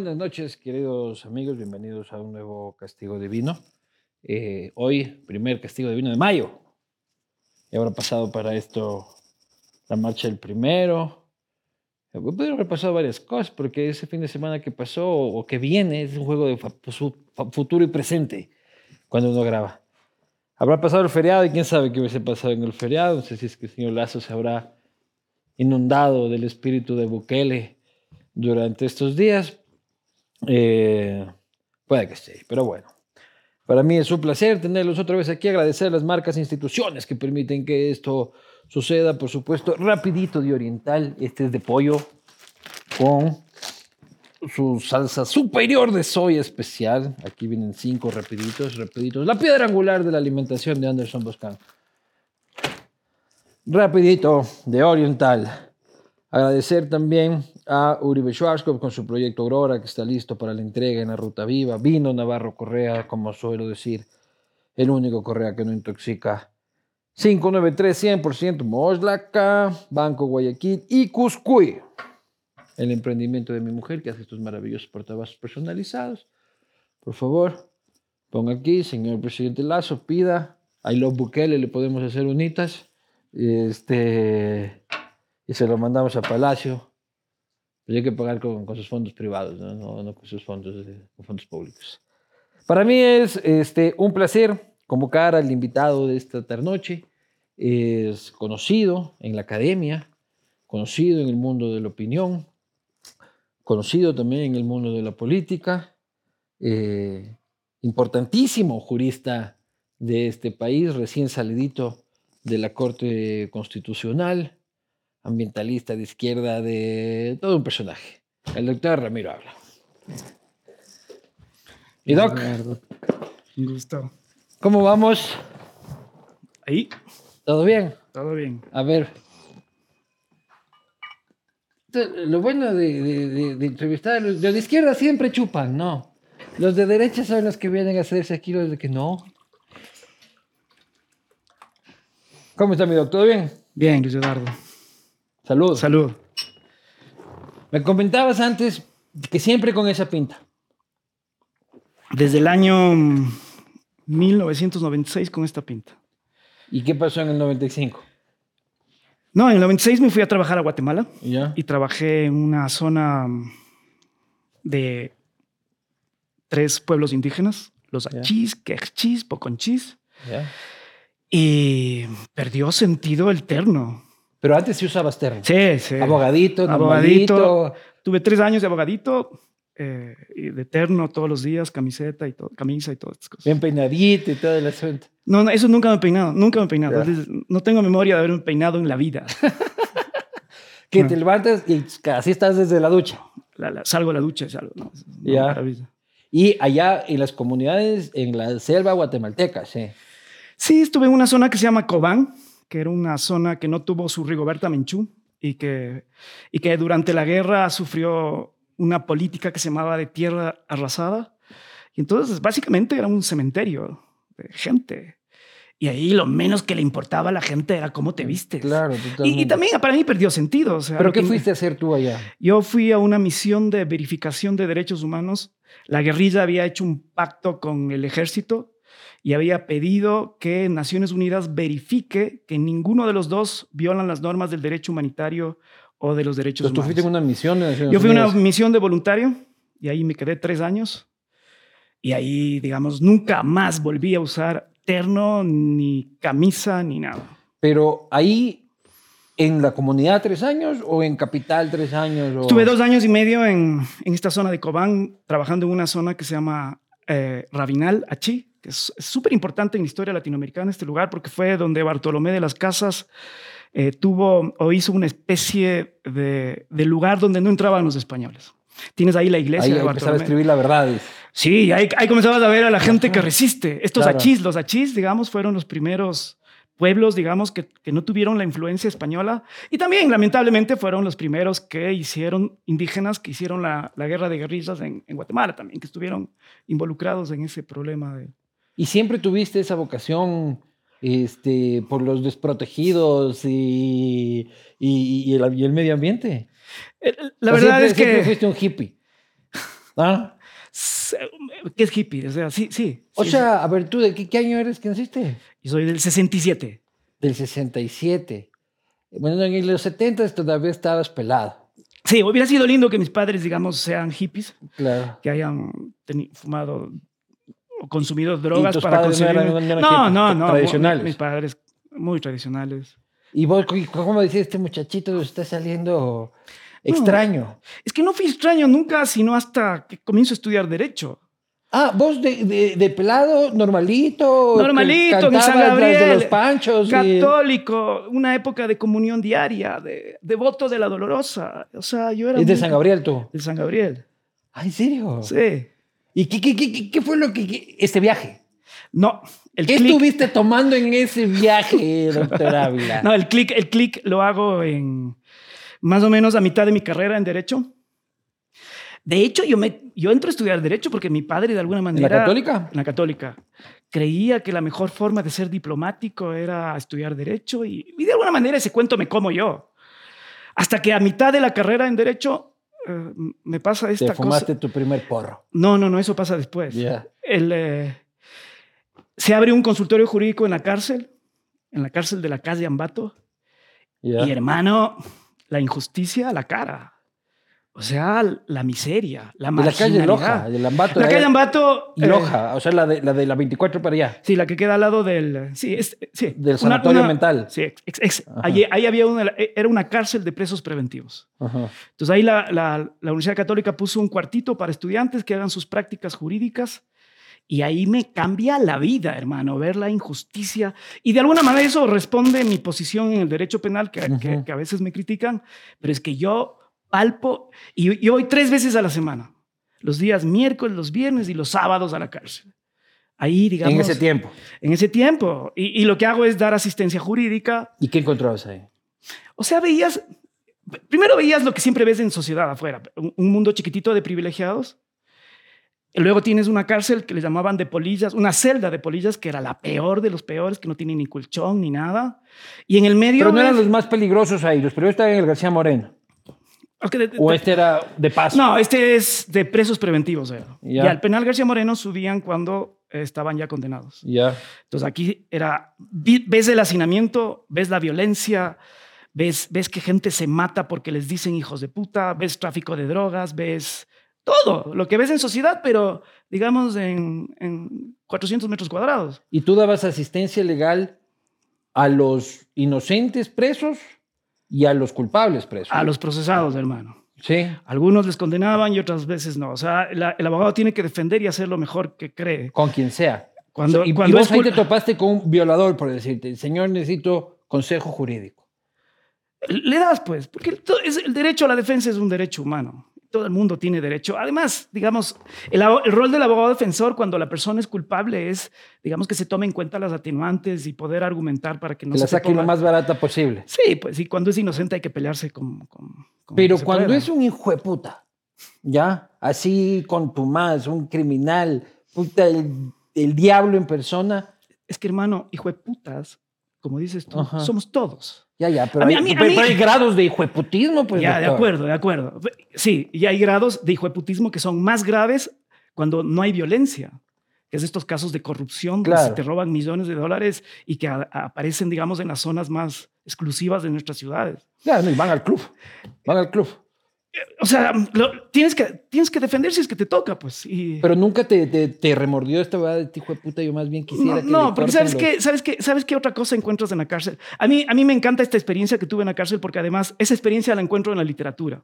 buenas noches, queridos amigos. Bienvenidos a un nuevo Castigo Divino. Eh, hoy, primer Castigo Divino de mayo. Y habrá pasado para esto la marcha del primero. Puedo haber pasado varias cosas, porque ese fin de semana que pasó o que viene es un juego de futuro y presente cuando uno graba. Habrá pasado el feriado y quién sabe qué hubiese pasado en el feriado. No sé si es que el señor Lazo se habrá inundado del espíritu de Bukele durante estos días. Eh, puede que sí, pero bueno. Para mí es un placer tenerlos otra vez aquí, agradecer a las marcas e instituciones que permiten que esto suceda, por supuesto, rapidito de Oriental, este es de pollo con su salsa superior de soya especial. Aquí vienen cinco rapiditos, rapiditos. La piedra angular de la alimentación de Anderson Boscan. Rapidito de Oriental. Agradecer también a Uribe Schwarzkopf con su proyecto Aurora, que está listo para la entrega en la Ruta Viva. Vino Navarro Correa, como suelo decir, el único Correa que no intoxica. 593 100% Moslaca, Banco Guayaquil y Cuscuy. El emprendimiento de mi mujer que hace estos maravillosos portavasos personalizados. Por favor, ponga aquí, señor presidente Lazo, pida. A los Bukele le podemos hacer unitas. Este y se lo mandamos a Palacio. Pero hay que pagar con, sus fondos privados, ¿no? Con sus fondos, con fondos públicos. Para mí es este, un placer convocar al invitado de esta noche. Es conocido en la academia, conocido en el mundo de la opinión, conocido también en el mundo de la política, eh, importantísimo jurista de este país, recién salidito de la Corte Constitucional, ambientalista de izquierda, de todo un personaje. El doctor Ramiro habla. Y Doc. Un gusto. ¿Cómo vamos? Ahí. ¿Todo bien? Todo bien. A ver. Lo bueno de, entrevistar a los, de izquierda siempre chupan, ¿no? Los de derecha son los que vienen a hacerse aquí los de que no. ¿Cómo está mi doctor? ¿Todo bien? Bien, Luis Eduardo. Salud. Salud. Me comentabas antes que siempre con esa pinta. Desde el año 1996 con esta pinta. ¿Y qué pasó en el 95? No, en el 96 me fui a trabajar a Guatemala ¿Ya? y trabajé en una zona de tres pueblos indígenas, los Achís, Quechís, Poconchís. Y perdió sentido el terno. Pero antes sí usabas terno. Sí, sí. Abogadito, abogadito. Tuve tres años de abogadito, eh, y de terno todos los días, camiseta y todo, camisa y todas estas cosas. Bien peinadito y todo el asunto. No, no, eso nunca me he peinado, nunca me he peinado. No tengo memoria de haberme peinado en la vida. que te levantas y así estás desde la ducha. salgo a la ducha y salgo. No, ya. Y allá en las comunidades, en la selva guatemalteca, sí. Sí, estuve en una zona que se llama Cobán, que era una zona que no tuvo su Rigoberta Menchú y que, y que durante la guerra sufrió una política que se llamaba de tierra arrasada. Y entonces básicamente era un cementerio de gente. Y ahí lo menos que le importaba a la gente era cómo te vistes. Claro, y, y, también para mí perdió sentido. O sea, ¿Pero qué fuiste a hacer tú allá? Yo fui a una misión de verificación de derechos humanos. La guerrilla había hecho un pacto con el ejército y había pedido que Naciones Unidas verifique que ninguno de los dos violan las normas del derecho humanitario o de los derechos humanos. ¿Tú fuiste en una misión de Yo fui una misión de voluntario y ahí me quedé tres años. Y ahí, digamos, nunca más volví a usar terno, ni camisa, ni nada. Pero ahí, en la comunidad tres años o en capital tres años? O... Estuve dos años y medio en, en esta zona de Cobán, trabajando en una zona que se llama eh, Rabinal, Achí, que es súper importante en la historia latinoamericana este lugar porque fue donde Bartolomé de las Casas eh, tuvo o hizo una especie de, lugar donde no entraban los españoles. Tienes ahí la iglesia ahí, de Bartolomé. a escribir la verdad. Sí, ahí, ahí comenzabas a ver a la gente que resiste. Estos achís, los achís, digamos, fueron los primeros pueblos, digamos, que, que, no tuvieron la influencia española. Y también, lamentablemente, fueron los primeros que hicieron, indígenas, que hicieron la, la guerra de guerrillas en, en, Guatemala también, que estuvieron involucrados en ese problema de, ¿Y siempre tuviste esa vocación este, por los desprotegidos y, y, el, medio ambiente? La verdad es que... fuiste un hippie. ¿Ah? ¿Qué es hippie? O sea, sí, sí. O sí, sea, a ver, ¿tú de qué, qué año eres que naciste? Y soy del 67. Del 67. Bueno, en los 70 todavía estabas pelado. Sí, hubiera sido lindo que mis padres, digamos, sean hippies, Claro. que hayan fumado consumido drogas tus para no conseguir... no eran no, no, no. tradicionales. Mis padres muy tradicionales. Y vos, ¿cómo decís este muchachito está saliendo extraño? Es que no fui extraño nunca, sino hasta que comienzo a estudiar Derecho. Ah, vos de, de, de pelado, normalito. Normalito, en San las de Gabriel. los panchos. y- Católico, una época de comunión diaria, de devoto de la dolorosa. O sea, yo era... Es de muy- San Gabriel tú. De San Gabriel, Ah, ¿en serio? sí. ¿Y qué, qué, qué, qué- fue lo que, que- este viaje? No, el ¿Qué clic... estuviste tomando en ese viaje, doctor Ávila? No, el clic el clic lo hago en más o menos a mitad de mi carrera en Derecho. De hecho, yo, me, yo entro a estudiar Derecho porque mi padre, de alguna ¿En manera. la católica? En la Católica. Creía que la mejor forma de ser diplomático era estudiar Derecho y, y de alguna manera ese cuento me como yo. Hasta que a mitad de la carrera en Derecho eh, me pasa esta Te fumaste cosa. tu primer porro. No, no, no, eso pasa después. El, eh, se abre un consultorio jurídico en la cárcel, en la cárcel de la calle Ambato. Ya. Y hermano, la injusticia a la cara. O sea, la miseria, la De la calle Loja, marginalidad. del Ambato. La de calle allá. Ambato. Y eh, Loja, o sea, la de, la de la 24 para allá. sí, la que queda al lado del. Sí, es- sí. Del sanatorio mental. Sí, ex- ex- allí, ahí había una. Era una cárcel de presos preventivos. Ajá. Entonces ahí la, la- la Universidad Católica puso un cuartito para estudiantes que hagan sus prácticas jurídicas. Y ahí me cambia la vida, hermano, ver la injusticia. Y de alguna manera eso responde mi posición en el derecho penal, que, que- que a veces me critican, pero es que yo palpo y yo voy tres veces a la semana. Los días miércoles, los viernes y los sábados a la cárcel. Ahí, digamos. En ese tiempo. En ese tiempo. Y, y lo que hago es dar asistencia jurídica. ¿Y qué encontrabas ahí? O sea, veías, primero veías lo que siempre ves en sociedad afuera, un, un mundo chiquitito de privilegiados. Luego tienes una cárcel que le llamaban de polillas, una celda de polillas que era la peor de los peores, que no tiene ni colchón ni nada. Y en el medio... Pero no eran los más peligrosos ahí. Los primeros estaban en el García Moreno. Ok, de- de- O este era de paso. No, este es de presos preventivos. era. Ya. Y al penal García Moreno subían cuando estaban ya condenados. Ya. Entonces aquí era, ves el hacinamiento, ves la violencia, ves, ves que gente se mata porque les dicen hijos de puta, ves tráfico de drogas, ves todo lo que ves en sociedad, pero digamos en, en 400 metros cuadrados. ¿Y tú dabas asistencia legal a los inocentes presos y a los culpables presos? A los procesados, hermano. Sí. Algunos les condenaban y otras veces no. O sea, la- el abogado tiene que defender y hacer lo mejor que cree. Con quien sea. Cuando, y, y cuando vos es ahí te topaste con un violador, por decirte, señor, necesito consejo jurídico. Le das, pues, porque el derecho a la defensa es un derecho humano. Todo el mundo tiene derecho. Además, digamos, el, rol del abogado defensor cuando la persona es culpable es, digamos, que se tome en cuenta las atenuantes y poder argumentar para que no que la se te saque lo más barata posible. Sí, pues, y cuando es inocente hay que pelearse con... con- con Pero cuando pueda. es un hijo de puta, ¿ya? Así con un criminal, puta, el, el diablo en persona, Es que, hermano, hijo de putas, como dices tú, Ajá. somos todos. ya, ya, pero, A mí- hay, mí- pero- mí- pero hay grados de hijo de putismo, pues. ya, de acuerdo, de acuerdo. Sí, y hay grados de hijueputismo que son más graves cuando no hay violencia. Que es estos casos de corrupción donde Claro. se te roban millones de dólares y que a- aparecen, digamos, en las zonas más exclusivas de nuestras ciudades. Ya, no, y van al club. Van al club. O sea, lo- tienes, que, tienes que defender si es que te toca, pues. Y, Pero nunca te, te, te remordió esta verdad de hijo de puta. Yo más bien quisiera no, que. no, porque sabes los- qué, sabes qué, sabes qué otra cosa encuentras en la cárcel. A mí, a mí me encanta esta experiencia que tuve en la cárcel porque además esa experiencia la encuentro en la literatura.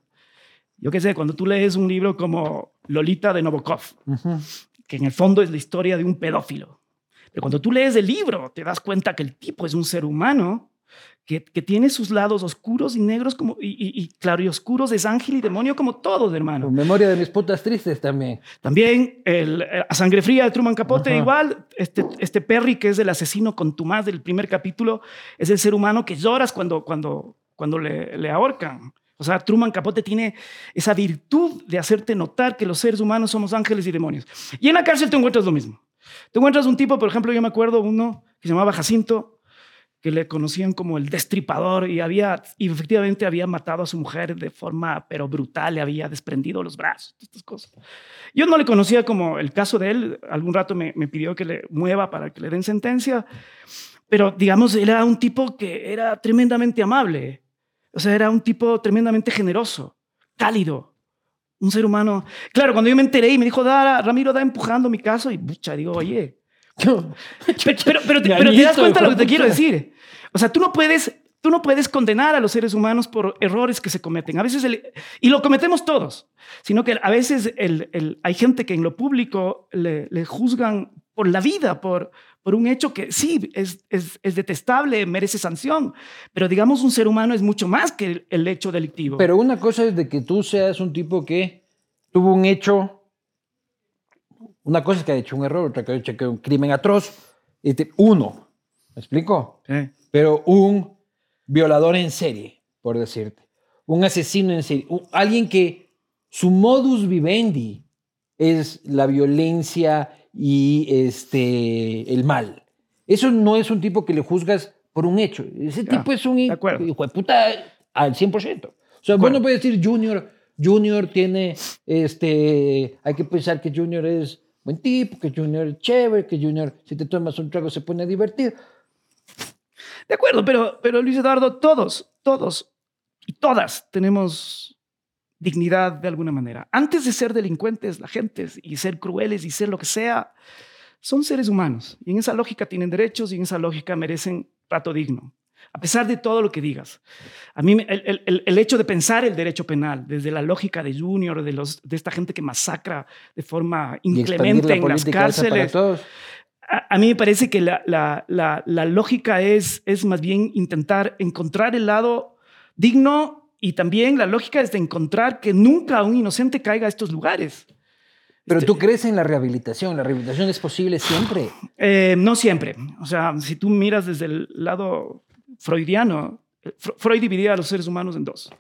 Yo qué sé, cuando tú lees un libro como Lolita de Nabokov, que en el fondo es la historia de un pedófilo. Pero cuando tú lees el libro, te das cuenta que el tipo es un ser humano que, que tiene sus lados oscuros y negros como, y, y, y claroscuros, es ángel y demonio como todos, hermano. Con memoria de mis putas tristes también. También el, eh, a sangre fría de Truman Capote, Ajá. igual, este, este Perry, que es el asesino contumaz del primer capítulo, es el ser humano que lloras cuando, cuando, cuando le, le ahorcan. O sea, Truman Capote tiene esa virtud de hacerte notar que los seres humanos somos ángeles y demonios. Y en la cárcel te encuentras lo mismo. Te encuentras un tipo, por ejemplo, yo me acuerdo uno que se llamaba Jacinto, que le conocían como el destripador y había y efectivamente había matado a su mujer de forma pero brutal, le había desprendido los brazos, estas cosas. Yo no le conocía como el caso de él, algún rato me, me pidió que le mueva para que le den sentencia, pero digamos, era un tipo que era tremendamente amable, o sea, era un tipo tremendamente generoso, cálido, un ser humano. Claro, cuando yo me enteré y me dijo, da, Ramiro da empujando mi caso, y pucha, digo, oye. Pero, pero, pero, te, pero te das cuenta de lo que te quiero decir. O sea, tú no puedes, tú no puedes condenar a los seres humanos por errores que se cometen. A veces, y lo cometemos todos, sino que a veces el, el, hay gente que en lo público le, le juzgan por la vida, por, por un hecho que sí, es, es, es, detestable, merece sanción, pero digamos un ser humano es mucho más que el, el, hecho delictivo. Pero una cosa es de que tú seas un tipo que tuvo un hecho, una cosa es que ha hecho un error, otra cosa es que un crimen atroz, este, uno, ¿me explico? Sí. Pero un violador en serie, por decirte, un asesino en serie, un, alguien que su modus vivendi es la violencia y este, el mal. Eso no es un tipo que le juzgas por un hecho. Ese Ya, tipo es un hijo de puta al 100%. O sea, vos acuerdo. no puedes decir Junior, Junior tiene, este, hay que pensar que Junior es buen tipo, que Junior es chévere, que Junior, si te tomas un trago, se pone a divertir. De acuerdo, pero, pero Luis Eduardo, todos, todos y todas tenemos dignidad de alguna manera. Antes de ser delincuentes, la gente y ser crueles y ser lo que sea, son seres humanos. Y en esa lógica tienen derechos y en esa lógica merecen trato digno. A pesar de todo lo que digas. A mí el, el- el hecho de pensar el derecho penal desde la lógica de Junior, de, los, de esta gente que masacra de forma inclemente la en las cárceles, a, a mí me parece que la, la- la- la lógica es, es más bien intentar encontrar el lado digno y también la lógica es de encontrar que nunca un inocente caiga a estos lugares. Pero Este- tú crees en la rehabilitación. La rehabilitación es posible siempre. Eh, no siempre. O sea, si tú miras desde el lado freudiano, eh, Fre- Freud dividía a los seres humanos en dos,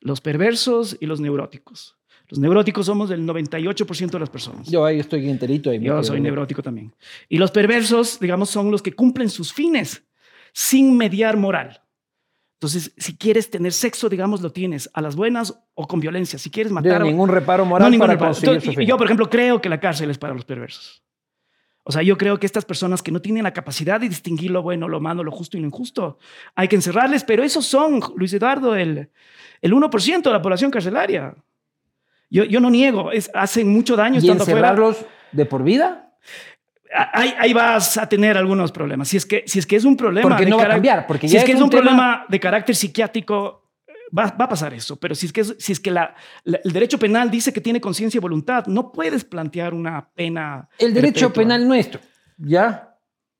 los perversos y los neuróticos. Los neuróticos somos del 98% de las personas. Yo ahí estoy enterito. Ahí Yo soy neurótico también. Y los perversos, digamos, son los que cumplen sus fines sin mediar moral. Entonces, si quieres tener sexo, digamos, lo tienes a las buenas o con violencia. Si quieres No matar... tiene o- ningún reparo no, moral ningún para reparo. Entonces, fin. Yo, por ejemplo, creo que la cárcel es para los perversos. O sea, yo creo que estas personas que no tienen la capacidad de distinguir lo bueno, lo malo, lo justo y lo injusto, hay que encerrarles, pero esos son, Luis Eduardo, el, el 1% de la población carcelaria. Yo, yo no niego, es, hacen mucho daño ¿Y estando encerrarlos de por vida? ahí, ahí vas a tener algunos problemas. Si es que, si es, que es un problema. Porque de no va a cambiar, porque si ya es que es es un tema- problema de carácter psiquiátrico, va, va a pasar eso. Pero si es que, si es que la- la- el derecho penal dice que tiene conciencia y voluntad, no puedes plantear una pena. El derecho perpetua. penal nuestro, ¿ya?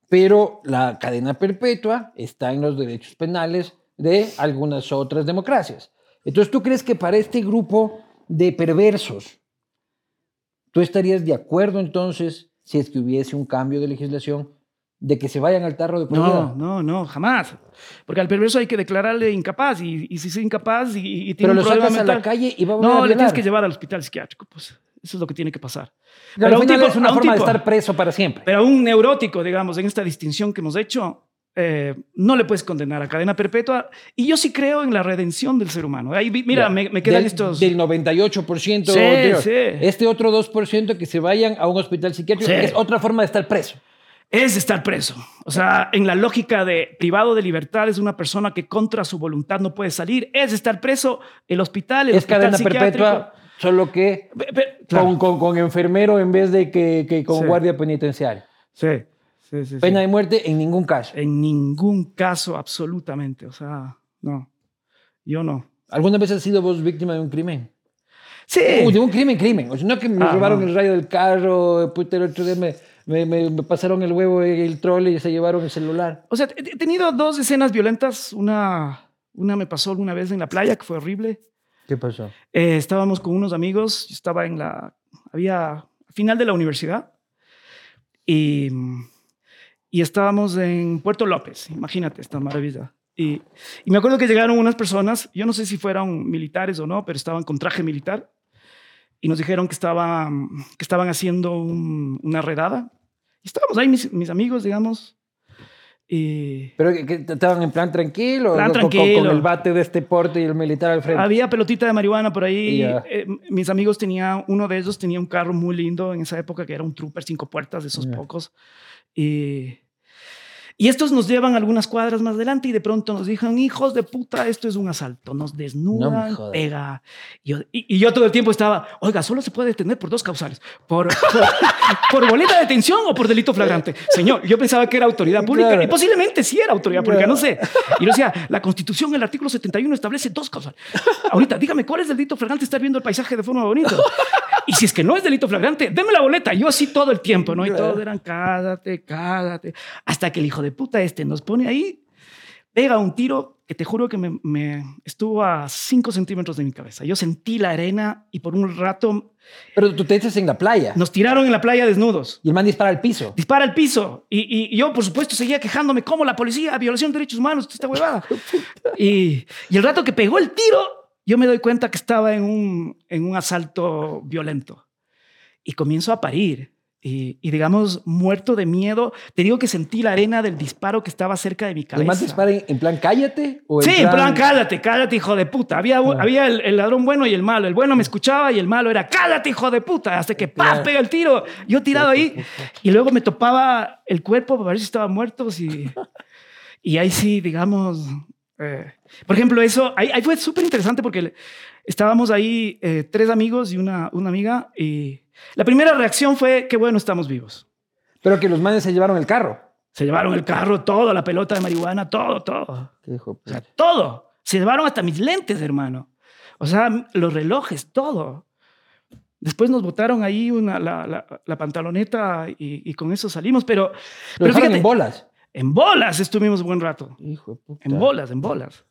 Pero la cadena perpetua está en los derechos penales de algunas otras democracias. Entonces, ¿tú crees que para este grupo de perversos, tú estarías de acuerdo entonces, si es que hubiese un cambio de legislación, de que se vayan al tarro de por No, vida? no, no, jamás. Porque al perverso hay que declararle incapaz y, y si es incapaz y, y tiene Pero un lo problema sacas a la calle y va a volver no, a le tienes que llevar al hospital psiquiátrico. Pues eso es lo que tiene que pasar. Pero a un tipo- es una un forma de estar preso para siempre. Pero a un neurótico, digamos, en esta distinción que hemos hecho, eh, no le puedes condenar a cadena perpetua. Y yo sí creo en la redención del ser humano. Ahí, mira, me, me quedan del, estos... Del 98% Sí, anterior. sí. Este otro 2% que se vayan a un hospital psiquiátrico Sí. es otra forma de estar preso. Es estar preso. O sea, en la lógica de privado de libertad es una persona que contra su voluntad no puede salir. Es estar preso. El hospital, el es hospital cadena perpetua, solo que Pe- pe- claro. con, con- con enfermero en vez de que, que con Sí. guardia penitenciaria. Sí, sí, sí. Pena de muerte en ningún caso. En ningún caso, absolutamente. O sea, no. Yo no. ¿Alguna vez has sido vos víctima de un crimen? Sí. De un crimen, crimen. O sea, no que me Ah, robaron no. el rayo del carro, puta, el otro día me, me- me- me pasaron el huevo en el trole y se llevaron el celular. O sea, he he tenido dos escenas violentas. Una, una me pasó alguna vez en la playa, que fue horrible. ¿Qué pasó? Eh, estábamos con unos amigos, yo estaba en la, había, final de la universidad, y, y estábamos en Puerto López, imagínate esta maravilla. Y, y me acuerdo que llegaron unas personas, yo no sé si fueron militares o no, pero estaban con traje militar, y nos dijeron que, estaban que estaban haciendo un- una redada. Y estábamos ahí, mis, mis amigos, digamos, Y ¿Pero que, que estaban en plan tranquilo? Plan o con- con- tranquilo. Con, el bate de este porte y el militar al frente. había pelotita de marihuana por ahí. Eh, mis amigos tenían, uno de ellos tenía un carro muy lindo en esa época que era un Trooper cinco puertas, de esos Ya. pocos. Y, y estos nos llevan algunas cuadras más adelante y de pronto nos dijeron, hijos de puta, esto es un asalto. Nos desnudan, jodas. pega. Y yo, y- y yo todo el tiempo estaba, oiga, solo se puede detener por dos causales. Por, por, por boleta de detención o por delito flagrante. Señor, yo pensaba que era autoridad pública Claro. y posiblemente sí era autoridad pública, no sé. Y yo decía, la Constitución, el artículo 71 establece dos causales. Ahorita, dígame, ¿cuál es el delito flagrante estar viendo el paisaje de forma bonita? Y si es que no es delito flagrante, deme la boleta. Yo así todo el tiempo, ¿no? Y todos eran, cállate, cállate. Hasta que el hijo de puta este nos pone ahí, pega un tiro que te juro que me, me estuvo a 5 centímetros de mi cabeza. Yo sentí la arena y por un rato Pero tú te echas en la playa. nos tiraron en la playa desnudos. Y el man dispara al piso. Dispara al piso. Y, y- y yo, por supuesto, seguía quejándome como la policía, violación de derechos humanos, esta huevada. y, y el rato que pegó el tiro, yo me doy cuenta que estaba en un, en un asalto violento. Y comienzo a parir. Y, y, digamos, muerto de miedo. Te digo que sentí la arena del disparo que estaba cerca de mi ¿El cabeza. man dispara en, en plan cállate? O Sí, en plan, cállate, cállate, hijo de puta. Había, Ah. había el, el ladrón bueno y el malo. El bueno me escuchaba y el malo era, cállate, hijo de puta. Hasta que. Claro. pega el tiro. Yo tirado ahí. Y luego me topaba el cuerpo para ver si estaba muerto. Si... Y ahí sí, digamos. Eh, por ejemplo, eso, ahí, ahí fue súper interesante porque estábamos ahí eh, tres amigos y una, una amiga. Y la primera reacción fue, qué bueno, estamos vivos. Pero que los manes se llevaron el carro. Se llevaron el carro, todo, la pelota de marihuana, todo, todo. Qué hijo de O sea, todo. Se llevaron hasta mis lentes, hermano. O sea, los relojes, todo. Después nos botaron ahí una, la, la- la pantaloneta y, y con eso salimos, pero, Lo pero fíjate, en bolas. En bolas estuvimos un buen rato. Hijo de puta. En bolas, en bolas.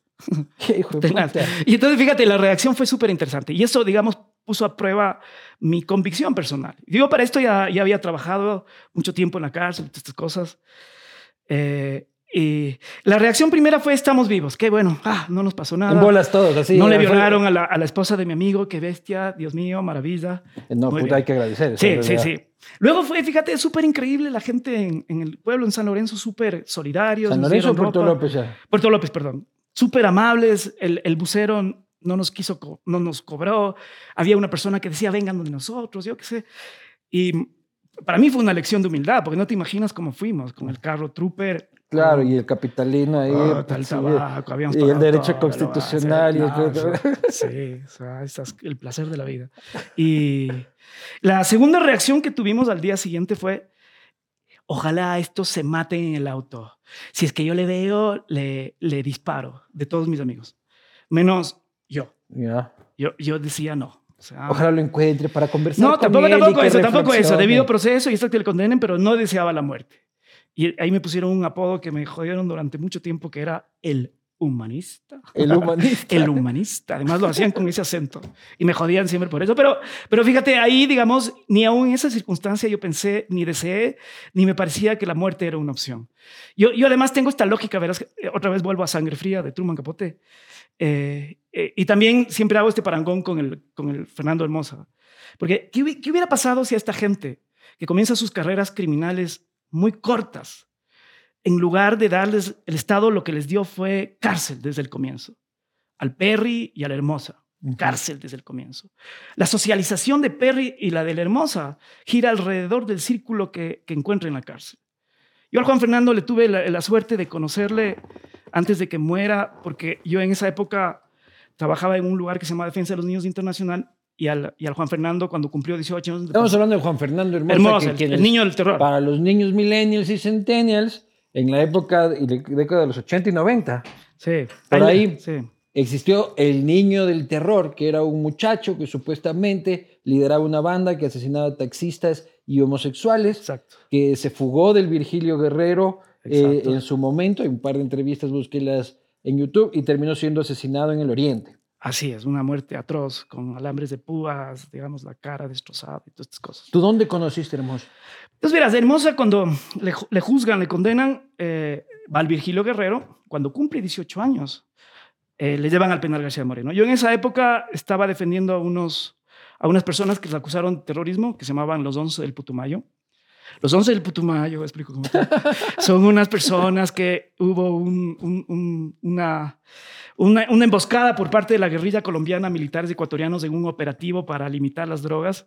Qué hijo de puta. Y entonces, fíjate, la reacción fue súper interesante. Y eso, digamos, puso a prueba mi convicción personal. Digo, para esto ya, ya había trabajado mucho tiempo en la cárcel, todas estas cosas. Eh, y la reacción primera fue, estamos vivos. Qué bueno, ah, no nos pasó nada. En bolas todos, así. no le violaron a la, a la esposa de mi amigo, qué bestia, Dios mío, maravilla. No, Muy puta, bien. hay que agradecer. Sí, sí, sí. Luego fue, fíjate, súper increíble la gente en, en el pueblo, en San Lorenzo, súper solidarios. San Lorenzo o Puerto ropa. López ya. Puerto López, perdón. Súper amables. El, el bucero no nos quiso, no nos cobró. Había una persona que decía, vengan donde nosotros, yo qué sé. Y para mí fue una lección de humildad, porque no te imaginas cómo fuimos con el carro trooper. Claro, y el capitalino ahí. Oh, tal sí, tabaco, habíamos y el derecho todo, constitucional. y el-. No, sí, o sea, esas- el placer de la vida. Y la segunda reacción que tuvimos al día siguiente fue, ojalá estos se maten en el auto. Si es que yo le veo, le, le disparo de todos mis amigos. Menos yo. Yo, yo decía no. O sea, Ojalá lo encuentre para conversar. no, con tampoco, él eso, tampoco eso. Debido proceso y esto que le condenen, pero no deseaba la muerte. Y ahí me pusieron un apodo que me jodieron durante mucho tiempo, que era el humanista. El humanista. El humanista. Además lo hacían con ese acento. Y me jodían siempre por eso. Pero, pero fíjate, ahí, digamos, ni aún en esa circunstancia yo pensé, ni deseé, ni me parecía que la muerte era una opción. Yo, yo además tengo esta lógica, verás, eh, otra vez vuelvo a Sangre Fría de Truman Capote. Eh, eh, y también siempre hago este parangón con el, con el Fernando Hermosa. Porque, ¿qué, qué hubiera pasado si a esta gente que comienza sus carreras criminales muy cortas, en lugar de darles el Estado, lo que les dio fue cárcel desde el comienzo? Al Perry y a la Hermosa. Cárcel desde el comienzo. La socialización de Perry y la de la Hermosa gira alrededor del círculo que, que encuentra en la cárcel. Yo al Juan Fernando le tuve la, la suerte de conocerle antes de que muera, porque yo en esa época trabajaba en un lugar que se llama Defensa de los Niños Internacional y al, y al Juan Fernando cuando cumplió 18 años. Estamos hablando de Juan Fernando Hermosa. Hermosa, que el, niño del terror. Para los niños millennials y centennials, en la época década de los 80 y 90, Sí. Por ahí- Sí. existió el niño del terror, que era un muchacho que supuestamente lideraba una banda que asesinaba taxistas y homosexuales, Exacto. que se fugó del Virgilio Guerrero eh, en su momento. Hay un par de entrevistas, búsquelas en YouTube, y terminó siendo asesinado en el Oriente. Así es, una muerte atroz, con alambres de púas, digamos, la cara destrozada y todas estas cosas. ¿Tú dónde conociste Hermoso? Entonces, verás, Hermosa, cuando le, le juzgan, le condenan, eh, va al Virgilio Guerrero, cuando cumple 18 años, eh, le llevan al penal García Moreno. Yo en esa época estaba defendiendo a, unos, a unas personas que se acusaron de terrorismo, que se llamaban los 11 del Putumayo. Los 11 del Putumayo, explico cómo está. son unas personas que hubo un- un- un- una, emboscada por parte de la guerrilla colombiana, militares ecuatorianos, en un operativo para limitar las drogas.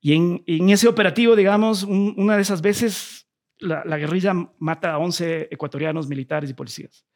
Y en, ese operativo, digamos, un- una de esas veces, la, la guerrilla mata a 11 ecuatorianos, militares y policías.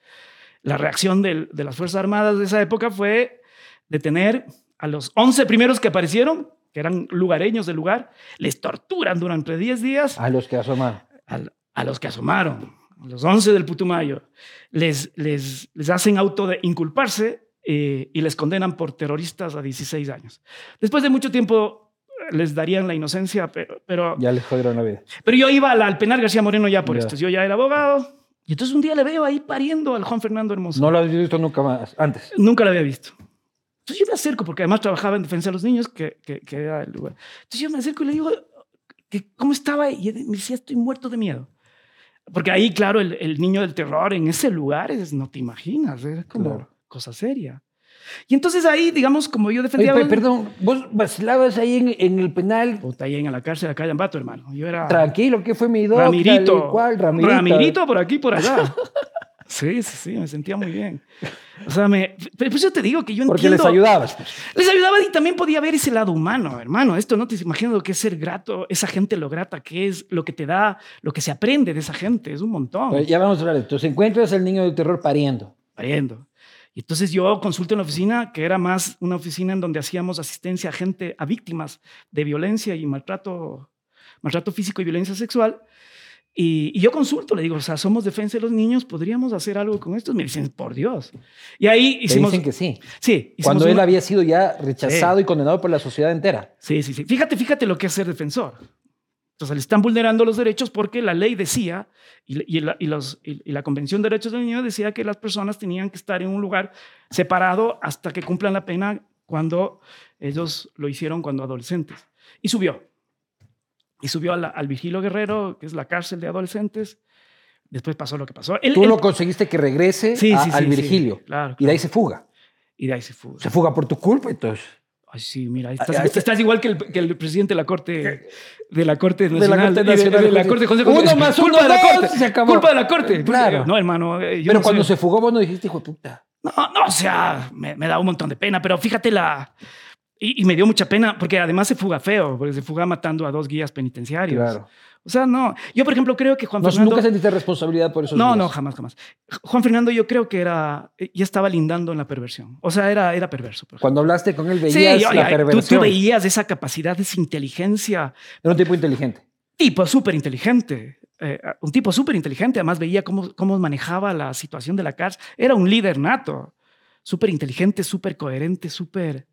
La reacción de las Fuerzas Armadas de esa época fue detener a los 11 primeros que aparecieron, que eran lugareños del lugar, les torturan durante 10 días A los que asoman. al- a los que asomaron, a los 11 del Putumayo, les, les, les hacen auto de inculparse eh, y les condenan por terroristas a 16 años. Después de mucho tiempo eh, les darían la inocencia, pero, pero, Ya les jodieron la vida. pero yo iba al, al penal García Moreno ya por Ya. esto. Yo ya era abogado. Y entonces un día le veo ahí pariendo al Juan Fernando Hermoso. No lo habéis visto nunca más, antes. Nunca la había visto. Entonces yo me acerco, porque además trabajaba en defensa de los niños, que, que, que era el lugar. Entonces yo me acerco y le digo, que ¿cómo estaba? Y me decía, estoy muerto de miedo. Porque ahí, claro, el, el niño del terror en ese lugar es, no te imaginas, es como Claro. cosa seria. Y entonces ahí, digamos, como yo Oye, defendía... pe- perdón, vos vacilabas ahí en, en el penal. Puta, ahí en la cárcel, acá en Ambato, hermano. Yo era... Tranquilo, ¿qué fue mi doctor? Ramirito. ¿Cuál? Ramirito. Ramirito por aquí, por allá. Sí, sí, sí, me sentía muy bien. O sea, me, pero pues yo te digo que yo Porque entiendo... les ayudabas. pues. Les ayudaba y también podía ver ese lado humano, hermano. Esto no te imaginas lo que es ser grato, esa gente lo grata que es, lo que te da, lo que se aprende de esa gente, es un montón. Oye, Ya vamos a hablar de esto. Entonces encuentras al niño del terror pariendo. Pariendo. Y entonces yo consulto en la oficina, que era más una oficina en donde hacíamos asistencia a gente, a víctimas de violencia y maltrato, maltrato físico y violencia sexual. Y, y yo consulto, le digo, o sea, somos defensa de los niños, ¿podríamos hacer algo con esto? Me dicen, por Dios. Y ahí Te hicimos... dicen que sí. Sí, Cuando él una- había sido ya rechazado y condenado por la sociedad entera. Sí, sí, sí. Fíjate, fíjate lo que es ser defensor. Entonces le están vulnerando los derechos porque la ley decía y, y la, y los- y la Convención de Derechos del Niño decía que las personas tenían que estar en un lugar separado hasta que cumplan la pena cuando ellos lo hicieron cuando adolescentes. Y subió. Y subió la- al Vigilo Guerrero, que es la cárcel de adolescentes. Después pasó lo que pasó. Él- Tú él- lo conseguiste que regrese Sí, a- sí, al sí. Virgilio. Claro, Y de ahí se fuga. y de ahí se fue. Se fuga por tu culpa, entonces. Ay, sí, mira, estás, ah, estás igual que el, que el presidente de la Corte, de la Corte De la Nacional. Corte y de- Nacional de la de Corte Justicia. José José- Uno más culpa uno, de la Corte. se acabó. Culpa de la Corte. Claro. No, hermano. eh, yo Pero no cuando soy- se fugó, vos no dijiste, hijo de puta. No, no, o sea, me, me da un montón de pena, pero fíjate la... Y, y me dio mucha pena, porque además se fuga feo, porque se fuga matando a dos guías penitenciarios. Claro. O sea, no. Yo, por ejemplo, creo que Juan No, Fernando... Nunca sentiste responsabilidad por eso. No, no, jamás, jamás. Juan Fernando yo creo que era... Ya estaba lindando en la perversión. O sea, era, era perverso. Cuando hablaste con él, Sí, veías yo- la yo- tú, perversión. tú veías esa capacidad, esa inteligencia Era un tipo inteligente. tipo súper inteligente, eh, un tipo súper inteligente, además veía cómo, cómo manejaba la situación de la cárcel, era un líder nato, súper inteligente, súper coherente, súper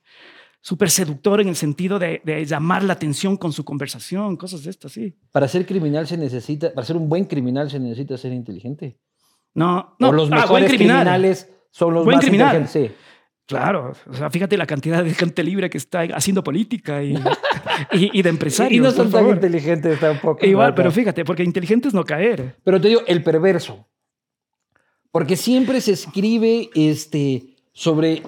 súper seductor en el sentido de, de llamar la atención con su conversación, cosas de estas, sí. Para ser criminal se necesita, para ser un buen criminal se necesita ser inteligente. No, no, o los ah, mejores buen criminal. criminales son los Buen más criminal. inteligentes. Sí. Claro, o sea, fíjate la cantidad de gente libre que está haciendo política y, y, y de empresarios. Y no son tan favor. inteligentes tampoco. Igual, pero fíjate, porque inteligente es no caer. Pero te digo, el perverso. Porque siempre se escribe este, sobre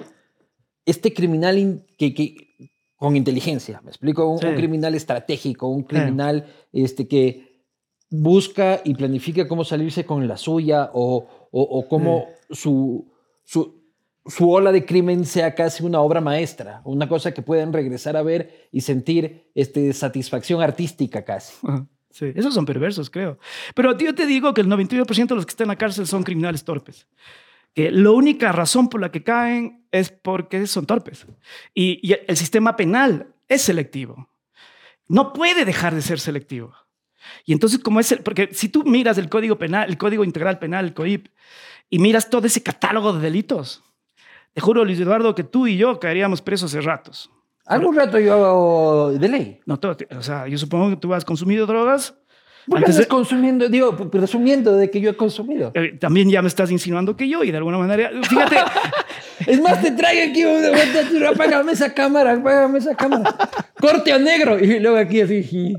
este criminal in- que, que- con inteligencia. ¿Me explico? Un, Sí. un criminal estratégico, un criminal este, que busca y planifica cómo salirse con la suya o, o, o cómo su, su, su ola de crimen sea casi una obra maestra, una cosa que puedan regresar a ver y sentir este, satisfacción artística casi. Ajá, Sí, esos son perversos, creo. Pero yo te digo que el 99% de los que están en la cárcel son criminales torpes. Que la única razón por la que caen es porque son torpes. Y, y el sistema penal es selectivo. No puede dejar de ser selectivo. Y entonces, como es el, porque si tú miras el código penal, el código integral penal, el COIP, y miras todo ese catálogo de delitos, te juro, Luis Eduardo, que tú y yo caeríamos presos hace ratos. Algún rato yo de ley. No, todo, o sea, yo supongo que tú has consumido drogas. ¿Por qué antes estás consumiendo? Digo, presumiendo de que yo he consumido. Eh, también ya me estás insinuando que yo y de alguna manera, fíjate, Es más, te traigo aquí apágame esa cámara, apágame esa cámara. Corte a negro. Y luego aquí así.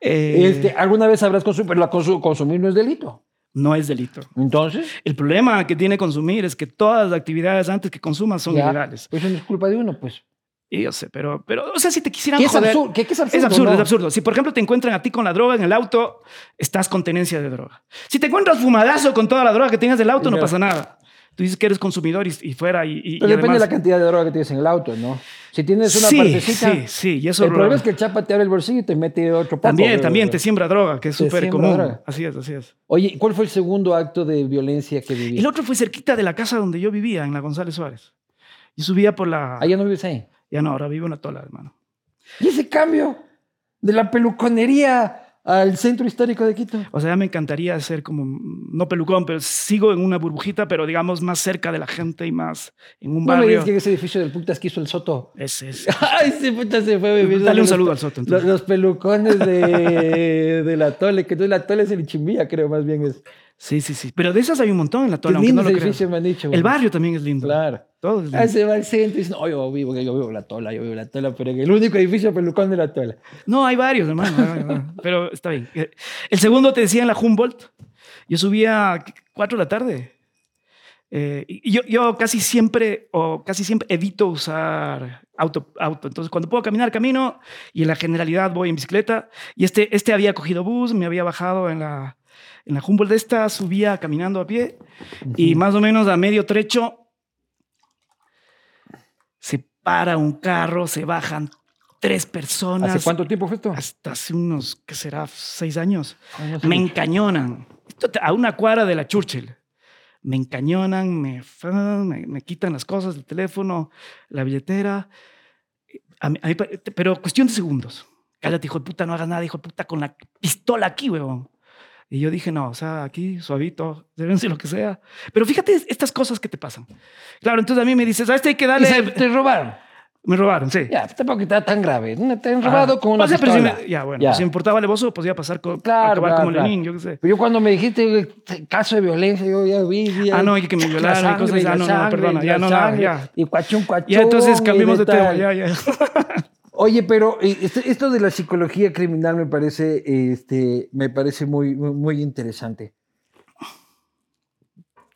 eh, Este, ¿Alguna vez habrás consumido? Pero la consu- consumir no es delito. no es delito. Entonces, El problema que tiene consumir es que todas las actividades antes que consumas son ya, ilegales. Pues eso no es culpa de uno, pues. Y yo sé, pero, pero, o sea, si te quisieran ¿Qué es, joder- absurdo? ¿Qué, qué es absurdo? es absurdo, no? es absurdo. Si, por ejemplo, te encuentran a ti con la droga en el auto, estás con tenencia de droga. Si te encuentras fumadazo con toda la droga que tengas del auto, no Ya. pasa nada. Tú dices que eres consumidor y, y fuera. Y, y- Pero y depende de la además- cantidad de droga que tienes en el auto, ¿no? Si tienes una sí, partecita. Sí, sí, y eso el problema es que el chapa te abre el bolsillo y te mete otro poco. también, güey, también te siembra droga, que es súper común. droga. Así es, así es. Oye, ¿cuál fue el segundo acto de violencia que viviste? El otro fue cerquita de la casa donde yo vivía, en la González Suárez. Yo subía por la... Ah, ya no vives ahí. Ya no, ahora vivo en la Tola, hermano. ¿Y ese cambio de la peluconería al centro histórico de Quito? O sea, ya me encantaría ser como, no pelucón, pero sigo en una burbujita, pero digamos más cerca de la gente y más en un No me barrio. digas que ese edificio del putas quiso el Soto. Ese es. Ay, ese puta se fue a vivir. Dale un los- saludo al Soto, Los, entonces. los pelucones de, de la Tole, que no la Tole es el Chimbía, creo, más bien es. Sí, sí, sí. Pero de esas hay un montón en la Tola, aunque no lo creas. me han dicho. El güey. barrio también es lindo. Claro. Todo es lindo. Ah, se va al centro y dice, no, yo vivo, yo vivo la Tola, yo vivo la Tola, pero el único edificio pelucón de la Tola. No, hay varios, hermano. pero está bien. El segundo te decía en la Humboldt. Yo subía a 4 de la tarde. Eh, y yo, yo casi siempre, o casi siempre evito usar auto, auto. Entonces, cuando puedo caminar, camino. Y en la generalidad voy en bicicleta. Y este, este había cogido bus, me había bajado en la, en la Humboldt esta, subía caminando a pie. Y más o menos a medio trecho se para un carro, se bajan tres personas. ¿Hace cuánto tiempo fue esto? Hasta hace unos, ¿qué será? Seis años. Ay, no sé. Me encañonan. A una cuadra de la Churchill. Me encañonan, me, me, me quitan las cosas, el teléfono, la billetera. A mí- a mí pero cuestión de segundos. Cállate, hijo de puta, no hagas nada, hijo de puta, con la pistola aquí, huevón. Y yo dije, no, o sea, aquí suavito, deben ser lo que sea. Pero fíjate estas cosas que te pasan. Claro, entonces a mí me dices, a este hay que ¿Y darle... se- te robaron? Me robaron, sí. Ya, tampoco está tan grave. Te han robado Ah, con una o sea, pero si me- ya, bueno, Ya. si me importaba alevoso, podía pasar con, Claro, acabar claro, como claro. Lenin, yo qué sé. Pero yo cuando me dijiste caso de violencia, yo ya vi. ya- Ah, no, y que me la violaron y sangre, cosas. la Ah, no, no, perdona, ya no, sangre, ya. Y cuachón, cuachón. Ya, entonces y cambiemos de tema, ya, ya. Oye, pero eh, este- esto de la psicología criminal me parece, este, me parece muy, muy- interesante.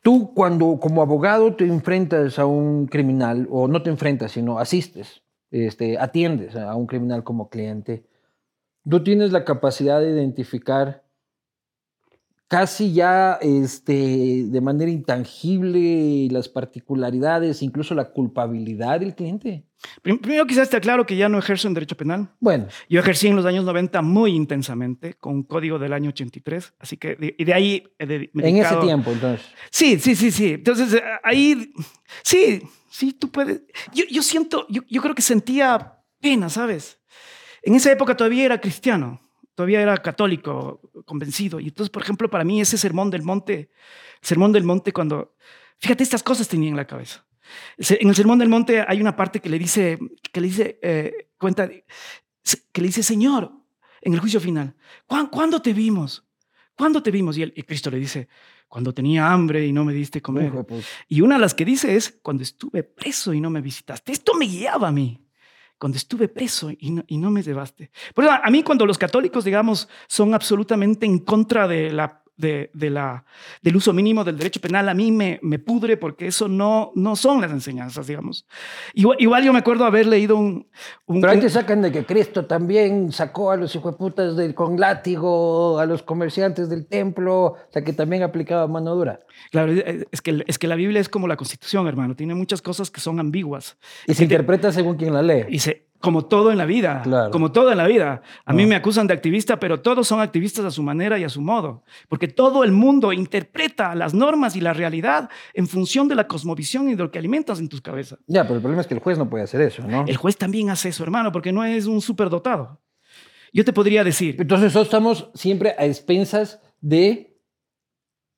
Tú cuando como abogado te enfrentas a un criminal, o no te enfrentas, sino asistes, este, atiendes a un criminal como cliente, tú tienes la capacidad de identificar casi ya este, de manera intangible las particularidades, incluso la culpabilidad del cliente. Prim- Primero quizás te aclaro que ya no ejerzo en derecho penal. Bueno, Yo ejercí en los años 90 muy intensamente, con un código del año 83, así que de, y de ahí... de- me en ese tiempo, entonces. Sí, sí, sí, sí. Entonces, eh, ahí, sí, sí, tú puedes. Yo, yo siento, yo, yo creo que sentía pena, ¿sabes? En esa época todavía era cristiano, todavía era católico, convencido. Y entonces, por ejemplo, para mí ese sermón del monte, sermón del monte cuando, fíjate, estas cosas tenía en la cabeza. En el sermón del monte hay una parte que le dice, que le dice, eh, cuenta, que le dice, Señor, en el juicio final, "¿Cuán- ¿cuándo te vimos? ¿Cuándo te vimos? Y, él- y Cristo le dice, cuando tenía hambre y no me diste comer. Y una de las que dice es, cuando estuve preso y no me visitaste. Esto me guiaba a mí. Cuando estuve preso y no, me llevaste. Por eso, a mí cuando los católicos, digamos, son absolutamente en contra de la, de, de la, del uso mínimo del derecho penal, a mí me, me pudre porque eso no, no son las enseñanzas, digamos. Igual, igual yo me acuerdo haber leído un... un Pero ahí te sacan de que Cristo también sacó a los hijueputas del, con látigo, a los comerciantes del templo, o sea que también aplicaba mano dura. Claro, es que, es que la Biblia es como la Constitución, hermano. Tiene muchas cosas que son ambiguas. Y se te- interpreta según quien la lee. Y se, como todo en la vida, Claro. como todo en la vida. A mí Ah. me acusan de activista, pero todos son activistas a su manera y a su modo, porque todo el mundo interpreta las normas y la realidad en función de la cosmovisión y de lo que alimentas en tus cabezas. Ya, pero el problema es que el juez no puede hacer eso, ¿no? El juez también hace eso, hermano, porque no es un superdotado. Yo te podría decir, Entonces nosotros estamos siempre a expensas de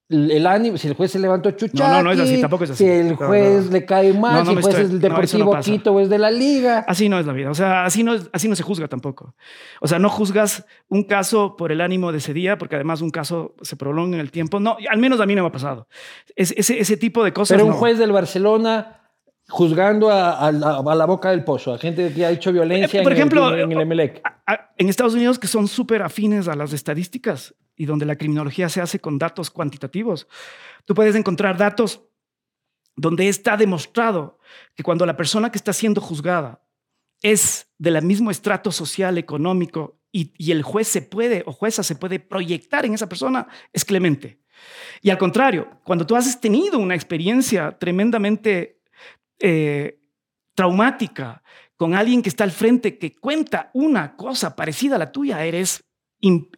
el el ánimo, si el juez se levantó chuchaqui, No, no, no es así, tampoco es así. si el juez no. le cae mal, No, si el juez estoy- es no Deportivo. Quito o es de la Liga. así no es la vida. O sea, así no, es- así no se juzga tampoco. O sea, no juzgas un caso por el ánimo de ese día, porque además un caso se prolonga en el tiempo. No, al menos a mí no me ha pasado. Es- ese, ese tipo de cosas. Pero un juez del Barcelona juzgando a, a la, a la boca del pozo, a gente que ha hecho violencia Eh, Por en, ejemplo, el, en el Emelec. en Estados Unidos que son súper afines a las estadísticas y donde la criminología se hace con datos cuantitativos, tú puedes encontrar datos donde está demostrado que cuando la persona que está siendo juzgada es del mismo estrato social, económico, y, y, el juez se puede o jueza se puede proyectar en esa persona, es clemente. Y al contrario, cuando tú has tenido una experiencia tremendamente eh, traumática con alguien que está al frente que cuenta una cosa parecida a la tuya, eres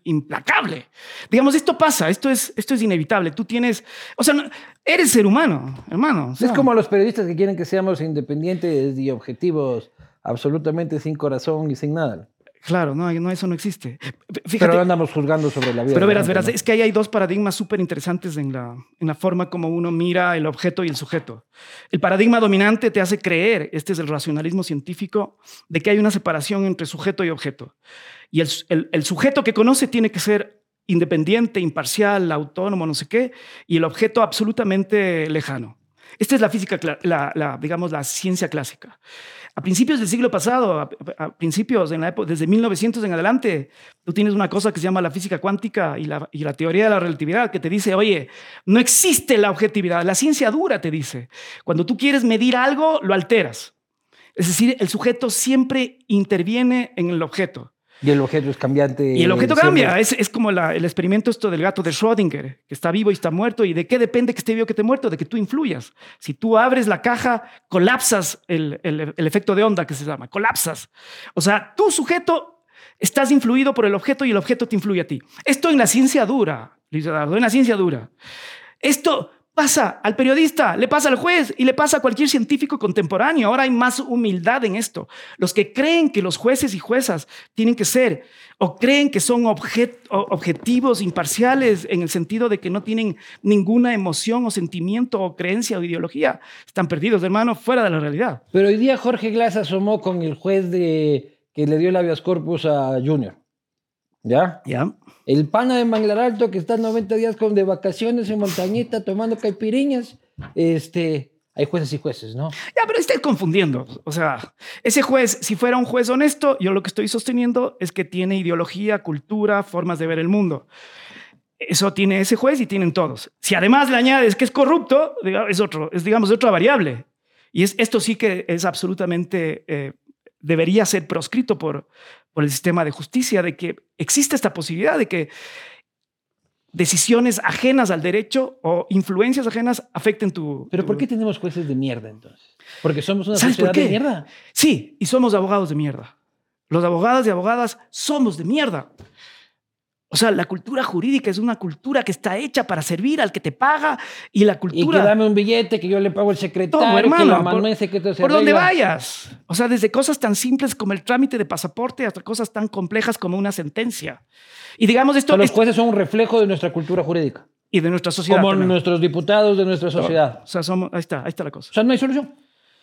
implacable. Digamos, esto pasa, esto es, esto es inevitable. Tú tienes, o sea, eres ser humano, hermano. es como los periodistas que quieren que seamos independientes y objetivos, absolutamente sin corazón y sin nada. Claro, no, no, eso no existe. Fíjate, pero andamos juzgando sobre la vida. Pero verás, verás, es que ahí hay dos paradigmas súper interesantes en la, en la forma como uno mira el objeto y el sujeto. El paradigma dominante te hace creer, este es el racionalismo científico, de que hay una separación entre sujeto y objeto. Y el, el, el sujeto que conoce tiene que ser independiente, imparcial, autónomo, no sé qué, y el objeto absolutamente lejano. Esta es la física, la, la, digamos, la ciencia clásica. A principios del siglo pasado, a, principios, en la época, desde 1900 en adelante, tú tienes una cosa que se llama la física cuántica y la, y la teoría de la relatividad que te dice, oye, no existe la objetividad, la ciencia dura te dice. Cuando tú quieres medir algo, lo alteras. Es decir, el sujeto siempre interviene en el objeto. Y el objeto es cambiante. Y el objeto cambia. Es, es, como el experimento esto del gato de Schrödinger, que está vivo y está muerto. ¿Y de qué depende que esté vivo que esté muerto? De que tú influyas. Si tú abres la caja, colapsas el, el, el efecto de onda que se llama. Colapsas. O sea, tu sujeto estás influido por el objeto y el objeto te influye a ti. Esto en la ciencia dura, Luis Eduardo, en la ciencia dura. Esto pasa al periodista, le pasa al juez y le pasa a cualquier científico contemporáneo. Ahora hay más humildad en esto. Los que creen que los jueces y juezas tienen que ser o creen que son objetivos imparciales en el sentido de que no tienen ninguna emoción o sentimiento o creencia o ideología, están perdidos, hermano, fuera de la realidad. Pero hoy día Jorge Glass asomó con el juez de, que le dio el habeas corpus a Junior. ¿Ya? Ya. El pana de Manglar Alto que está 90 días con de vacaciones en montañita tomando caipiriñas. Este, hay jueces y jueces, ¿no? Ya, pero está confundiendo. O sea, ese juez, si fuera un juez honesto, yo lo que estoy sosteniendo es que tiene ideología, cultura, formas de ver el mundo. Eso tiene ese juez y tienen todos. Si además le añades que es corrupto, es otro, es digamos otra variable. Y es, esto sí que es absolutamente eh, debería ser proscrito por, por el sistema de justicia, de que existe esta posibilidad de que decisiones ajenas al derecho o influencias ajenas afecten tu... ¿Pero por qué tenemos jueces de mierda entonces? Porque somos una sociedad de mierda. Sí, y somos abogados de mierda. Los abogados y abogadas somos de mierda. O sea, la cultura jurídica es una cultura que está hecha para servir al que te paga y la cultura... Y que dame un billete que yo le pago al secretario, hermano, que por, por donde vayas. O sea, desde cosas tan simples como el trámite de pasaporte hasta cosas tan complejas como una sentencia. Y digamos esto... los jueces son un reflejo de nuestra cultura jurídica. Y de nuestra sociedad. Como nuestros diputados de nuestra sociedad. O sea, somos, ahí está, ahí está la cosa. O sea, no hay solución.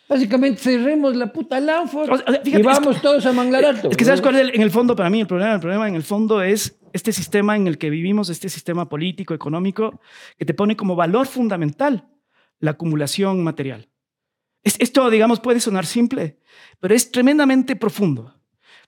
Básicamente cerremos la puta Lanford y vamos todos a manglar alto. Es que sabes cuál es en el fondo para mí el problema. El problema en el fondo es este sistema en el que vivimos, este sistema político, económico, que te pone como valor fundamental la acumulación material. esto, digamos, puede sonar simple, pero es tremendamente profundo.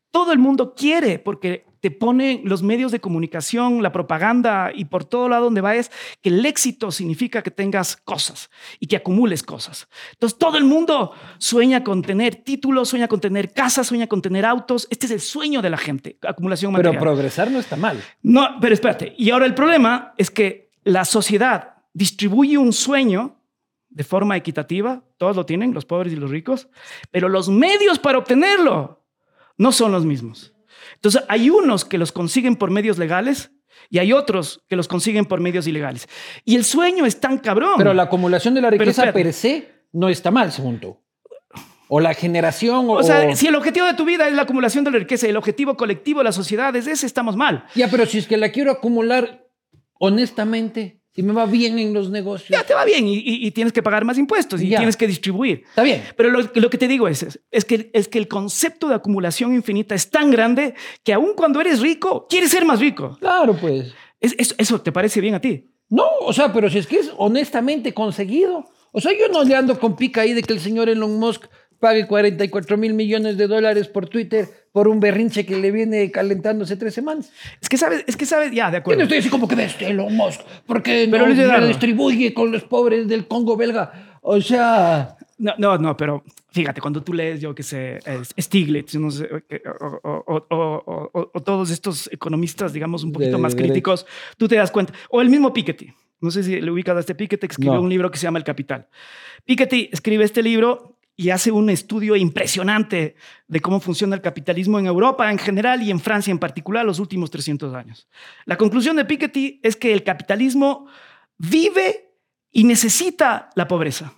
Todo el mundo quiere, porque te pone los medios de comunicación, la propaganda y por todo lado donde vayas, que el éxito significa que tengas cosas y que acumules cosas. Entonces todo el mundo sueña con tener títulos, sueña con tener casas, sueña con tener autos. Este es el sueño de la gente, acumulación material. Pero progresar no está mal. No, pero espérate. Y ahora el problema es que la sociedad distribuye un sueño de forma equitativa, todos lo tienen, los pobres y los ricos, pero los medios para obtenerlo no son los mismos. Entonces, hay unos que los consiguen por medios legales y hay otros que los consiguen por medios ilegales. Y el sueño es tan cabrón. Pero la acumulación de la riqueza per se no está mal, según tú. O la generación. O, o sea, si el objetivo de tu vida es la acumulación de la riqueza y el objetivo colectivo de la sociedad es ese, estamos mal. Ya, pero si es que la quiero acumular honestamente, si me va bien en los negocios. Ya te va bien y, tienes que pagar más impuestos y tienes que distribuir. Está bien. Pero lo, que te digo es, es, que, es que el concepto de acumulación infinita es tan grande que aun cuando eres rico, quieres ser más rico. Claro, pues. Es, ¿Eso te parece bien a ti? No, o sea, pero si es que es honestamente conseguido. O sea, yo no le ando con pica ahí de que el señor Elon Musk pague 44 mil millones de dólares por Twitter por un berrinche que le viene calentándose tres semanas. Es que sabes, es que sabes, ya, de acuerdo. Yo no estoy así como que de este Elon Musk, porque Pero no lo distribuye con los pobres del Congo belga. O sea... No, no, no, pero fíjate, cuando tú lees, yo que sé, Stiglitz no sé, o, todos estos economistas, digamos, un poquito más críticos, tú te das cuenta. O el mismo Piketty. No sé si le ubicas a este Piketty, que escribió un libro que se llama El Capital. Piketty escribe este libro y hace un estudio impresionante de cómo funciona el capitalismo en Europa en general y en Francia en particular los últimos 300 años. La conclusión de Piketty es que el capitalismo vive y necesita la pobreza.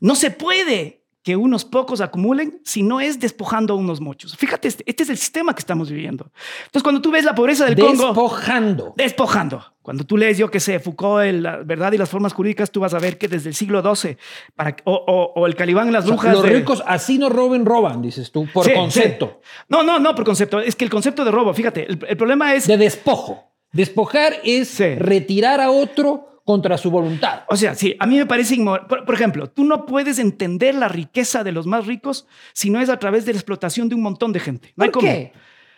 No se puede que unos pocos acumulen si no es despojando a unos muchos. Fíjate, este, este, es el sistema que estamos viviendo. Entonces, cuando tú ves la pobreza del Congo... Despojando. Despojando. Cuando tú lees, yo que sé, Foucault, La verdad y las formas jurídicas, tú vas a ver que desde el siglo XII, para, o, el Calibán en las brujas... los ricos así no roben, roban, dices tú, por concepto. No, no, no, por concepto. Es que el concepto de robo, fíjate, el, el problema es... De despojo. Despojar es retirar a otro contra su voluntad. O sea, sí, a mí me parece inmoral. Por, ejemplo, tú no puedes entender la riqueza de los más ricos si no es a través de la explotación de un montón de gente. ¿Por qué?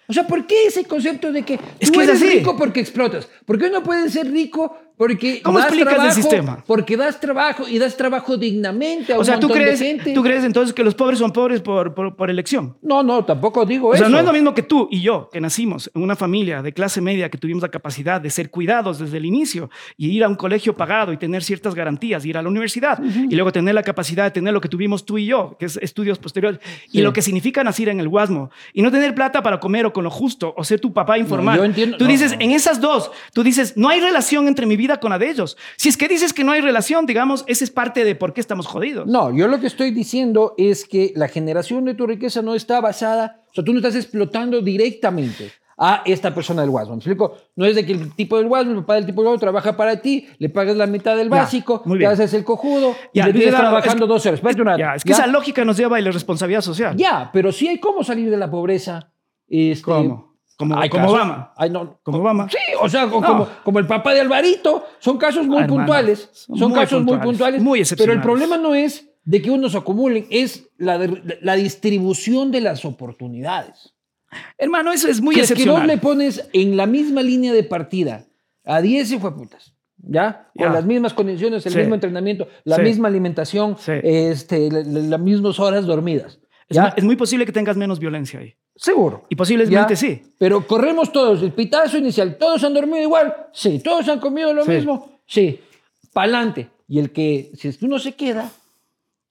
O sea, ¿por qué ese concepto de que es tú que eres rico porque explotas? ¿Por qué uno puede ser rico porque ¿Cómo das explicas trabajo, el sistema? Porque das trabajo y das trabajo dignamente a o sea, ¿tú crees, gente. ¿tú crees entonces que los pobres son pobres por, por, elección? No, no, tampoco digo eso. O sea, no es lo mismo que tú y yo, que nacimos en una familia de clase media que tuvimos la capacidad de ser cuidados desde el inicio y ir a un colegio pagado y tener ciertas garantías, ir a la universidad y luego tener la capacidad de tener lo que tuvimos tú y yo, que es estudios posteriores, y lo que significa nacer en el Guasmo y no tener plata para comer o con lo justo o ser tu papá informal. yo entiendo. Tú dices, en esas dos, tú dices, no hay relación entre mi vida con la de ellos. Si es que dices que no hay relación, digamos, esa es parte de por qué estamos jodidos. No, yo lo que estoy diciendo es que la generación de tu riqueza no está basada, o sea, tú no estás explotando directamente a esta persona del WhatsApp. ¿Me explico? No es de que el tipo del WhatsApp, el papá del tipo del WhatsApp trabaja para ti, le pagas la mitad del básico, te haces el cojudo y le tienes trabajando dos horas. ya, es que esa lógica nos lleva a la responsabilidad social. Ya, pero sí hay cómo salir de la pobreza. Este, ¿Cómo? Como, como Obama. no, como Obama. Sí, o sea, como, como, el papá de Alvarito. Son casos muy puntuales. Son, casos muy puntuales. Muy Pero el problema no es de que unos acumulen, es la, la distribución de las oportunidades. Hermano, eso es muy que excepcional. Es que no le pones en la misma línea de partida a 10 putas, ¿ya? Con las mismas condiciones, el mismo entrenamiento, la misma alimentación, este, las mismas horas dormidas. Es, muy posible que tengas menos violencia ahí. Seguro. Y posiblemente sí. Pero corremos todos, el pitazo inicial, ¿todos han dormido igual? Sí. ¿Todos han comido lo mismo? Sí. Pa'lante. Y el que, si uno se queda,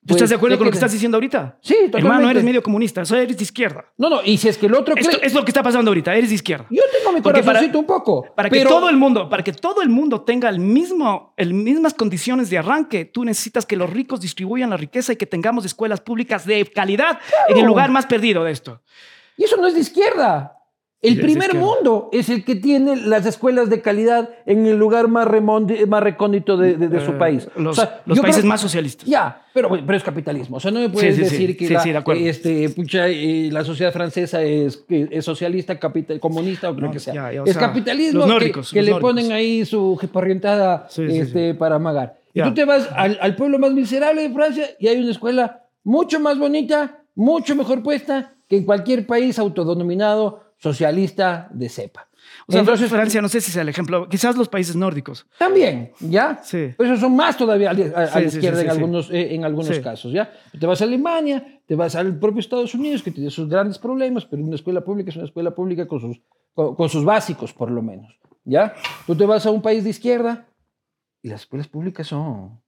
¿Tú estás de acuerdo con lo que estás diciendo ahorita? Sí, totalmente. Hermano, eres medio comunista, eres de izquierda. No, no, y si es que el otro... Esto es lo que está pasando ahorita, eres de izquierda. Yo tengo mi corazoncito un poco. Para que todo el mundo, para que todo el mundo tenga el mismo, el mismas condiciones de arranque, tú necesitas que los ricos distribuyan la riqueza y que tengamos escuelas públicas de calidad en el lugar más perdido de esto. Y eso no es de izquierda. El primer mundo es el que tiene las escuelas de calidad en el lugar más, más recóndito de, su eh, país. Los, países más socialistas. Ya, pero, pero es capitalismo. O sea, no me puedes decir que la, este, pucha, eh, la sociedad francesa es, es socialista, capital, comunista o lo que sea. es capitalismo que, le ponen ahí su jeparrientada este, para amagar. Y tú te vas al, al pueblo más miserable de Francia y hay una escuela mucho más bonita, mucho mejor puesta que en cualquier país autodenominado socialista de cepa. O sea, Entonces, Francia, no sé si sea el ejemplo, quizás los países nórdicos. También, ¿ya? Sí. Pero esos son más todavía a, la izquierda en algunos, eh, en algunos casos, ¿ya? Te vas a Alemania, te vas al propio Estados Unidos, que tiene sus grandes problemas, pero una escuela pública es una escuela pública con sus, con, sus básicos, por lo menos, ¿ya? Tú te vas a un país de izquierda y las escuelas públicas son...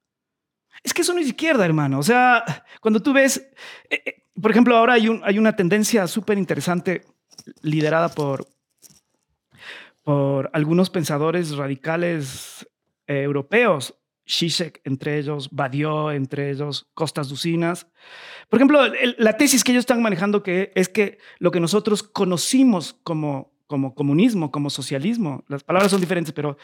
Es que eso no es izquierda, hermano. O sea, cuando tú ves... Eh, eh, por ejemplo, ahora hay, un, hay una tendencia súper interesante liderada por, por algunos pensadores radicales eh, europeos, Zizek entre ellos, Badiou entre ellos, Costas Ducinas. Por ejemplo, la tesis que ellos están manejando que es que lo que nosotros conocimos como, como comunismo, como socialismo, las palabras son diferentes, pero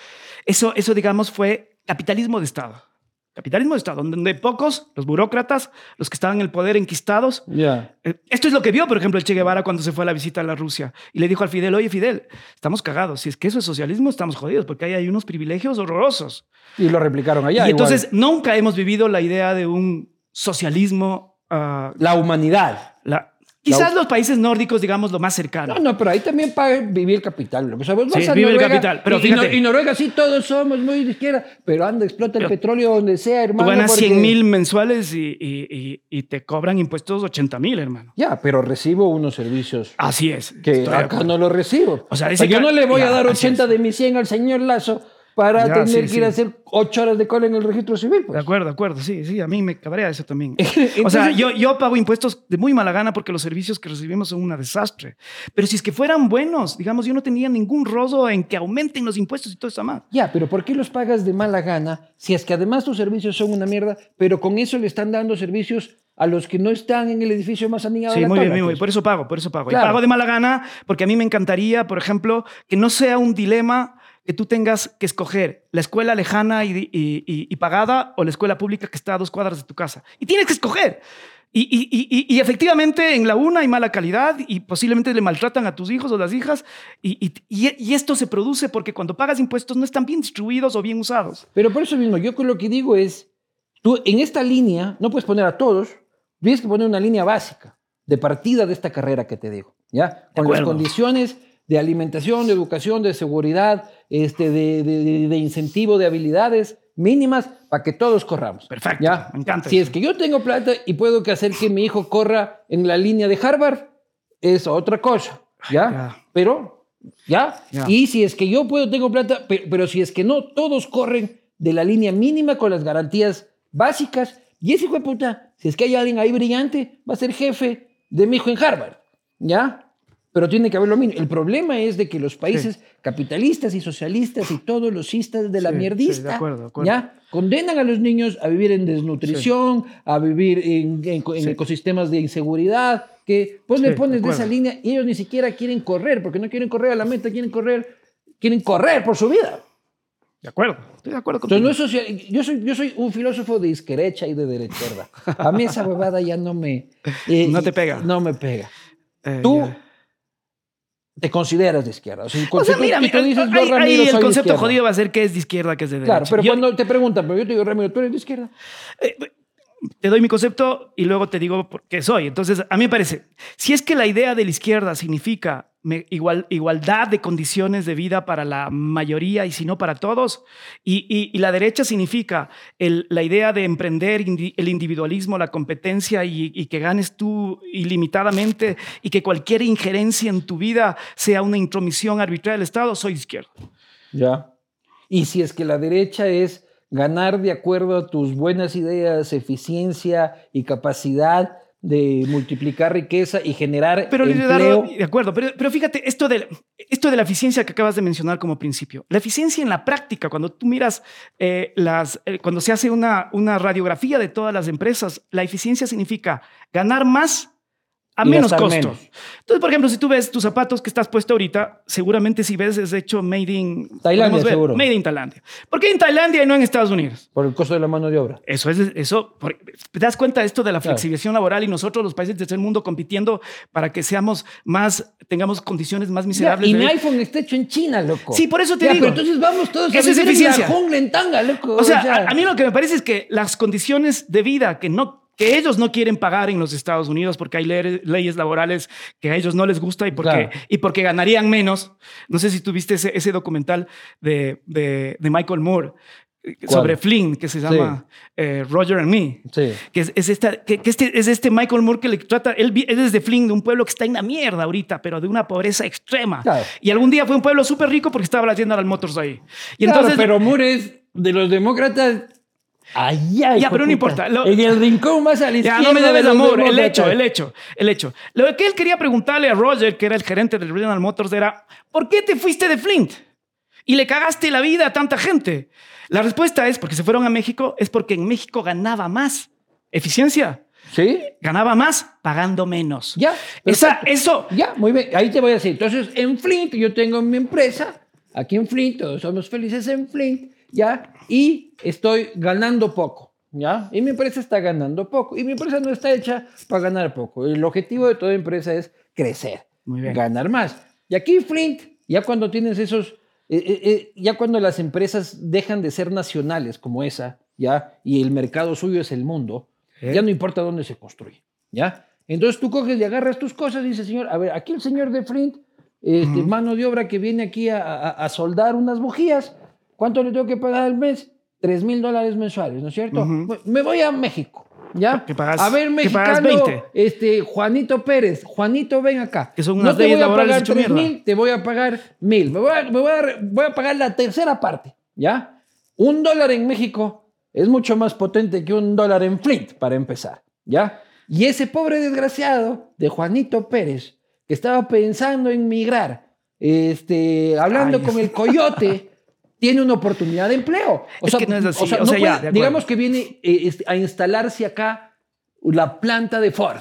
eso, eso digamos fue capitalismo de Estado. Capitalismo de Estado, donde pocos, los burócratas, los que estaban en el poder enquistados. Eh, esto es lo que vio, por ejemplo, el Che Guevara cuando se fue a la visita a la Rusia y le dijo al Fidel, oye Fidel, estamos cagados, si es que eso es socialismo, estamos jodidos, porque ahí hay unos privilegios horrorosos. Y lo replicaron allá. Y entonces nunca hemos vivido la idea de un socialismo... Ah, la humanidad. La, Quizás los países nórdicos, digamos, lo más cercano. No, no, pero ahí también paga vivir el capital. O sea, vos vas Sí, a vive el Noruega capital, pero y, y fíjate. Nor- y Noruega sí, todos somos muy de izquierda, pero anda, explota el petróleo donde sea, Tú hermano. ganas porque- 100 mil mensuales y, y- te cobran impuestos 80 mil, hermano. Ya, pero recibo unos servicios Así es. que acá no lo recibo. O sea, dice yo que- no le voy a ya, dar así 80 es. de mi 100 al señor Lazo para Ya, tener sí, que ir a sí. hacer 8 horas de cola en el registro civil. De Pues. acuerdo, de acuerdo. Sí, sí, a mí me cabrea eso también. Entonces- o sea, yo, yo pago impuestos de muy mala gana porque los servicios que recibimos son un desastre. Pero si es que fueran buenos, digamos, yo no tenía ningún rozo en que aumenten los impuestos y todo eso más. Ya, pero ¿por qué los pagas de mala gana si es que además tus servicios son una mierda, pero con eso le están dando servicios a los que no están en el edificio más aniñado Sí, de muy bien, muy bien. Por eso pago, por eso pago. Claro. Y pago de mala gana porque a mí me encantaría, por ejemplo, que no sea un dilema que tú tengas que escoger la escuela lejana y, y- y- y pagada o la escuela pública que está a dos cuadras de tu casa. Y tienes que escoger. Y, y- y- y- y efectivamente en la una hay mala calidad y posiblemente le maltratan a tus hijos o las hijas. Y, y- y- y esto se produce porque cuando pagas impuestos no están bien distribuidos o bien usados. Pero por eso mismo, yo lo que digo es, tú en esta línea no puedes poner a todos, tienes que poner una línea básica de partida de esta carrera que te digo, ¿ya? Con las condiciones de alimentación, de educación, de seguridad, este, de, de- incentivo, de habilidades mínimas para que todos corramos. Perfecto, ¿ya? me encanta Si eso. es que yo tengo plata y puedo que hacer que mi hijo corra en la línea de Harvard, es otra cosa, ¿ya? Pero, ¿ya? Y si es que yo puedo, tengo plata, pe- pero, si es que no, todos corren de la línea mínima con las garantías básicas. Y ese hijo de puta, si es que hay alguien ahí brillante, va a ser jefe de mi hijo en Harvard, ¿ya? Pero tiene que haber lo mínimo. El problema es de que los países capitalistas y socialistas y todos los cistas de la Sí, sí, mierdista, de acuerdo, de acuerdo. ¿ya? Condenan a los niños a vivir en desnutrición, a vivir en, en- en Sí. ecosistemas de inseguridad, que pues Sí, le de pones de, esa acuerdo. línea y ellos ni siquiera quieren correr, porque no quieren correr a la meta, quieren correr, quieren correr por su vida. De acuerdo, estoy de acuerdo Entonces, contigo. no es social- yo, soy, yo soy un filósofo de izquierda y de derecha. A mí esa huevada ya no me... eh, No te pega. No me pega. Eh, Tú ya. Te consideras de izquierda. O sea, O sea, tú- mira, tú dices, yo, ahí- ahí Ramiro, el concepto jodido va a ser que es de izquierda, que es de derecha. Claro, pero Yo- cuando te preguntan, pero yo te digo, Ramiro, ¿tú eres de izquierda? eh, te doy mi concepto y luego te digo por qué soy. Entonces, a mí me parece, si es que la idea de la izquierda significa me- igual, igualdad de condiciones de vida para la mayoría y si no para todos, y, y- y la derecha significa el- la idea de emprender indi- el individualismo, la competencia y, y que ganes tú ilimitadamente y que cualquier injerencia en tu vida sea una intromisión arbitraria del Estado, soy de izquierda. Ya. Y si es que la derecha es ganar de acuerdo a tus buenas ideas, eficiencia y capacidad de multiplicar riqueza y generar Pero empleo. De acuerdo, pero, pero fíjate, esto de, esto de la eficiencia que acabas de mencionar como principio, la eficiencia en la práctica, cuando tú miras, eh, las, eh, cuando se hace una, una radiografía de todas las empresas, la eficiencia significa ganar más a Y menos costo. menos. Entonces, por ejemplo, si tú ves tus zapatos que estás puesto ahorita, seguramente si ves es hecho made in Tailandia, ver, seguro. Made in Tailandia. ¿Por qué en Tailandia y no en Estados Unidos? Por el costo de la mano de obra. Eso es, eso, por- ¿te das cuenta de esto de la Claro. flexibilización laboral y nosotros los países del tercer mundo compitiendo para que seamos más, tengamos condiciones más Ya, miserables? y de mi iPhone está hecho en China, loco. Sí, por eso te Ya, digo. Pero entonces vamos todos a Eso es vivir eficiencia. en la jungla en tanga, loco. O sea, ya. a, a mí lo que me parece es que las condiciones de vida que no que ellos no quieren pagar en los Estados Unidos porque hay le- leyes laborales que a ellos no les gusta y porque, Claro. y porque ganarían menos. No sé si tuviste ese, ese documental de, de, de Michael Moore eh, sobre Flynn que se llama eh, Roger and Me. Sí. que es, es esta, que, que este, es este Michael Moore que le trata, él, él es de Flynn, de un pueblo que está en la mierda ahorita, pero de una pobreza extrema. Claro. Y algún día fue un pueblo súper rico porque estaba la General Motors ahí. Y Claro, entonces, pero Moore es de los demócratas. Allá, Ya, pero no importa. Lo- en el rincón más a la izquierda. ya no me de debes amor, el hecho, el hecho, el hecho. Lo que él quería preguntarle a Roger, que era el gerente del General Motors, era, ¿por qué te fuiste de Flint? Y le cagaste la vida a tanta gente. La respuesta es, porque se fueron a México, es porque en México ganaba más. Eficiencia. ¿Sí? Ganaba más pagando menos. Ya. Esa, eso, Ya, muy bien. Ahí te voy a decir. Entonces, en Flint, yo tengo mi empresa. Aquí en Flint, todos somos felices en Flint. ¿Ya? Y estoy ganando poco. ¿Ya? Y mi empresa está ganando poco. Y mi empresa no está hecha para ganar poco. El objetivo de toda empresa es crecer. Muy bien. Ganar más. Y aquí Flint, ya cuando tienes esos... eh, eh, eh, ya cuando las empresas dejan de ser nacionales como esa, ¿ya? Y el mercado suyo es el mundo, ¿Eh? ya no importa dónde se construye, ¿ya? Entonces tú coges y agarras tus cosas y dices, señor, a ver, aquí el señor de Flint, este, mano de obra que viene aquí a, a- a soldar unas bujías, ¿cuánto le tengo que pagar al mes? Tres mil dólares mensuales, ¿no es cierto? Ujú. Bueno, Me voy a México, ¿ya? Que pagas- a ver, que mexicano, pagas 20. este, Juanito Pérez, Juanito, ven acá. Que son no unas te leyes voy a pagar hecho tres mierda. mil, te voy a pagar mil. Me voy a, me voy a voy a pagar la tercera parte, ¿ya? Un dólar en México es mucho más potente que un dólar en Flint, para empezar, ¿ya? Y ese pobre desgraciado de Juanito Pérez, que estaba pensando en migrar, este, hablando Ay. con el coyote, tiene una oportunidad de empleo. O Es sea, que no es así, o sea, o sea, no ya, puede- de acuerdo. digamos que viene eh, a instalarse acá la planta de Ford.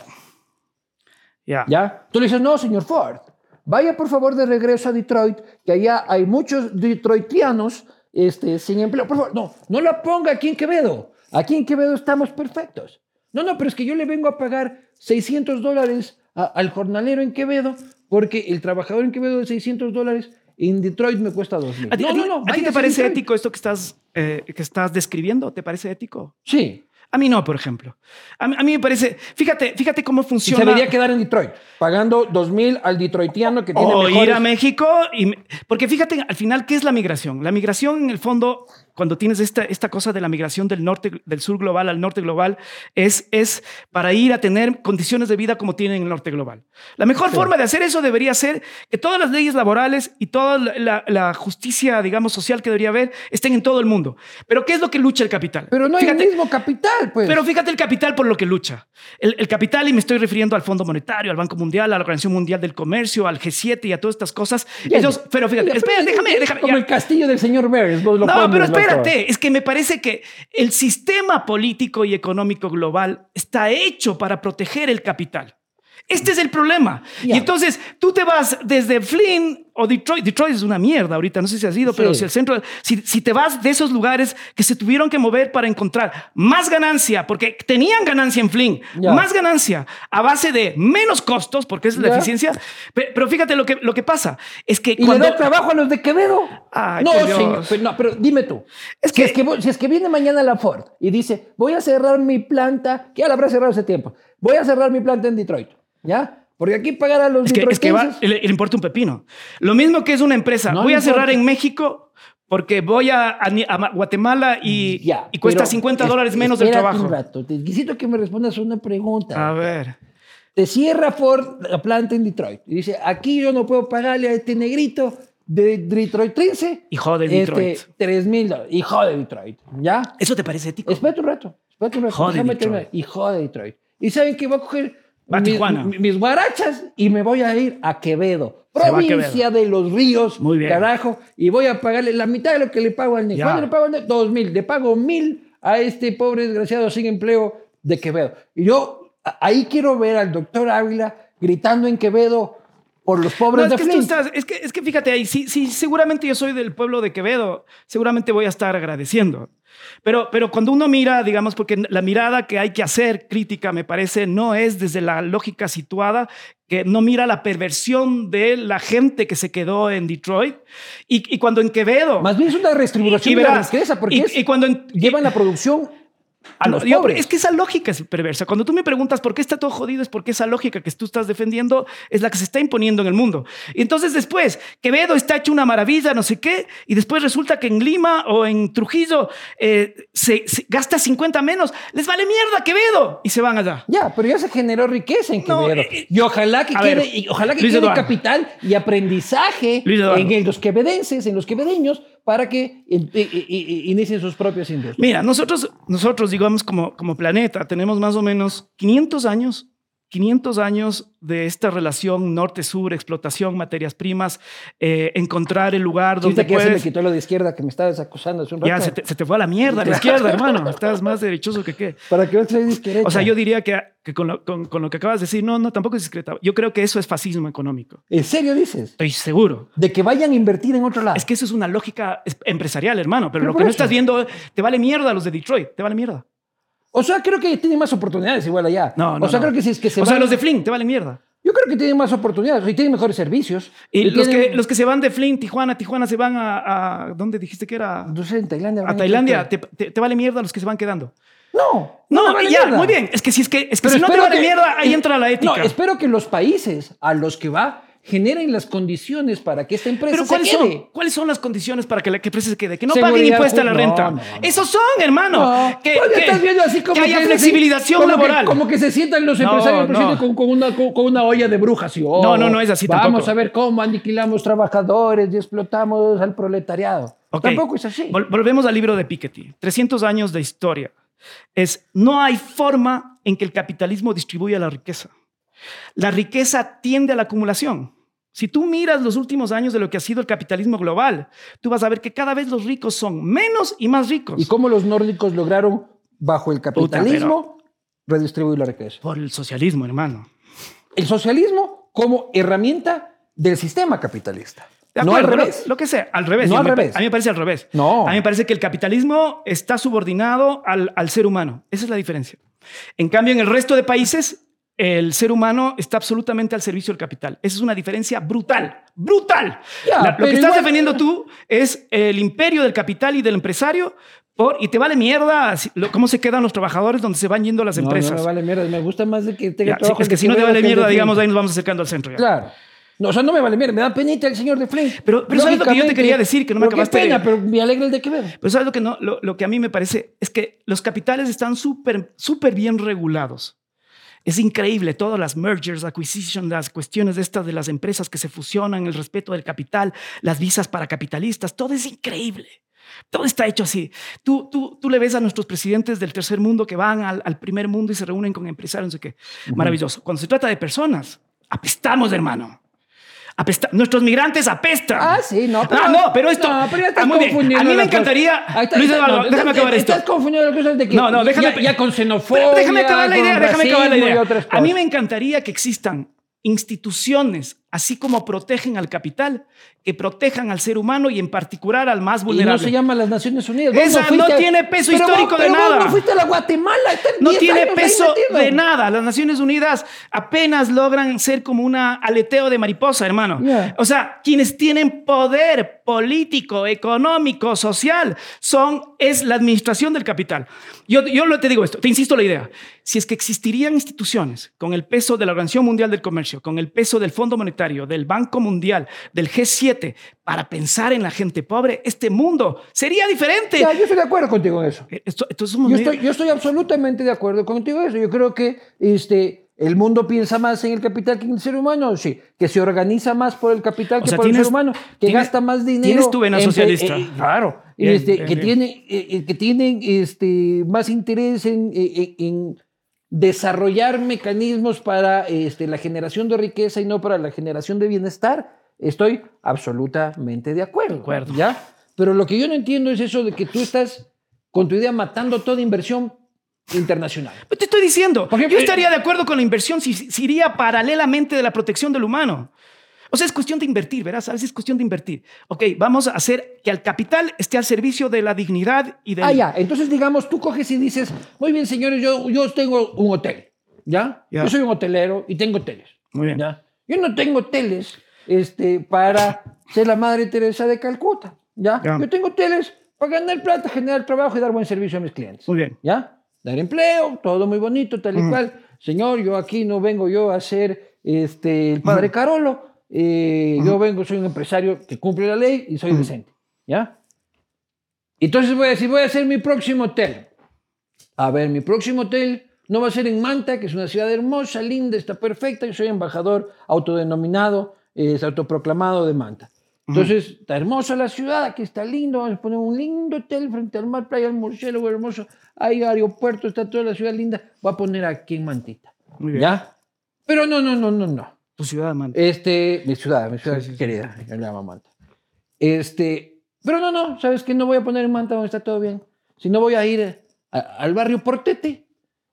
Ya. ¿Ya? Tú le dices, no, señor Ford, vaya por favor de regreso a Detroit, que allá hay muchos detroitianos este, sin empleo. Por favor, no, no la ponga aquí en Quevedo. Aquí en Quevedo estamos perfectos. No, no, pero es que yo le vengo a pagar 600 dólares al jornalero en Quevedo, porque el trabajador en Quevedo de 600 dólares en Detroit me cuesta 2 mil. ¿A ti, No, no, no. ¿a ti te parece ético esto que estás, eh, que estás describiendo? ¿Te parece ético? Sí. A mí no, por ejemplo. A mí, a mí me parece, fíjate, fíjate cómo Y funciona. se debería quedar en Detroit, pagando 2 mil al detroitiano que tiene o mejores... ir a México. Y, porque fíjate, al final, ¿qué es la migración? La migración, en el fondo, cuando tienes esta, esta cosa de la migración del norte, del sur global al norte global, es, es para ir a tener condiciones de vida como tienen en el norte global. La mejor Sí. forma de hacer eso debería ser que todas las leyes laborales y toda la, la- justicia, digamos, social que debería haber estén en todo el mundo. Pero ¿qué es lo que lucha el capital? Pero no hay Fíjate, el mismo capital, pues. pero fíjate el capital por lo que lucha. El, el capital, y me estoy refiriendo al Fondo Monetario, al Banco Mundial, a la Organización Mundial del Comercio, al G7 y a todas estas cosas. Ellos, pero fíjate, espera, déjame, déjame. Como ya. el castillo del señor vos lo No, pones, pero loco. Es que me parece que el sistema político y económico global está hecho para proteger el capital. Este es el problema. Ya. Y entonces tú te vas desde Flynn o Detroit. Detroit es una mierda ahorita, no sé si has ido, pero Sí. si el centro, si, si te vas de esos lugares que se tuvieron que mover para encontrar más ganancia, porque tenían ganancia en Flynn, Ya. más ganancia a base de menos costos, porque es la Ya. eficiencia. Pe- Pero, fíjate lo que, lo que pasa es que Y cuando le da trabajo a los de Quevedo. Ay, no, señor, pero, no, pero dime tú. Es si, que- es que, si es que viene mañana la Ford y dice, voy a cerrar mi planta, que ya la habrá cerrado hace tiempo, voy a cerrar mi planta en Detroit, ¿ya? Porque aquí pagar a los Es que, es que va, le, le importa un pepino. Lo mismo que es una empresa. No voy a cerrar en México porque voy a, a a Ma- Guatemala y, Ya, y cuesta pero 50 es- dólares menos espérate trabajo. un rato. Te necesito que me respondas una pregunta. A ver. Te cierra Ford la planta en Detroit y dice, aquí yo no puedo pagarle a este negrito de Detroitense. Hijo de Detroit. 3 mil dólares. Hijo de Detroit. ¿Ya? ¿Eso te parece ético? Espérate un rato. Espérate un rato. Hijo de Detroit. Hijo de Detroit. ¿Y saben que voy a coger Va a mis, Tijuana. mi- mis guarachas y me voy a ir a Quevedo? Provincia de los ríos. Muy bien. Carajo. Y voy a pagarle la mitad de lo que le pago al. Ya. ¿Cuánto le pago al negro? Dos mil. Le pago mil a este pobre desgraciado sin empleo de Quevedo. Y yo ahí quiero ver al doctor Ávila gritando en Quevedo por los No, pobres es, de que tú Flint. estás- es, que, es que fíjate ahí, sí, sí, seguramente yo soy del pueblo de Quevedo, seguramente voy a estar agradeciendo. Pero, pero cuando uno mira, digamos, porque la mirada que hay que hacer crítica, me parece, no es desde la lógica situada, que no mira la perversión de la gente que se quedó en Detroit. Y, y cuando en Quevedo... Más bien es una redistribución y de la riqueza porque y- es- y cuando en- llevan la producción a no, los yo- pobres. es que esa lógica es perversa. Cuando tú me preguntas por qué está todo jodido, es porque esa lógica que tú estás defendiendo es la que se está imponiendo en el mundo. Y entonces después, Quevedo está hecho una maravilla, no sé qué, y después resulta que en Lima o en Trujillo eh, se, se gasta 50 menos. Les vale mierda Quevedo y se van allá. Ya, pero ya se generó riqueza en No, Quevedo. eh, y ojalá que quede, ver, y ojalá que quede capital y aprendizaje en, el- los quevedenses, en los quevedeños, para que inicien sus propias industrias. Mira, nosotros, nosotros digamos, como, como planeta, tenemos más o menos 500 años, 500 años de esta relación norte-sur, explotación, materias primas, eh, encontrar el lugar donde que ya se me puedes... quitó lo de izquierda que me estabas acusando hace un rato. Ya se te, se te fue a la mierda la izquierda, hermano. Estás más derechoso que qué. ¿Para otra vez izquierda? O sea, yo diría que, que con, lo, con- con lo que acabas de decir, no, no, tampoco es discreta. Yo creo que eso es fascismo económico. ¿En serio dices? Estoy seguro. De que vayan a invertir en otro lado. Es que eso es una lógica es- empresarial, hermano. Pero, Pero lo que no eso. estás viendo, te vale mierda los de Detroit. Te vale mierda. O sea, creo que tienen más oportunidades igual allá. No, no. O sea, no. creo que si es que se O sea, van- los de Flint te valen mierda. Yo creo que tienen más oportunidades y tienen mejores servicios. Y, los, tienen- que, los que se van de Flint, Tijuana, Tijuana se van a. a ¿Dónde dijiste que era? No sé, en Tailandia. A Tailandia. Te, te- te vale mierda los que se van quedando. No. No, me vale ya, mierda. muy bien. Es que si es que, es que si no te vale que- mierda, ahí es- entra la ética. No, espero que los países a los que va generen las condiciones para que esta empresa Pero se ¿cuáles quede. son, ¿cuáles son las condiciones para que la empresa se quede? Que no paguen impuesto a la renta. no, no, no. Esos son, hermano. No, que, pues que- estás viendo así como que haya flexibilización como laboral. como que se sientan los empresarios con, con una, con, con una olla de brujas. Y, oh, No, no, no es así Vamos tampoco. a ver cómo aniquilamos trabajadores y explotamos al proletariado. Ok. Tampoco es así. Vol- volvemos al libro de Piketty. 300 años de historia. Es, no hay forma en que el capitalismo distribuya la riqueza. La riqueza tiende a la acumulación. Si tú miras los últimos años de lo que ha sido el capitalismo global, tú vas a ver que cada vez los ricos son menos y más ricos. ¿Y cómo los nórdicos lograron, bajo el capitalismo, redistribuir la riqueza? Por el socialismo, hermano. El socialismo como herramienta del sistema capitalista. No al revés. Lo, que sea, al revés. No al me revés. A mí me parece al revés. No. A mí me parece que el capitalismo está subordinado al, al ser humano. Esa es la diferencia. En cambio, en el resto de países, el ser humano está absolutamente al servicio del capital. Esa es una diferencia brutal, brutal. Ya, La- lo que estás igual- defendiendo tú es el imperio del capital y del empresario por, y te vale mierda si- lo- cómo se quedan los trabajadores donde se van yendo las No, empresas. No, me vale mierda. Me gusta más de que tenga sí, trabajo es el que si no te vale que mierda, digamos, ahí nos vamos acercando al centro. ya. Claro. No, o sea, no me vale mierda. Me da penita el señor de Flynn. Pero- pero ¿sabes lo que yo te quería decir? Que no me qué acabaste de- pena, pero me alegra el de Quevedo. Pero ¿sabes lo que, no, lo, lo que a mí me parece? Es que los capitales están súper súper bien regulados. Es increíble, todas las mergers, acquisitions, las cuestiones de estas de las empresas que se fusionan, el respeto del capital, las visas para capitalistas, todo es increíble. Todo está hecho así. Tú, tú, tú le ves a nuestros presidentes del tercer mundo que van al, al primer mundo y se reúnen con empresarios, no sé qué. Maravilloso. Cuando se trata de personas, apestamos, hermano. Apesta- Nuestros migrantes apestan. Ah, sí, no. Ah, no, pero esto. No, pero ya estás ah, muy bien. A mí me encantaría. Está, Luis Eduardo, no, déjame acabar esto. Estás confundiendo las cosas de que. No, no, déjame. Ya, ya con xenofobia. Pero déjame acabar la idea, déjame acabar la idea. A mí me encantaría que existan instituciones, así como protegen al capital, que protejan al ser humano y en particular al más Y no vulnerable. se llama las Naciones Unidas. Esa fuiste no a- tiene peso Pero histórico vos- de pero vos nada. No fuiste a la Guatemala. no 10 tiene peso de nada. Las Naciones Unidas apenas logran ser como un aleteo de mariposa, hermano. Yeah. O sea, quienes tienen poder político, económico, social, son, es la administración del capital. Yo, yo te digo esto, te insisto la idea. Si es que existirían instituciones con el peso de la Organización Mundial del Comercio, con el peso del Fondo Monetario, del Banco Mundial, del G7, para pensar en la gente pobre, este mundo sería diferente. Ya, yo estoy de acuerdo contigo en eso. Esto, esto somos Yo medio- estoy, yo estoy absolutamente de acuerdo contigo en eso. Yo creo que este, el mundo piensa más en el capital que en el ser humano. Sí, que se organiza más por el capital O que sea, por el ser humano, que tienes- gasta más dinero. tienes tu vena en- socialista. eh, eh, claro. Y Bien, este, bien, que, bien. Tiene, eh, eh, que tienen este, más interés en, eh, eh, en desarrollar mecanismos para este, la generación de riqueza y no para la generación de bienestar. Estoy absolutamente de acuerdo. De acuerdo. ¿ya? Pero lo que yo no entiendo es eso de que tú estás con tu idea matando toda inversión internacional. Pero Te estoy diciendo, Porque- yo estaría de acuerdo con la inversión si, si iría paralelamente de la protección del humano. O sea, es cuestión de invertir, verás, a veces es cuestión de invertir. Ok, vamos a hacer que el capital esté al servicio de la dignidad y del... Ah, ya. Entonces, digamos, tú coges y dices, muy bien, señores, yo, yo tengo un hotel, ¿ya? Yo soy un hotelero y tengo hoteles, Muy bien. ¿ya? Yo no tengo hoteles este, para ser la Madre Teresa de Calcuta, ¿ya? Ya. Yo tengo hoteles para ganar plata, generar trabajo y dar buen servicio a mis clientes. Muy bien. ¿Ya? Dar empleo, todo muy bonito, tal y cual. Señor, yo aquí no vengo yo a ser este, el padre Carolo. Eh, Yo vengo, soy un empresario que cumple la ley y soy decente. ¿Ya? Entonces voy a decir, voy a hacer mi próximo hotel. A ver, mi próximo hotel no va a ser en Manta, que es una ciudad hermosa, linda, está perfecta. Yo soy embajador autodenominado, es autoproclamado de Manta. Entonces, está hermosa la ciudad, aquí está lindo, vamos a poner un lindo hotel frente al mar, playa, el murciélago hermoso, hay aeropuerto, está toda la ciudad linda. Voy a poner aquí en Mantita. ¿Ya? Pero no, no, no, no, no. Tu ciudad, man. Este, mi ciudad, mi ciudad Sí, sí, sí. querida, que me llama Manta. Este, pero no, no, ¿sabes qué? No voy a poner en Manta donde está todo bien, sino voy a ir a- al barrio Portete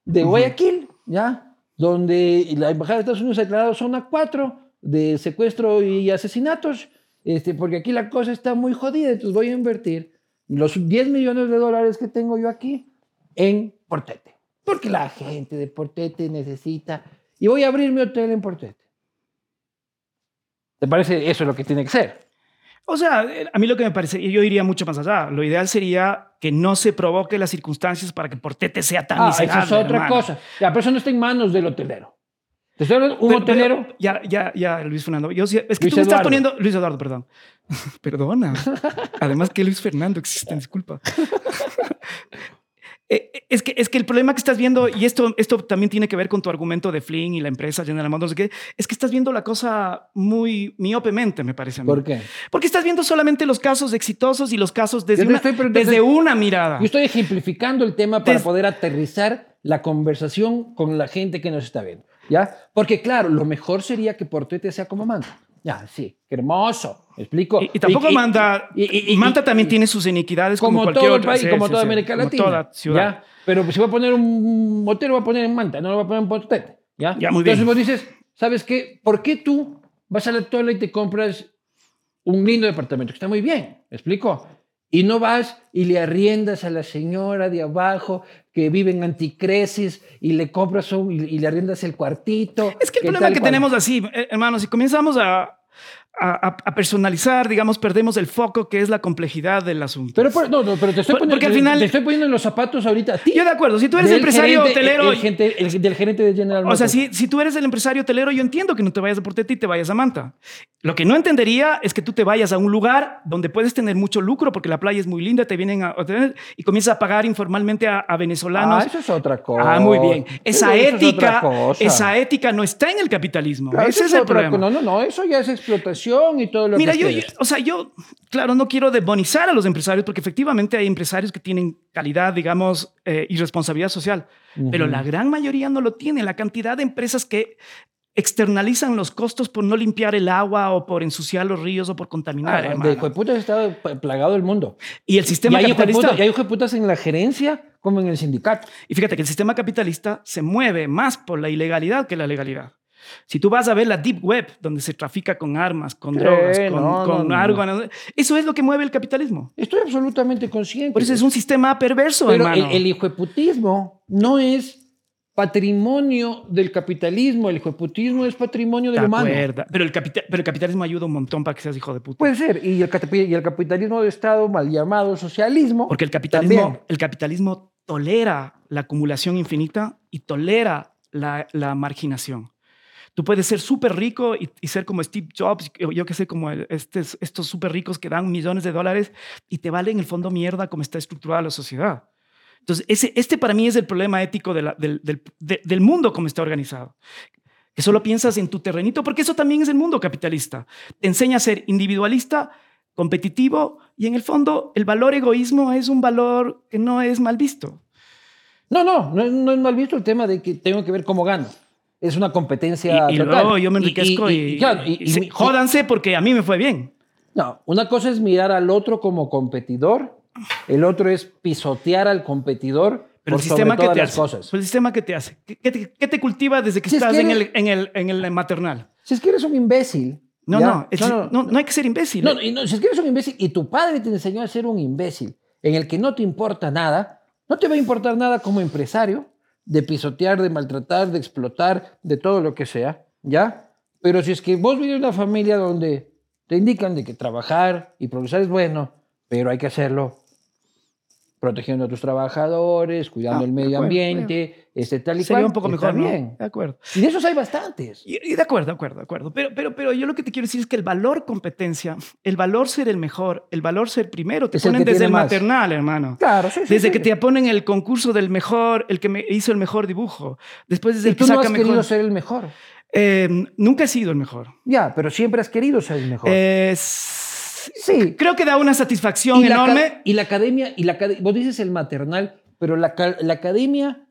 de Guayaquil, ¿ya? Donde la Embajada de Estados Unidos ha declarado zona 4 de secuestro y asesinatos, este, porque aquí la cosa está muy jodida, entonces voy a invertir los 10 millones de dólares que tengo yo aquí en Portete, porque la gente de Portete necesita, y voy a abrir mi hotel en Portete. ¿Te parece eso lo que tiene que ser? O sea, eh, a mí lo que me parece, y yo iría mucho más allá, lo ideal sería que no se provoque las circunstancias para que Portete sea tan Ah, miserable. esa es otra hermano. cosa. Pero eso no está en manos del hotelero. Te estoy hablando un Pero- pero- hotelero. ya, ya, ya, Luis Fernando. Yo, es que Luis tú me estás poniendo. Luis Eduardo, perdón. Perdona. Además que Luis Fernando existe, disculpa. Eh, eh, Es que, es que el problema que estás viendo, y esto, esto también tiene que ver con tu argumento de Flynn y la empresa General Motors, que es que estás viendo la cosa muy miopemente, me parece a mí. ¿Por qué? Porque estás viendo solamente los casos exitosos y los casos desde, una, estoy desde una mirada. Yo estoy ejemplificando el tema para Des- poder aterrizar la conversación con la gente que nos está viendo. ¿Ya? Porque, claro, lo mejor sería que Portete sea como Manta. Ya, sí, hermoso. ¿Me explico? Y, y tampoco Manta, y- y- y- Manta también tiene sus iniquidades como, como cualquier todo el país, como sí, toda sí, América como Latina. toda ciudad. ¿ya? Pero si va a poner un motero, va a poner en Manta, no lo va a poner en Portete. ¿ya? Ya, muy Entonces bien. vos dices, ¿sabes qué? ¿Por qué tú vas a la tola y te compras un lindo departamento? Que está muy bien, ¿me explico? Y no vas y le arriendas a la señora de abajo que vive en anticresis y le compras un, y, le arriendas el cuartito. Es que el problema que cual. tenemos así, eh, hermanos, si comenzamos a, a- a- personalizar, digamos, perdemos el foco que es la complejidad del asunto. Pero, por- no, no, pero te estoy, poniendo, porque al final- te estoy poniendo en los zapatos ahorita a ti. yo de acuerdo, si tú eres empresario gerente- hotelero, el gente- el- del gerente de General o sea, Motors. si, si tú eres el empresario hotelero, yo entiendo que no te vayas a Portete y te vayas a Manta. Lo que no entendería es que tú te vayas a un lugar donde puedes tener mucho lucro porque la playa es muy linda, te vienen a hoteles y comienzas a pagar informalmente a, a venezolanos. Ah, eso es otra cosa. Ah, muy bien. Esa Eso es ética, cosa. esa ética no está en el capitalismo. Claro, Ese eso es el problema. No, no, no, eso ya es explotación y todo lo Mira, que yo, yo- o sea, yo, claro, no quiero demonizar a los empresarios porque efectivamente hay empresarios que tienen calidad, digamos, eh, y responsabilidad social, pero Ujú. la gran mayoría no lo tiene. La cantidad de empresas que externalizan los costos por no limpiar el agua o por ensuciar los ríos o por contaminar. Ah, de hijueputas está plagado el mundo. y el sistema y hay capitalista. y hay hijueputas en la gerencia como en el sindicato. Y fíjate que el sistema capitalista se mueve más por la ilegalidad que la legalidad. Si tú vas a ver la deep web, donde se trafica con armas, con Sí, drogas, con, no, con no, no. algo, eso es lo que mueve el capitalismo. Estoy absolutamente consciente. Por eso es un sistema perverso, Pero hermano. el, el hijueputismo no es patrimonio del capitalismo. El hijueputismo es patrimonio del De humano. Pero el, capita- pero el capitalismo ayuda un montón para que seas hijo de puta. Puede ser. Y el, y el capitalismo de Estado, mal llamado socialismo. Porque el capitalismo, también. el capitalismo tolera la acumulación infinita y tolera la, la marginación. Tú puedes ser súper rico y, y ser como Steve Jobs, yo, que sé, como estes- estos súper ricos que dan millones de dólares y te vale en el fondo mierda como está estructurada la sociedad. Entonces, ese, este para mí es el problema ético de la- del, del- de- del mundo como está organizado. Que solo piensas en tu terrenito, porque eso también es el mundo capitalista. Te enseña a ser individualista, competitivo y en el fondo el valor egoísmo es un valor que no es mal visto. No, no, no, no es mal visto el tema de que tengo que ver cómo gano. Es una competencia Y, y total. luego yo me enriquezco y, jódanse porque a mí me fue bien. No, una cosa es mirar al otro como competidor, el otro es pisotear al competidor Pero por el sistema sobre que te las hace. cosas. Pues el sistema que te hace. ¿Qué, qué te, qué te cultiva desde que Si es estás en, el, en, el, en el maternal? Si es que eres un imbécil. No, no, el si- no, no hay que ser imbécil. No, y no, si es que eres un imbécil y tu padre te enseñó a ser un imbécil en el que no te importa nada, no te va a importar nada como empresario de pisotear, de maltratar, de explotar, de todo lo que sea, ¿ya? Pero si es que vos vives en una familia donde te indican de que trabajar y progresar es bueno, pero hay que hacerlo protegiendo a tus trabajadores, cuidando Ah, el medio acuerdo, ambiente, este tal y Sería cual, un poco mejor, ¿no? bien. De acuerdo. Y de esos hay bastantes. Y, y de acuerdo, de acuerdo, de acuerdo. Pero, pero, pero yo lo que te quiero decir es que el valor competencia, el valor ser el mejor, el valor ser primero, te Es el ponen que desde el más. maternal, hermano. Claro, sí, sí, Desde sí. que te ponen el concurso del mejor, el que me hizo el mejor dibujo. Después desde Y el que tú no saca has querido mejor. ser el mejor. Eh, nunca he sido el mejor. Ya, pero siempre has querido ser el mejor. Eh, s- sí. creo que da una satisfacción enorme. y la academia, y la vos dices el maternal, pero la, ca- la academia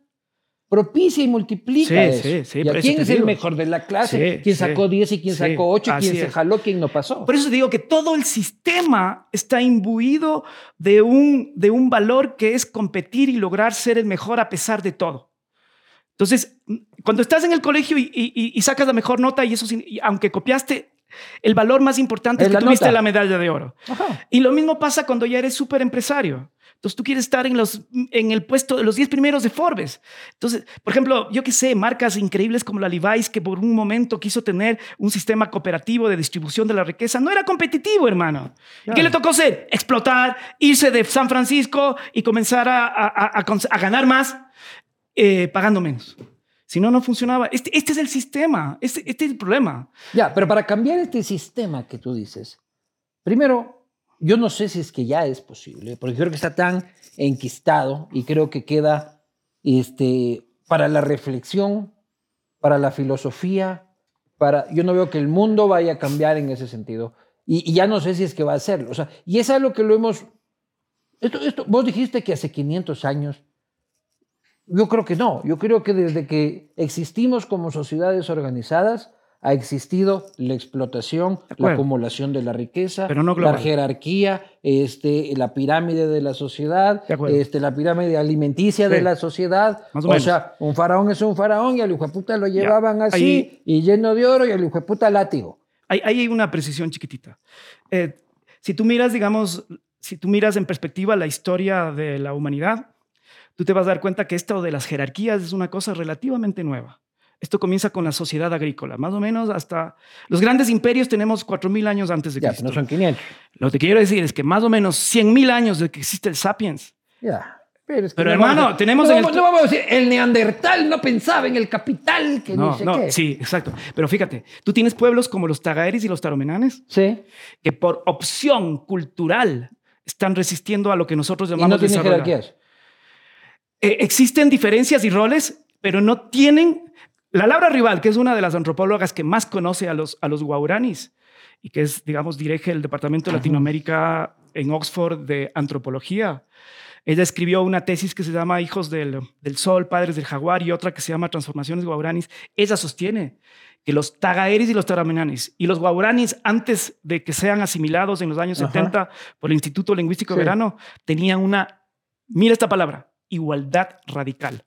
propicia y multiplica Sí, eso. sí, sí, ¿Y por a eso quién es el mejor de la clase? Sí, ¿Quién sacó 10 y quién sí, sacó 8? ¿Quién se es. jaló? ¿Quién no pasó? Por eso te digo que todo el sistema está imbuido de un, de un valor que es competir y lograr ser el mejor a pesar de todo. Entonces, cuando estás en el colegio y, y- y sacas la mejor nota y eso, aunque copiaste, el valor más importante es, Es que la tuviste nota. la medalla de oro. Ajá. Y lo mismo pasa cuando ya eres súper empresario. Entonces tú quieres estar en, los, en el puesto de los 10 primeros de Forbes. Entonces, por ejemplo, yo que sé, marcas increíbles como la Levi's, que por un momento quiso tener un sistema cooperativo de distribución de la riqueza, no era competitivo, hermano. ¿Qué le tocó hacer? Explotar, irse de San Francisco y comenzar a, a, a, ganar más eh, pagando menos. Si no, no funcionaba. Este, este es el sistema, este, este es el problema. Ya, pero para cambiar este sistema que tú dices, primero yo no sé si es que ya es posible, porque creo que está tan enquistado y creo que queda este, para la reflexión, para la filosofía, para, yo no veo que el mundo vaya a cambiar en ese sentido. Y, ya no sé si es que va a hacerlo. O sea, y es algo que lo hemos... Esto, esto, vos dijiste que hace 500 años. Yo creo que no. Yo creo que desde que existimos como sociedades organizadas, ha existido la explotación, la acumulación de la riqueza, la jerarquía, este, la pirámide de la sociedad, este, la pirámide alimenticia de la sociedad. o, sea, un faraón es un faraón y al hijo de puta lo llevaban así y lleno de oro y al hijo de puta látigo. Ahí hay una precisión chiquitita. Eh, si tú miras, digamos, si tú miras en perspectiva la historia de la humanidad, tú te vas a dar cuenta que esto de las jerarquías es una cosa relativamente nueva. Esto comienza con la sociedad agrícola, más o menos hasta los grandes imperios tenemos 4.000 años antes de Cristo. Ya, no son 500. Lo que quiero decir es que más o menos 100.000 años de que existe el sapiens. Ya. Pero, hermano, tenemos... No, el... no, vamos a decir, el neandertal no pensaba en el capital, que no, sé no, qué. Sí, exacto. Pero fíjate, tú tienes pueblos como los tagaeris y los taromenanes, sí. que por opción cultural están resistiendo a lo que nosotros llamamos... ¿Y no tienen jerarquías? Eh, existen diferencias y roles, pero no tienen la Laura Rival, que es una de las antropólogas que más conoce a los, a los guauranis y que es, digamos, dirige el Departamento de Latinoamérica en Oxford de Antropología. Ella escribió una tesis que se llama Hijos del, del Sol, Padres del Jaguar y otra que se llama Transformaciones Guauranis. Ella sostiene que los tagaeris y los taramenanis y los guauranis, antes de que sean asimilados en los años 70 por el Instituto Lingüístico Verano, tenían una, mira esta palabra, igualdad radical.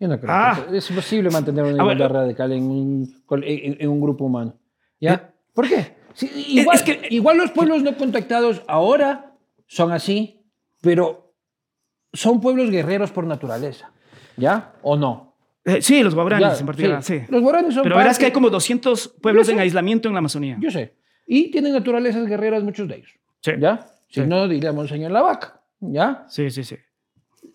Yo no creo ah. es imposible mantener una igualdad radical en un, en, un, grupo humano. ¿Ya? Eh, ¿Por qué? igual, que, igual los pueblos no contactados ahora son así, pero son pueblos guerreros por naturaleza. ¿Ya? ¿O no? Eh, sí, los guaraníes en particular, sí. Los guaraníes son Pero verás que hay como 200 pueblos en aislamiento en la Amazonía. Yo sé. Y tienen naturalezas guerreras muchos de ellos. Sí. ¿Ya? Si no, diríamos señor la vaca. ¿Ya? Sí, sí, sí.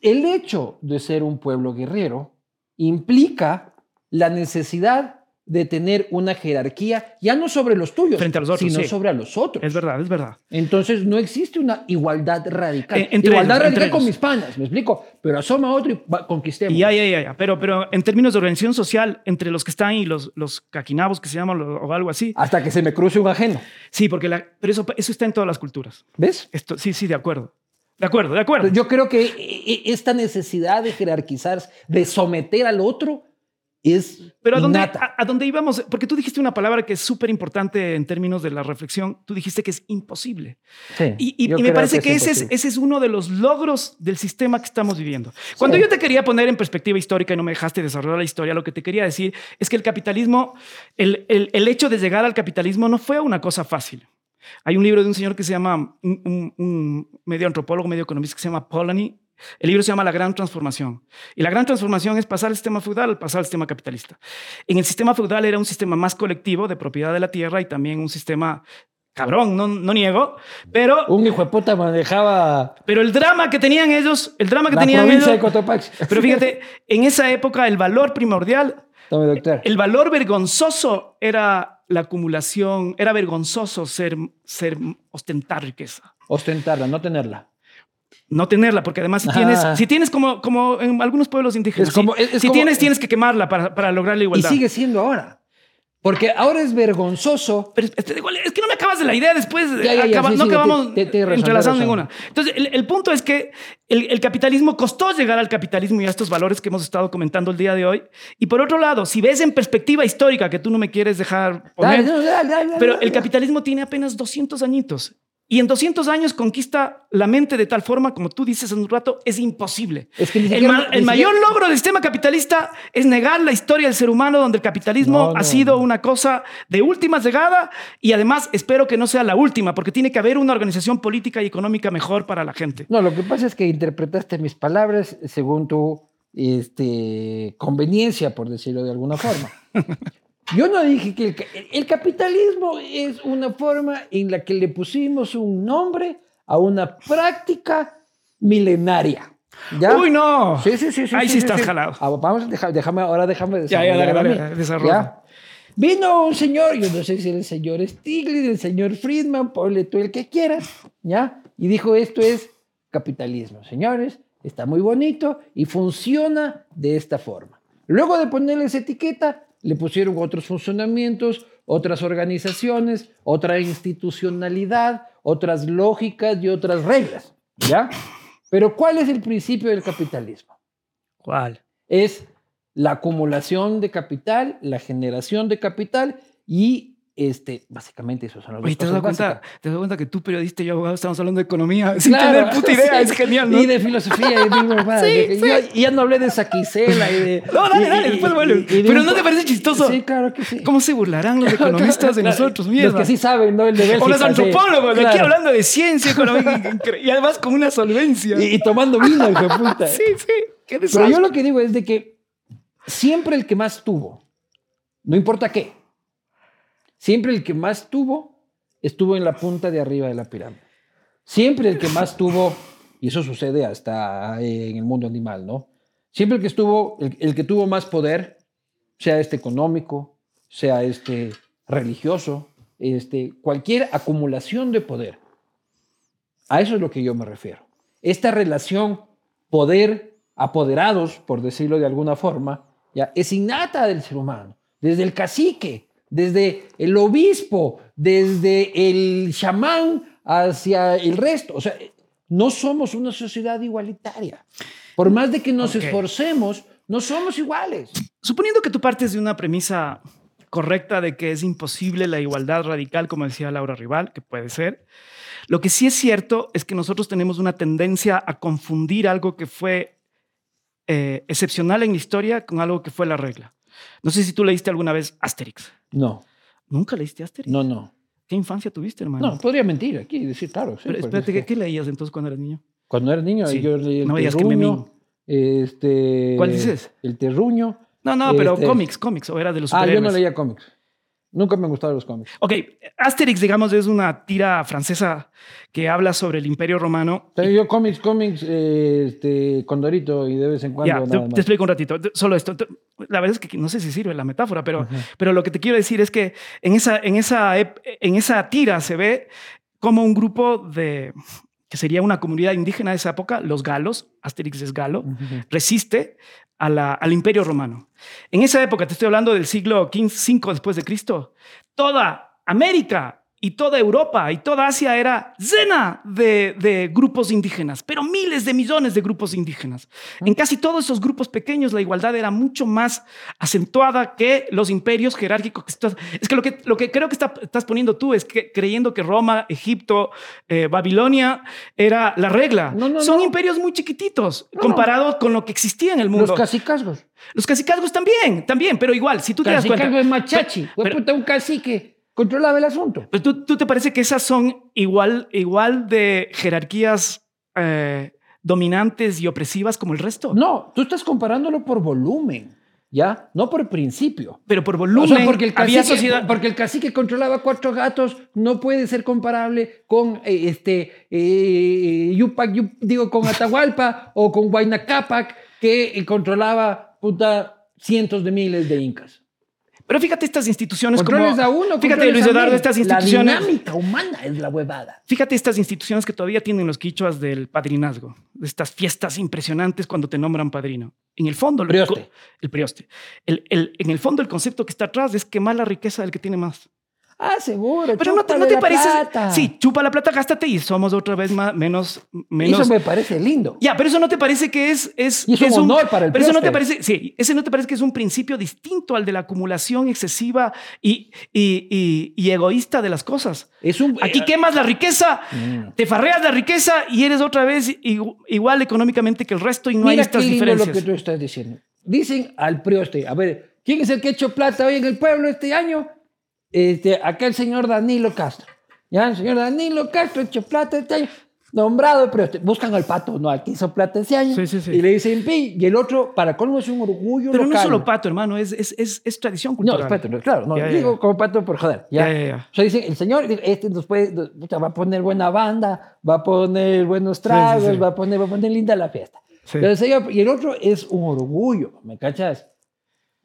El hecho de ser un pueblo guerrero implica la necesidad de tener una jerarquía, ya no sobre los tuyos, Frente a los otros, sino sobre los otros. Es verdad, es verdad. Entonces no existe una igualdad radical. igualdad radical con mis panas, me explico, pero asoma otro y conquistemos. Ya, ya, ya, Pero, pero en términos de organización social, entre los que están y los, los caquinabos que se llaman o algo así. Hasta que se me cruce un ajeno. Sí, porque la, pero eso, eso está en todas las culturas. ¿Ves? Esto, sí, sí, de acuerdo. De acuerdo, de acuerdo. Yo creo que e, e, esta necesidad de jerarquizar, de someter al otro, es Pero a dónde, a, dónde íbamos, porque tú dijiste una palabra que es súper importante en términos de la reflexión, tú dijiste que es imposible. Sí, y, me parece que, ese, es, ese, es, uno de los logros del sistema que estamos viviendo. Cuando yo te quería poner en perspectiva histórica y no me dejaste desarrollar la historia, lo que te quería decir es que el capitalismo, el, el, el hecho de llegar al capitalismo no fue una cosa fácil. Hay un libro de un señor que se llama, un, medio antropólogo, medio economista que se llama Polanyi. El libro se llama La Gran Transformación. Y la Gran Transformación es pasar al sistema feudal al pasar al sistema capitalista. En el sistema feudal era un sistema más colectivo de propiedad de la tierra y también un sistema cabrón, no, no niego, pero... Un hijo de puta manejaba... Pero el drama que tenían ellos, el drama que tenían ellos... Pero fíjate, en esa época el valor primordial... El valor vergonzoso era la acumulación, era vergonzoso ser, ser, ostentar riqueza. Ostentarla, no tenerla. No tenerla, porque además si tienes, si tienes como, como en algunos pueblos indígenas, si, tienes, tienes que quemarla para, para lograr la igualdad. Y sigue siendo ahora. Porque ahora es vergonzoso. Pero es que no me acabas de la idea después. no acabamos entrelazando ninguna. Entonces, el, punto es que el, capitalismo costó llegar al capitalismo y a estos valores que hemos estado comentando el día de hoy. Y por otro lado, si ves en perspectiva histórica, que tú no me quieres dejar poner, pero el capitalismo tiene apenas 200 añitos. Y en 200 años conquista la mente de tal forma, como tú dices en un rato, es imposible. el, mayor logro del sistema capitalista es negar la historia del ser humano, donde el capitalismo ha sido una cosa de última llegada y además espero que no sea la última, porque tiene que haber una organización política y económica mejor para la gente. No, lo que pasa es que interpretaste mis palabras según tu este, conveniencia, por decirlo de alguna forma. Yo no dije que el, capitalismo es una forma en la que le pusimos un nombre a una práctica milenaria. ¿Ya? Uy, no. Sí, sí, sí. Ahí sí, estás jalado. Ah, vamos, déjame, ahora déjame Ya, ya, dale, dale, Vino un señor, yo no sé si el señor Stiglitz, el señor Friedman, ponle tú el que quieras, ¿ya? Y dijo, esto es capitalismo, señores, está muy bonito y funciona de esta forma. Luego de ponerle esa etiqueta, le pusieron otros funcionamientos, otras organizaciones, otra institucionalidad, otras lógicas y otras reglas, ¿ya? Pero ¿cuál es el principio del capitalismo? ¿Cuál? Es la acumulación de capital, la generación de capital y este, básicamente eso son los Oye, ¿te das, cuenta, ¿te das cuenta que tú, periodista y yo, abogado, estamos hablando de economía sin tener puta idea? Es genial, ¿no? Y de filosofía, y, digo, sí, sí. ya no hablé de Saquicela y de... No, dale, dale, después vuelve. Pero ¿no te parece chistoso? Sí, claro que sí. ¿Cómo se burlarán los economistas de nosotros? Mierda. Los que sí saben, ¿no? El de Bélgica, O los antropólogos, aquí hablando de ciencia, economía, y además con una solvencia. Y, tomando vino, hijo de puta. sí, sí. Qué Pero yo lo que digo es de que siempre el que más tuvo, no importa qué, Siempre el que más tuvo estuvo en la punta de arriba de la pirámide. Siempre el que más tuvo, y eso sucede hasta en el mundo animal, ¿no? Siempre el que estuvo, el, que tuvo más poder, sea este económico, sea este religioso, este, cualquier acumulación de poder. A eso es lo que yo me refiero. Esta relación poder apoderados, por decirlo de alguna forma, ya es innata del ser humano, desde el cacique desde el obispo, desde el chamán hacia el resto. O sea, no somos una sociedad igualitaria. Por más de que nos esforcemos, no somos iguales. Suponiendo que tú partes de una premisa correcta de que es imposible la igualdad radical, como decía Laura Rival, que puede ser, lo que sí es cierto es que nosotros tenemos una tendencia a confundir algo que fue eh, excepcional en la historia con algo que fue la regla. No sé si tú leíste alguna vez Asterix. No. ¿Nunca leíste Asterix? No, no. ¿Qué infancia tuviste, hermano? No, podría mentir aquí, decir claro. Pero pues, espérate, ¿qué, leías entonces cuando eras niño? Cuando era niño, yo leí el no terruño. Este, ¿Cuál dices? El terruño. No, no, pero este, cómics, cómics, o era de los. Ah, yo no leía cómics. Nunca me gustaron los cómics. Ok, Asterix, digamos, es una tira francesa que habla sobre el Imperio Romano. Pero yo cómics, cómics, eh, este, Condorito y de vez en cuando. Ya, te, explico un ratito. Solo esto. La verdad es que no sé si sirve la metáfora, pero, pero lo que te quiero decir es que en esa, en, esa, en esa tira se ve como un grupo de que sería una comunidad indígena de esa época, los galos, Asterix es galo, resiste al imperio romano. En esa época, te estoy hablando del siglo V después de Cristo, toda América y toda Europa y toda Asia era llena de, grupos indígenas, pero miles de millones de grupos indígenas. En casi todos esos grupos pequeños la igualdad era mucho más acentuada que los imperios jerárquicos. Es que lo que, lo que creo que estás poniendo tú es que creyendo que Roma, Egipto, eh, Babilonia era la regla. Son imperios muy chiquititos comparados con lo que existía en el mundo. Los cacicazgos. Los cacicazgos también, también, pero igual, si tú te das cuenta... es machachi. Pero, un cacique controlaba el asunto. Pero tú, tú, te parece que esas son igual, igual de jerarquías eh, dominantes y opresivas como el resto? No, tú estás comparándolo por volumen. ¿Ya? No por principio. Pero por volumen. porque, el cacique, sociedad... porque el cacique controlaba cuatro gatos no puede ser comparable con eh, este eh, Yupac, digo, con Atahualpa o con Huayna Capac, que controlaba puta, cientos de miles de incas. Pero fíjate estas instituciones controles como... a uno, fíjate, Luis Eduardo, estas instituciones... La dinámica humana es la huevada. Fíjate estas instituciones que todavía tienen los quichuas del padrinazgo. Estas fiestas impresionantes cuando te nombran padrino. En el fondo... Prioste. El prioste. El, el, en el fondo el concepto que está atrás es quemar la riqueza del que tiene más. Ah, seguro. Pero no te, no te parece. plata. Sí, chupa la plata, gástate y somos otra vez más, menos. menos Eso me parece lindo. Ya, pero eso no te parece que es. es Y es que un honor para el Pero eso no te parece. Sí, ese no te parece que es un principio distinto al de la acumulación excesiva y, y, y- y egoísta de las cosas. Es un, Aquí eh, quemas la riqueza, Mm. te farreas la riqueza y eres otra vez igu- igual económicamente que el resto y no hay Mira estas qué lindo diferencias. lo que tú estás diciendo. Dicen al prioste, a ver, ¿quién es el que ha hecho plata hoy en el pueblo este año? Este, acá el señor Danilo Castro. Ya, el señor Danilo Castro hecho plata este año. Nombrado prioste. Buscan al pato, no, al que hizo plata ese año. Sí, sí, sí. Y le dicen, pi. Y el otro, para colmo, es un orgullo Pero no es local. solo pato, hermano, es, es, es, es tradición No, cultural. es pato, no, claro, no, Ya, ya, digo ya. como pato por joder. Ya. Ya. O sea, dicen, el señor, este nos puede, va a poner buena banda, va a poner buenos tragos, va a poner, va a poner linda la fiesta. Pero el señor- y el otro es un orgullo, ¿me cachas?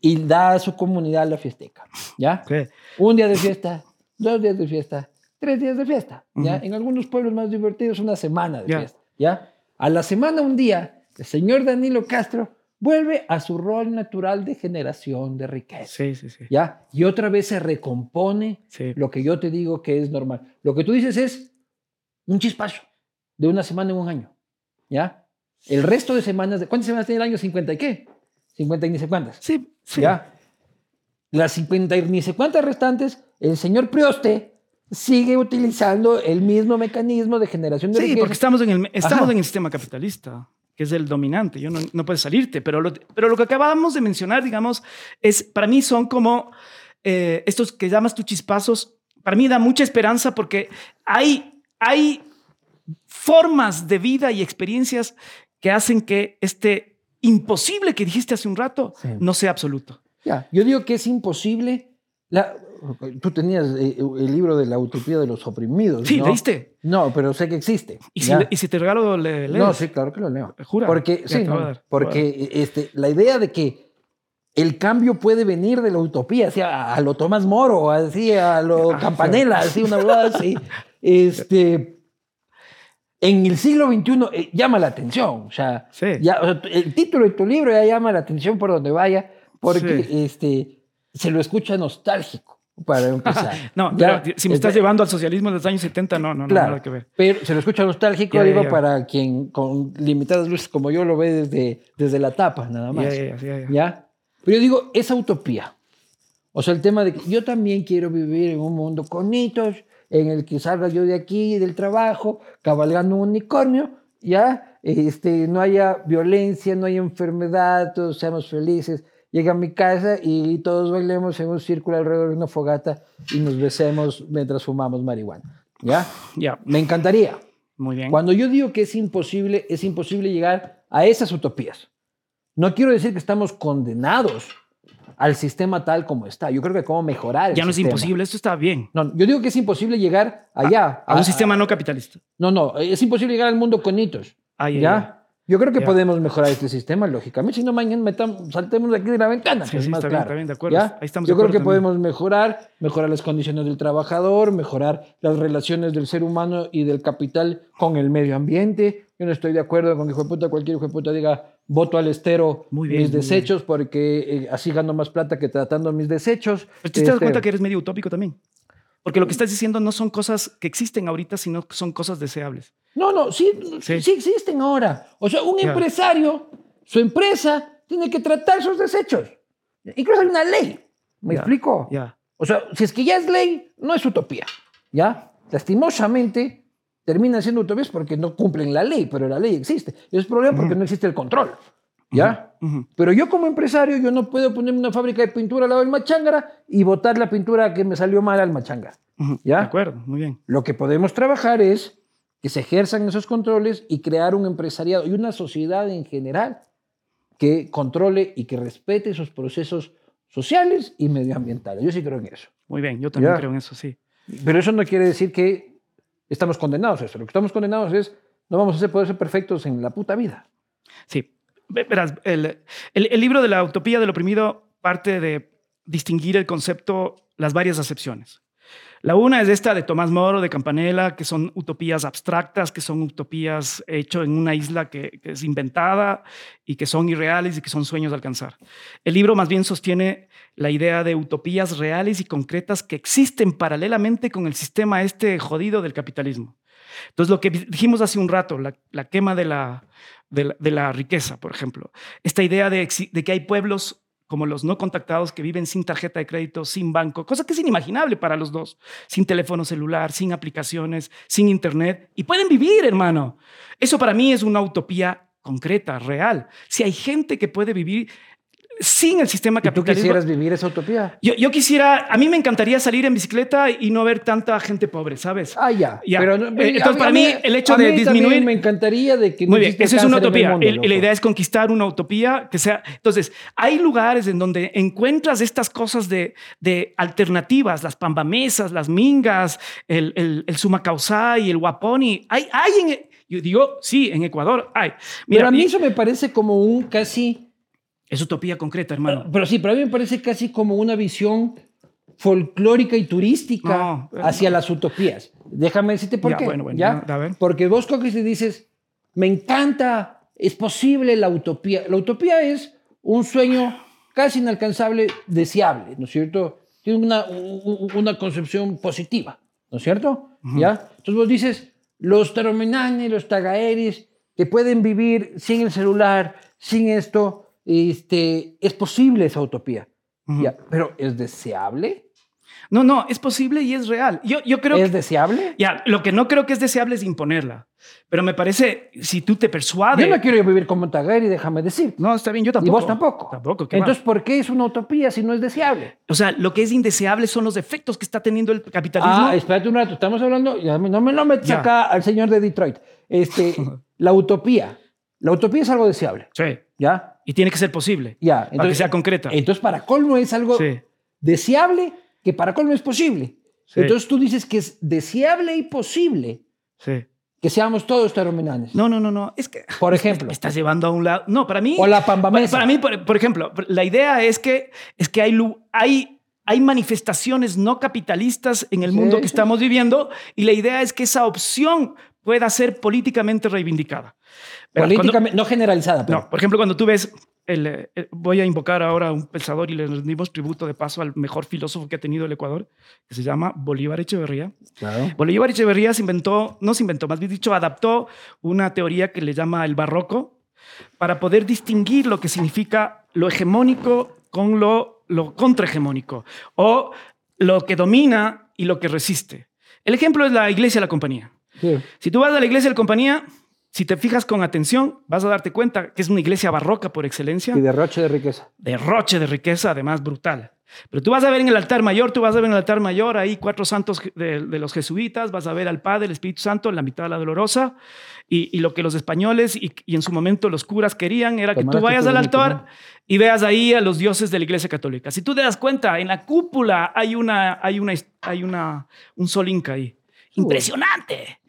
Y da a su comunidad la fiesteca, ¿ya? Sí. Un día de fiesta, dos días de fiesta, tres días de fiesta, ¿ya? Ujú. En algunos pueblos más divertidos, una semana de Ya. fiesta, ¿ya? A la semana, un día, el señor Danilo Castro vuelve a su rol natural de generación de riqueza. Sí, sí, sí. ¿ya? Y otra vez se recompone Sí. lo que yo te digo que es normal. Lo que tú dices es un chispazo de una semana en un año, ¿ya? El resto de semanas, de, ¿cuántas semanas tiene el año? ¿50 y qué? 50 y ni sé cuántas, Sí, sí. ¿ya? Las 50 y ni sé cuántas restantes, el señor Prioste sigue utilizando el mismo mecanismo de generación de Sí, riqueza. porque estamos en el, estamos Ajá. en el sistema capitalista, que es el dominante. Yo no, no puedes salirte. Pero lo, pero lo que acabamos de mencionar, digamos, es para mí son como eh, estos que llamas tú chispazos. Para mí da mucha esperanza porque hay, hay formas de vida y experiencias que hacen que este imposible que dijiste hace un rato Sí. no sea absoluto. Ya, yo digo que es imposible. La, tú tenías eh, el libro de la utopía de los oprimidos. Sí, ¿no? ¿leíste? No, pero sé que existe. Y si, ¿ya? y si te regalo, le, lees. No, sí, claro que lo leo. Jura. Porque, sí, no, dar, porque este, la idea de que el cambio puede venir de la utopía, así a, a lo Tomás Moro, así a lo Ah, Campanella, así una verdad así, este, en el siglo XXI eh, llama la atención. O sea, Sí. ya, o sea, el título de tu libro ya llama la atención por donde vaya, porque Sí. este, se lo escucha nostálgico, para empezar. No, Ya, pero si me estás llevando al socialismo de los años 70, no, no, no, Claro, nada que ver. pero se lo escucha nostálgico, digo, para quien con limitadas luces como yo lo ve desde, desde la tapa, nada más. Ya, ya, ya, ya, ya. ¿Ya? Pero yo digo, esa utopía. O sea, el tema de que yo también quiero vivir en un mundo con hitos, en el que salga yo de aquí, del trabajo, cabalgando un unicornio, ¿ya? Este, no haya violencia, no haya enfermedad, todos seamos felices. Llega a mi casa y todos bailemos en un círculo alrededor de una fogata y nos besemos mientras fumamos marihuana, ¿ya? Ya, Me encantaría. muy bien. Cuando yo digo que es imposible, es imposible llegar a esas utopías. No quiero decir que estamos condenados al sistema tal como está. Yo creo que cómo mejorar el Ya no es sistema. imposible, esto está bien. No, yo digo que es imposible llegar allá. A un sistema no capitalista. No, no, es imposible llegar al mundo con hitos. Ah, ya, ¿Ya? ya. Yo creo que Ya. podemos mejorar este sistema, lógicamente. Si no, mañana metamos, saltemos de aquí de la ventana. Sí, que es sí, más está bien, claro. está bien, de acuerdo. ¿Ya? Ahí estamos Yo creo que también. podemos mejorar, mejorar las condiciones del trabajador, mejorar las relaciones del ser humano y del capital con el medio ambiente. Yo no estoy de acuerdo con que hijo de puta, cualquier hijo de puta diga voto al estero Muy bien, mis muy desechos porque eh, así gano más plata que tratando mis desechos. Pero te das Este, cuenta que eres medio utópico también. Porque lo que estás diciendo no son cosas que existen ahorita, sino que son cosas deseables. No, no, sí, Sí. sí. existen ahora. O sea, un empresario, su empresa, tiene que tratar sus desechos. Incluso hay una ley. ¿Me Ya, explico? Ya. O sea, si es que ya es ley, no es utopía. ¿Ya? Lastimosamente, terminan siendo utopías porque no cumplen la ley, pero la ley existe. Y es problema porque no existe el control. ¿Ya? Ujú. Pero yo como empresario, yo no puedo ponerme una fábrica de pintura al lado del machangara y botar la pintura que me salió mal al machangara. Ujú. ¿Ya? De acuerdo, muy bien. Lo que podemos trabajar es que se ejerzan esos controles y crear un empresariado y una sociedad en general que controle y que respete esos procesos sociales y medioambientales. Yo sí creo en eso. Muy bien, yo también Ya. creo en eso, sí. Pero eso no quiere decir que estamos condenados a eso. Lo que estamos condenados es no vamos a poder ser perfectos en la puta vida. Sí. Ve- Verás, el- el libro de la utopía del oprimido parte de distinguir el concepto, las varias acepciones. La una es esta de Tomás Moro, de Campanella, que son utopías abstractas, que son utopías hechas en una isla que, es inventada y que son irreales y que son sueños de alcanzar. El libro más bien sostiene la idea de utopías reales y concretas que existen paralelamente con el sistema este jodido del capitalismo. Entonces, lo que dijimos hace un rato, la, quema de la, de la, riqueza, por ejemplo, esta idea de, de que hay pueblos como los no contactados que viven sin tarjeta de crédito, sin banco, cosa que es inimaginable para los dos, sin teléfono celular, sin aplicaciones, sin internet, y pueden vivir, hermano. Eso para mí es una utopía concreta, real. Si hay gente que puede vivir sin el sistema capitalista. ¿Tú quisieras vivir esa utopía? Yo, yo, quisiera, a mí me encantaría salir en bicicleta y no ver tanta gente pobre, ¿sabes? Ah, ya. ya. Pero, Entonces, a, para mí, mí, el hecho de disminuir. Me encantaría de que. Muy bien, eso es una utopía. Mundo, el, la idea es conquistar una utopía que sea. Entonces, hay lugares en donde encuentras estas cosas de, de alternativas, las pambamesas, las mingas, el, el, el sumacausay, el guaponi. Hay, hay en. Yo digo, sí, en Ecuador hay. Mira, pero a mí eso me parece como un casi es utopía concreta, hermano. Pero, pero, sí, pero a mí me parece casi como una visión folclórica y turística no, hacia no. las utopías. Déjame decirte por ya, qué. Bueno, bueno, ¿ya? Ya, Porque vos coges y dices, me encanta, es posible la utopía. La utopía es un sueño casi inalcanzable, deseable, ¿no es cierto? Tiene una, una concepción positiva, ¿no es cierto? Uh -huh. ¿Ya? Entonces vos dices, los taromenanes, los tagaeres, que pueden vivir sin el celular, sin esto, este, es posible esa utopía. Uh -huh. ya, pero ¿es deseable? No, no, es posible y es real. Yo, yo creo ¿Es que, deseable? Ya, lo que no creo que es deseable es imponerla. Pero me parece, si tú te persuades. Yo no quiero vivir como Tagari, déjame decir. No, está bien, yo tampoco. Y vos tampoco. Tampoco. ¿qué Entonces? ¿por qué es una utopía si no es deseable? O sea, lo que es indeseable son los efectos que está teniendo el capitalismo. Ah, espérate un rato, estamos hablando, no me lo metes Ya. acá al señor de Detroit. Este, la utopía. La utopía es algo deseable, Sí. ¿Ya? Y tiene que ser posible. Ya. para que sea concreta. Entonces, para colmo es algo Sí. deseable que para colmo es posible. Sí. Entonces tú dices que es deseable y posible Sí. que seamos todos taromenanes. No, no, no, no. Es que. Por ejemplo. Estás llevando a un lado. No, para mí. O la pambamesa. Para, para mí, por, por, ejemplo, la idea es que, es que hay, hay, hay manifestaciones no capitalistas en el mundo que estamos viviendo y la idea es que esa opción pueda ser políticamente reivindicada. Cuando- no generalizada, pero. no, por ejemplo, cuando tú ves, el, eh, eh, voy a invocar ahora a un pensador y le rendimos tributo de paso al mejor filósofo que ha tenido el Ecuador, que se llama Bolívar Echeverría. Claro. Bolívar Echeverría se inventó, no se inventó, más bien dicho, adaptó una teoría que le llama el barroco para poder distinguir lo que significa lo hegemónico con lo, lo contrahegemónico o lo que domina y lo que resiste. El ejemplo es la iglesia de la compañía. Sí. Si tú vas a la iglesia de la compañía, si te fijas con atención, vas a darte cuenta que es una iglesia barroca por excelencia, Y derroche de riqueza. derroche de riqueza, además brutal. Pero tú vas a ver en el altar mayor, tú vas a ver en el altar mayor ahí cuatro santos de, de los jesuitas, vas a ver al Padre, el Espíritu Santo, en la mitad de la dolorosa, y, y lo que los españoles y, y, en su momento los curas querían era que Tomara tú vayas que al altar ¿no? y veas ahí a los dioses de la Iglesia Católica. Si tú te das cuenta, en la cúpula hay, una, hay, una, hay una, un sol inca ahí. Impresionante.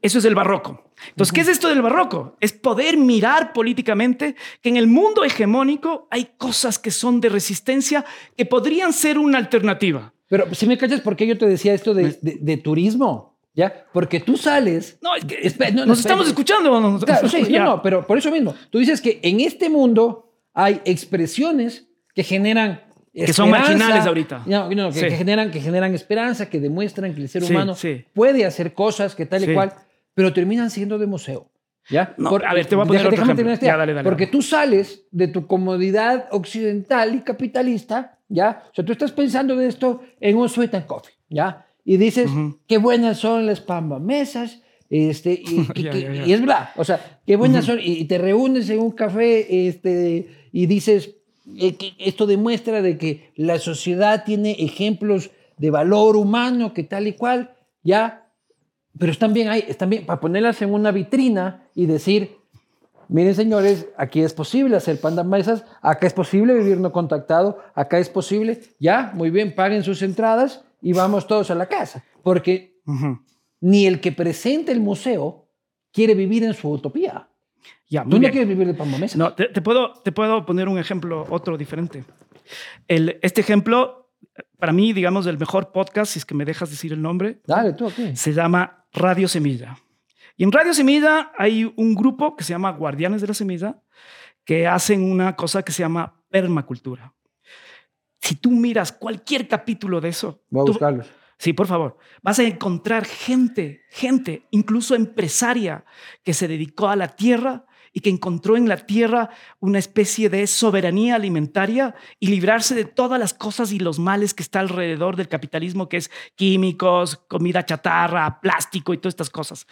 Eso es el barroco. Entonces, ¿qué es esto del barroco? Es poder mirar políticamente que en el mundo hegemónico hay cosas que son de resistencia que podrían ser una alternativa. Pero si me cachas, ¿por qué yo te decía esto de, de, de turismo? ¿Ya? Porque tú sales. No, es que Espera, no, no, nos espera. estamos escuchando. ¿no? Claro, sí, Ya. no, no, pero por eso mismo. Tú dices que en este mundo hay expresiones que generan. Que son marginales ahorita. No, no, que, Sí. que generan, que generan esperanza, que demuestran que el ser Sí, humano sí. puede hacer cosas que tal y cual, pero terminan siendo de museo. ¿Ya? No, a ver, te voy a poner Deja- otro déjame ejemplo. idea. Ya, dale, dale, Porque dale. tú sales de tu comodidad occidental y capitalista, ¿ya? O sea, tú estás pensando de esto en un sweet and coffee, ¿ya? Y dices, Ujú. qué buenas son las pambamesas, este, y, que- que- ya, ya. y es verdad, o sea, qué buenas son, y, te reúnes en un café, este, y dices, esto demuestra de que la sociedad tiene ejemplos de valor humano, que tal y cual, ¿ya? Pero están bien ahí, están bien para ponerlas en una vitrina y decir, miren señores, aquí es posible hacer pandamesas, acá es posible vivir no contactado, acá es posible, ya, muy bien, paguen sus entradas y vamos todos a la casa. Porque ni el que presenta el museo quiere vivir en su utopía. Ya, Tú no bien. quieres vivir de. No, te, te puedo, te puedo poner un ejemplo, otro diferente. El, este ejemplo para mí, digamos, el mejor podcast, si es que me dejas decir el nombre. Dale, tú aquí. Se llama Radio Semilla. Y en Radio Semilla hay un grupo que se llama Guardianes de la Semilla, que hacen una cosa que se llama permacultura. Si tú miras cualquier capítulo de eso, Voy a tú- buscarlos. Sí, por favor. Vas a encontrar gente, gente, incluso empresaria, que se dedicó a la tierra y que encontró en la tierra una especie de soberanía alimentaria y librarse de todas las cosas y los males que está alrededor del capitalismo, que es químicos, comida chatarra, plástico y todas estas cosas.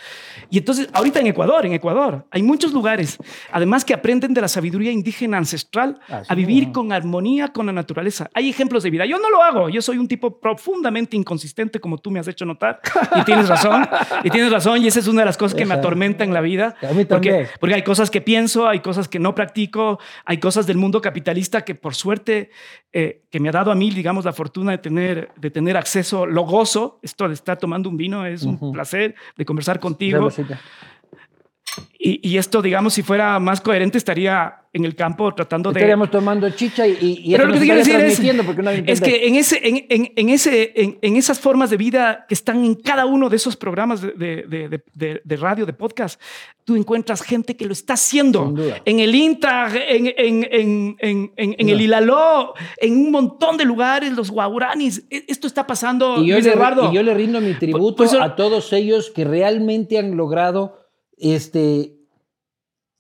Y entonces, ahorita en Ecuador, en Ecuador, hay muchos lugares, además que aprenden de la sabiduría indígena ancestral Ah, sí, a vivir ¿no? con armonía con la naturaleza. Hay ejemplos de vida. Yo no lo hago. Yo soy un tipo profundamente inconsistente, como tú me has hecho notar. Y tienes razón. Y tienes razón. Y esa es una de las cosas que me atormenta en la vida. A mí Porque, también. porque hay cosas que pienso, hay cosas que no practico, hay cosas del mundo capitalista que por suerte, eh, que me ha dado a mí, digamos, la fortuna de tener, de tener acceso, lo gozo. Esto de estar tomando un vino es un placer, de conversar contigo. Y, y esto, digamos, si fuera más coherente, estaría en el campo tratando de... Estaríamos tomando chicha y, y, Pero lo que te quiero decir es, no es que en, ese, en, en- en ese, en, en esas formas de vida que están en cada uno de esos programas de, de- de- de- radio, de podcast, tú encuentras gente que lo está haciendo. Sin duda. En el INTA, en, en, en, en, en- en el duda. Ilaló, en un montón de lugares, los guauranis. E- Esto está pasando, Y yo, Luis le, Eduardo. y yo le rindo mi tributo por eso- a todos ellos que realmente han logrado este,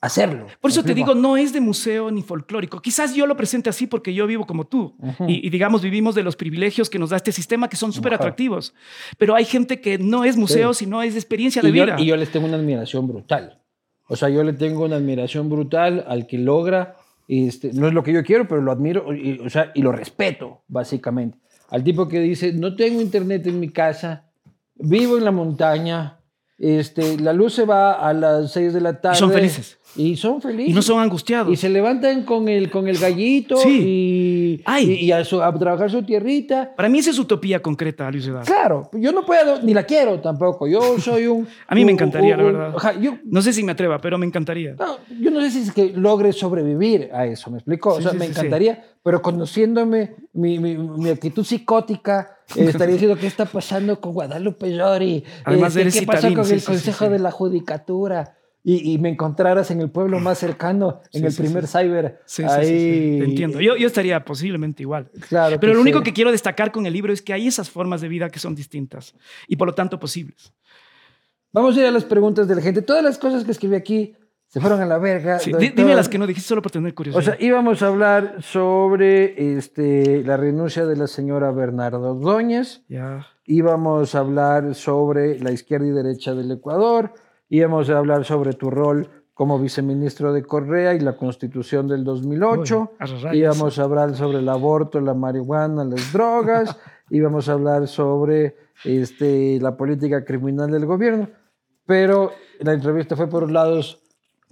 hacerlo. Por eso ¿Me te digo, no es de museo ni folclórico. Quizás yo lo presente así porque yo vivo como tú. Y, y, digamos, vivimos de los privilegios que nos da este sistema que son súper atractivos. Pero hay gente que no es museo, sino es experiencia de y yo, vida. y yo les tengo una admiración brutal. O sea, yo le tengo una admiración brutal al que logra, este, no es lo que yo quiero, pero lo admiro y, o sea, y lo respeto, básicamente. Al tipo que dice, no tengo internet en mi casa, vivo en la montaña, este, la luz se va a las 6 de la tarde. son felices. Y son felices. y no son angustiados. Y se levantan con el, con el gallito Sí. y, Ay. y, y a, su- a trabajar su tierrita. Para mí esa es utopía concreta, Luis Eduardo. Claro, yo no puedo, ni la quiero tampoco. Yo soy un... A mí me un- encantaría, la un- verdad. ajá, yo, No sé si me atreva, pero me encantaría. no, yo no sé si es que logre sobrevivir a eso, ¿me explico? o Sí, sea, sí, me encantaría, pero conociéndome, mi, mi, mi actitud psicótica, eh, estaría diciendo qué está pasando con Guadalupe Llori, Además Este, eres qué pasó con el Consejo de la Judicatura. Y, y me encontraras en el pueblo más cercano, en Sí, el sí, primer sí. cyber. Sí, ahí. te entiendo. Yo, yo estaría posiblemente igual. Claro Pero lo único que quiero destacar con el libro es que hay esas formas de vida que son distintas y por lo tanto posibles. Vamos a ir a las preguntas de la gente. Todas las cosas que escribí aquí se fueron a la verga. Dime las que no dijiste solo por tener O curiosidad. sea, íbamos a hablar sobre este, la renuncia de la señora Bernardo Ordóñez, ya. íbamos a hablar sobre la izquierda y derecha del Ecuador, íbamos a hablar sobre tu rol como viceministro de Correa y la constitución del 2008, Uy, íbamos a hablar sobre el aborto, la marihuana, las drogas, íbamos a hablar sobre este, la política criminal del gobierno, pero la entrevista fue por lados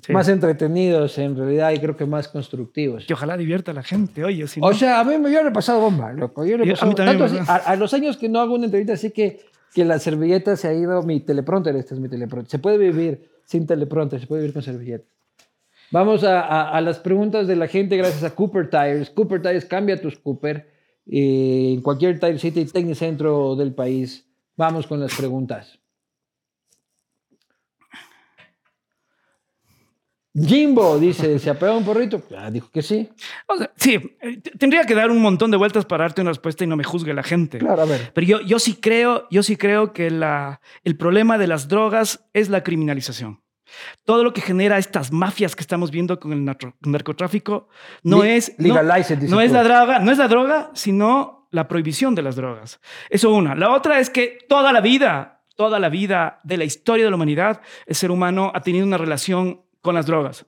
Sí. más entretenidos en realidad y creo que más constructivos. Que ojalá divierta a la gente, oye. Si O no- sea, a mí me yo he pasado bomba, loco. Yo le he Y a pasado, mí también tanto me así, a, a los años que no hago una entrevista, así que, que la servilleta se ha ido, mi teleprompter, este es mi teleprompter. Se puede vivir sin teleprompter, se puede vivir con servilleta. Vamos a las preguntas de la gente gracias a Cooper Tires. Cooper Tires, cambia tus Cooper eh, en cualquier Tire City, Tecnicentro del país. Vamos con las preguntas. Jimbo dice, ¿se apega un porrito? Ah, dijo que sí. O sea, sí, eh, tendría que dar un montón de vueltas para darte una respuesta y no me juzgue la gente. Claro, a ver. Pero yo, yo sí creo, yo sí creo que la, el problema de las drogas es la criminalización. Todo lo que genera estas mafias que estamos viendo con el narco- narcotráfico no es no- es la droga, no es la droga, sino la prohibición de las drogas. Eso una. La otra es que toda la vida, toda la vida de la historia de la humanidad, el ser humano ha tenido una relación con las drogas.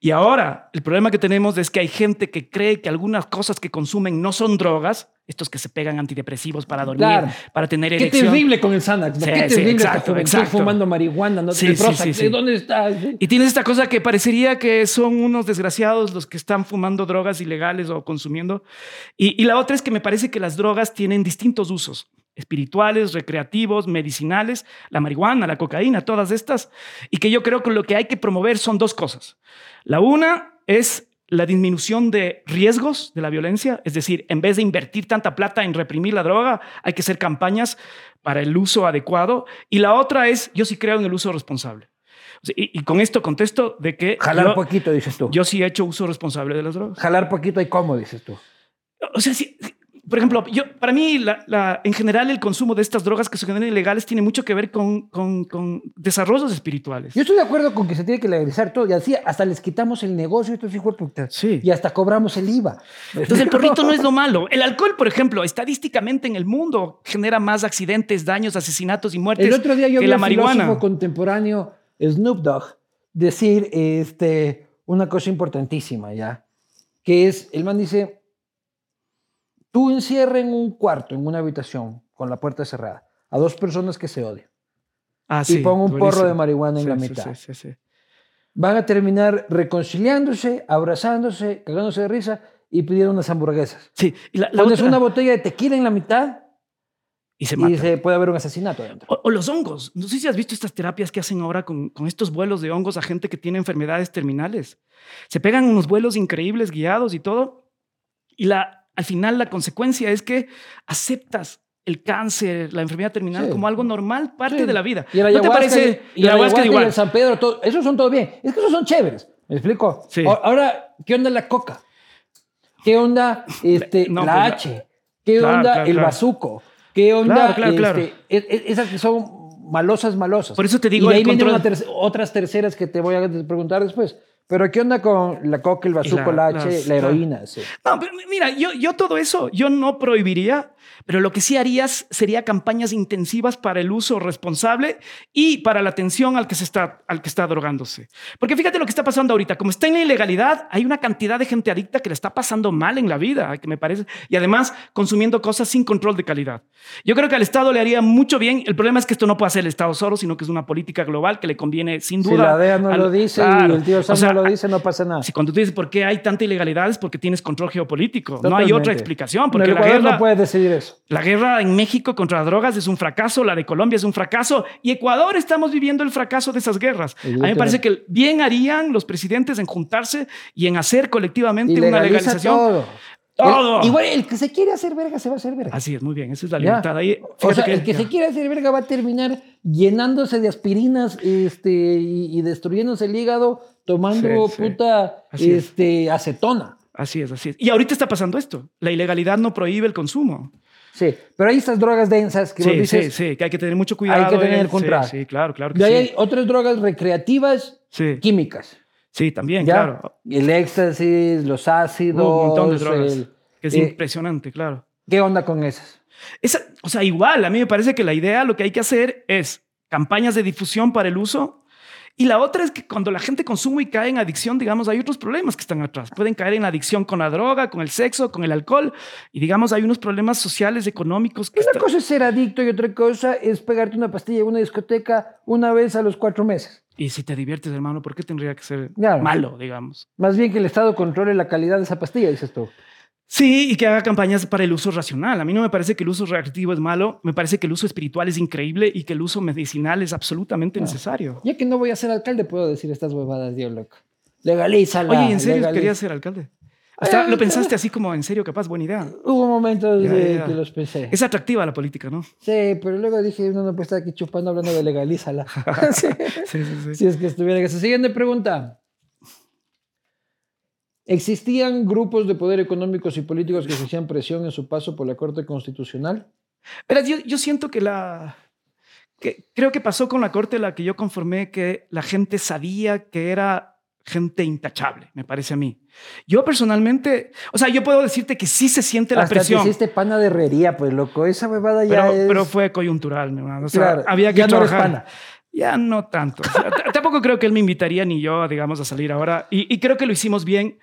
Y ahora el problema que tenemos es que hay gente que cree que algunas cosas que consumen no son drogas, estos que se pegan antidepresivos para dormir, Claro. para tener Qué erección. terrible con el Xanax. ¿no? Sí, Qué sí, terrible exacto, juventud exacto. fumando marihuana. ¿no? Sí, Prozac, sí, ¿de sí. ¿Dónde estás? Y tienes esta cosa que parecería que son unos desgraciados los que están fumando drogas ilegales o consumiendo. Y, y la otra es que me parece que las drogas tienen distintos usos, espirituales, recreativos, medicinales, la marihuana, la cocaína, todas estas. Y que yo creo que lo que hay que promover son dos cosas. La una es la disminución de riesgos de la violencia, es decir, en vez de invertir tanta plata en reprimir la droga, hay que hacer campañas para el uso adecuado. Y la otra es, yo sí creo en el uso responsable. Y, con esto contesto de que... Jalar poquito, dices tú. Yo sí he hecho uso responsable de las drogas. Jalar poquito y cómo, dices tú. O sea, sí, por ejemplo, yo, para mí, la, en general, el consumo de estas drogas que se generan ilegales tiene mucho que ver con, con, desarrollos espirituales. Yo estoy de acuerdo con que se tiene que legalizar todo. Y así hasta les quitamos el negocio estos hijos de Sí. Y hasta cobramos el IVA. Entonces, el porrito no es lo malo. El alcohol, por ejemplo, estadísticamente en el mundo genera más accidentes, daños, asesinatos y muertes el otro día yo que vi la marihuana. contemporáneo Snoop Dogg decir este, una cosa importantísima, ¿ya? Que es, el man dice Tú encierra en un cuarto, en una habitación, con la puerta cerrada, a dos personas que se odian. Ah, y pon un porro de marihuana en la mitad. Sí, Van a terminar reconciliándose, abrazándose, cagándose de risa y pidiendo unas hamburguesas. Sí. Y la, Pones una botella de tequila en la mitad y se, mata. y se puede haber un asesinato dentro. O, los hongos. No sé si has visto estas terapias que hacen ahora con, con, estos vuelos de hongos a gente que tiene enfermedades terminales. Se pegan unos vuelos increíbles, guiados y todo. Y la, al final la consecuencia es que aceptas el cáncer, la enfermedad terminal como algo normal, parte de la vida. Y el ¿No te parece? Y, el ayahuasca, y el San Pedro, todo, esos son todo bien. Es que esos son chéveres. ¿Me explico? Sí. Ahora, ¿qué onda la coca? ¿Qué onda este, la pues H? ¿Qué onda el bazuco? ¿Qué onda este, esas que son malosas, malosas? Por eso te digo, y ahí vienen otras terceras que te voy a preguntar después. Pero ¿qué onda con la coca, el bazuco, la, H, la heroína? No, pero mira, yo, yo todo eso, yo no prohibiría pero lo que sí harías sería campañas intensivas para el uso responsable y para la atención al que, se está, al que está drogándose. Porque fíjate lo que está pasando ahorita. Como está en la ilegalidad, hay una cantidad de gente adicta que le está pasando mal en la vida, que me parece, y además consumiendo cosas sin control de calidad. Yo creo que al Estado le haría mucho bien. El problema es que esto no puede hacer el Estado solo, sino que es una política global que le conviene sin duda. Si la DEA no lo dice y el tío Sam no lo dice, no pasa nada. Si cuando tú dices por qué hay tanta ilegalidad es porque tienes control geopolítico. No hay otra explicación. Porque la no puede decidir eso. La guerra en México contra las drogas es un fracaso, la de Colombia es un fracaso y Ecuador estamos viviendo el fracaso de esas guerras. A mí me parece que bien harían los presidentes en juntarse y en hacer colectivamente una legalización. Todo. Todo. igual el que se quiere hacer verga se va a hacer verga. Así es, muy bien, esa es la libertad. Ahí, o sea, el que se quiere hacer verga va a terminar llenándose de aspirinas este, y, destruyéndose el hígado tomando puta este, acetona. Así es, así es. Y ahorita está pasando esto. La ilegalidad no prohíbe el consumo. Sí, pero hay estas drogas densas que sí, dices, sí, sí, que hay que tener mucho cuidado. Hay que tener control. Sí, claro, claro. Que y hay otras drogas recreativas químicas. Sí, también, claro. El éxtasis, los ácidos. un montón de drogas. que es eh, impresionante, claro. ¿Qué onda con esas? Esa, o sea, igual, a mí me parece que la idea, lo que hay que hacer es campañas de difusión para el uso y la otra es que cuando la gente consume y cae en adicción, digamos, hay otros problemas que están atrás. Pueden caer en adicción con la droga, con el sexo, con el alcohol. Y digamos, hay unos problemas sociales, económicos. Que una cosa es ser adicto y otra cosa es pegarte una pastilla en una discoteca una vez a los cuatro meses. Y si te diviertes, hermano, ¿por qué tendría que ser malo, digamos? Más bien que el Estado controle la calidad de esa pastilla, dices tú. Sí, y que haga campañas para el uso racional. A mí no me parece que el uso recreativo es malo, me parece que el uso espiritual es increíble y que el uso medicinal es absolutamente necesario. Ya que no voy a ser alcalde, puedo decir estas huevadas, Dios loco. Legalízala. Oye, ¿en serio querías ser alcalde? ¿Lo pensaste así como en serio, capaz? Buena idea. Hubo momentos de que los pensé. Es atractiva la política, ¿no? Sí, pero luego dije, no, no puede estar aquí chupando hablando de legalízala. sí, sí, sí. Si es que estuviera. Esa siguiente pregunta. ¿Existían grupos de poder económicos y políticos que ejercían presión en su paso por la Corte Constitucional? Verás, yo, yo siento que la... Que creo que pasó con la Corte la que yo conformé que la gente sabía que era gente intachable, me parece a mí. Yo personalmente, o sea, yo puedo decirte que sí se siente la Hasta presión. Que hiciste pana de herrería, pues loco, esa huevada ya pero, es... Pero fue coyuntural, mi hermano. O sea, había que trabajar. Ya no tanto. tampoco creo que él me invitaría ni yo, digamos, a salir ahora. Y, creo que lo hicimos bien.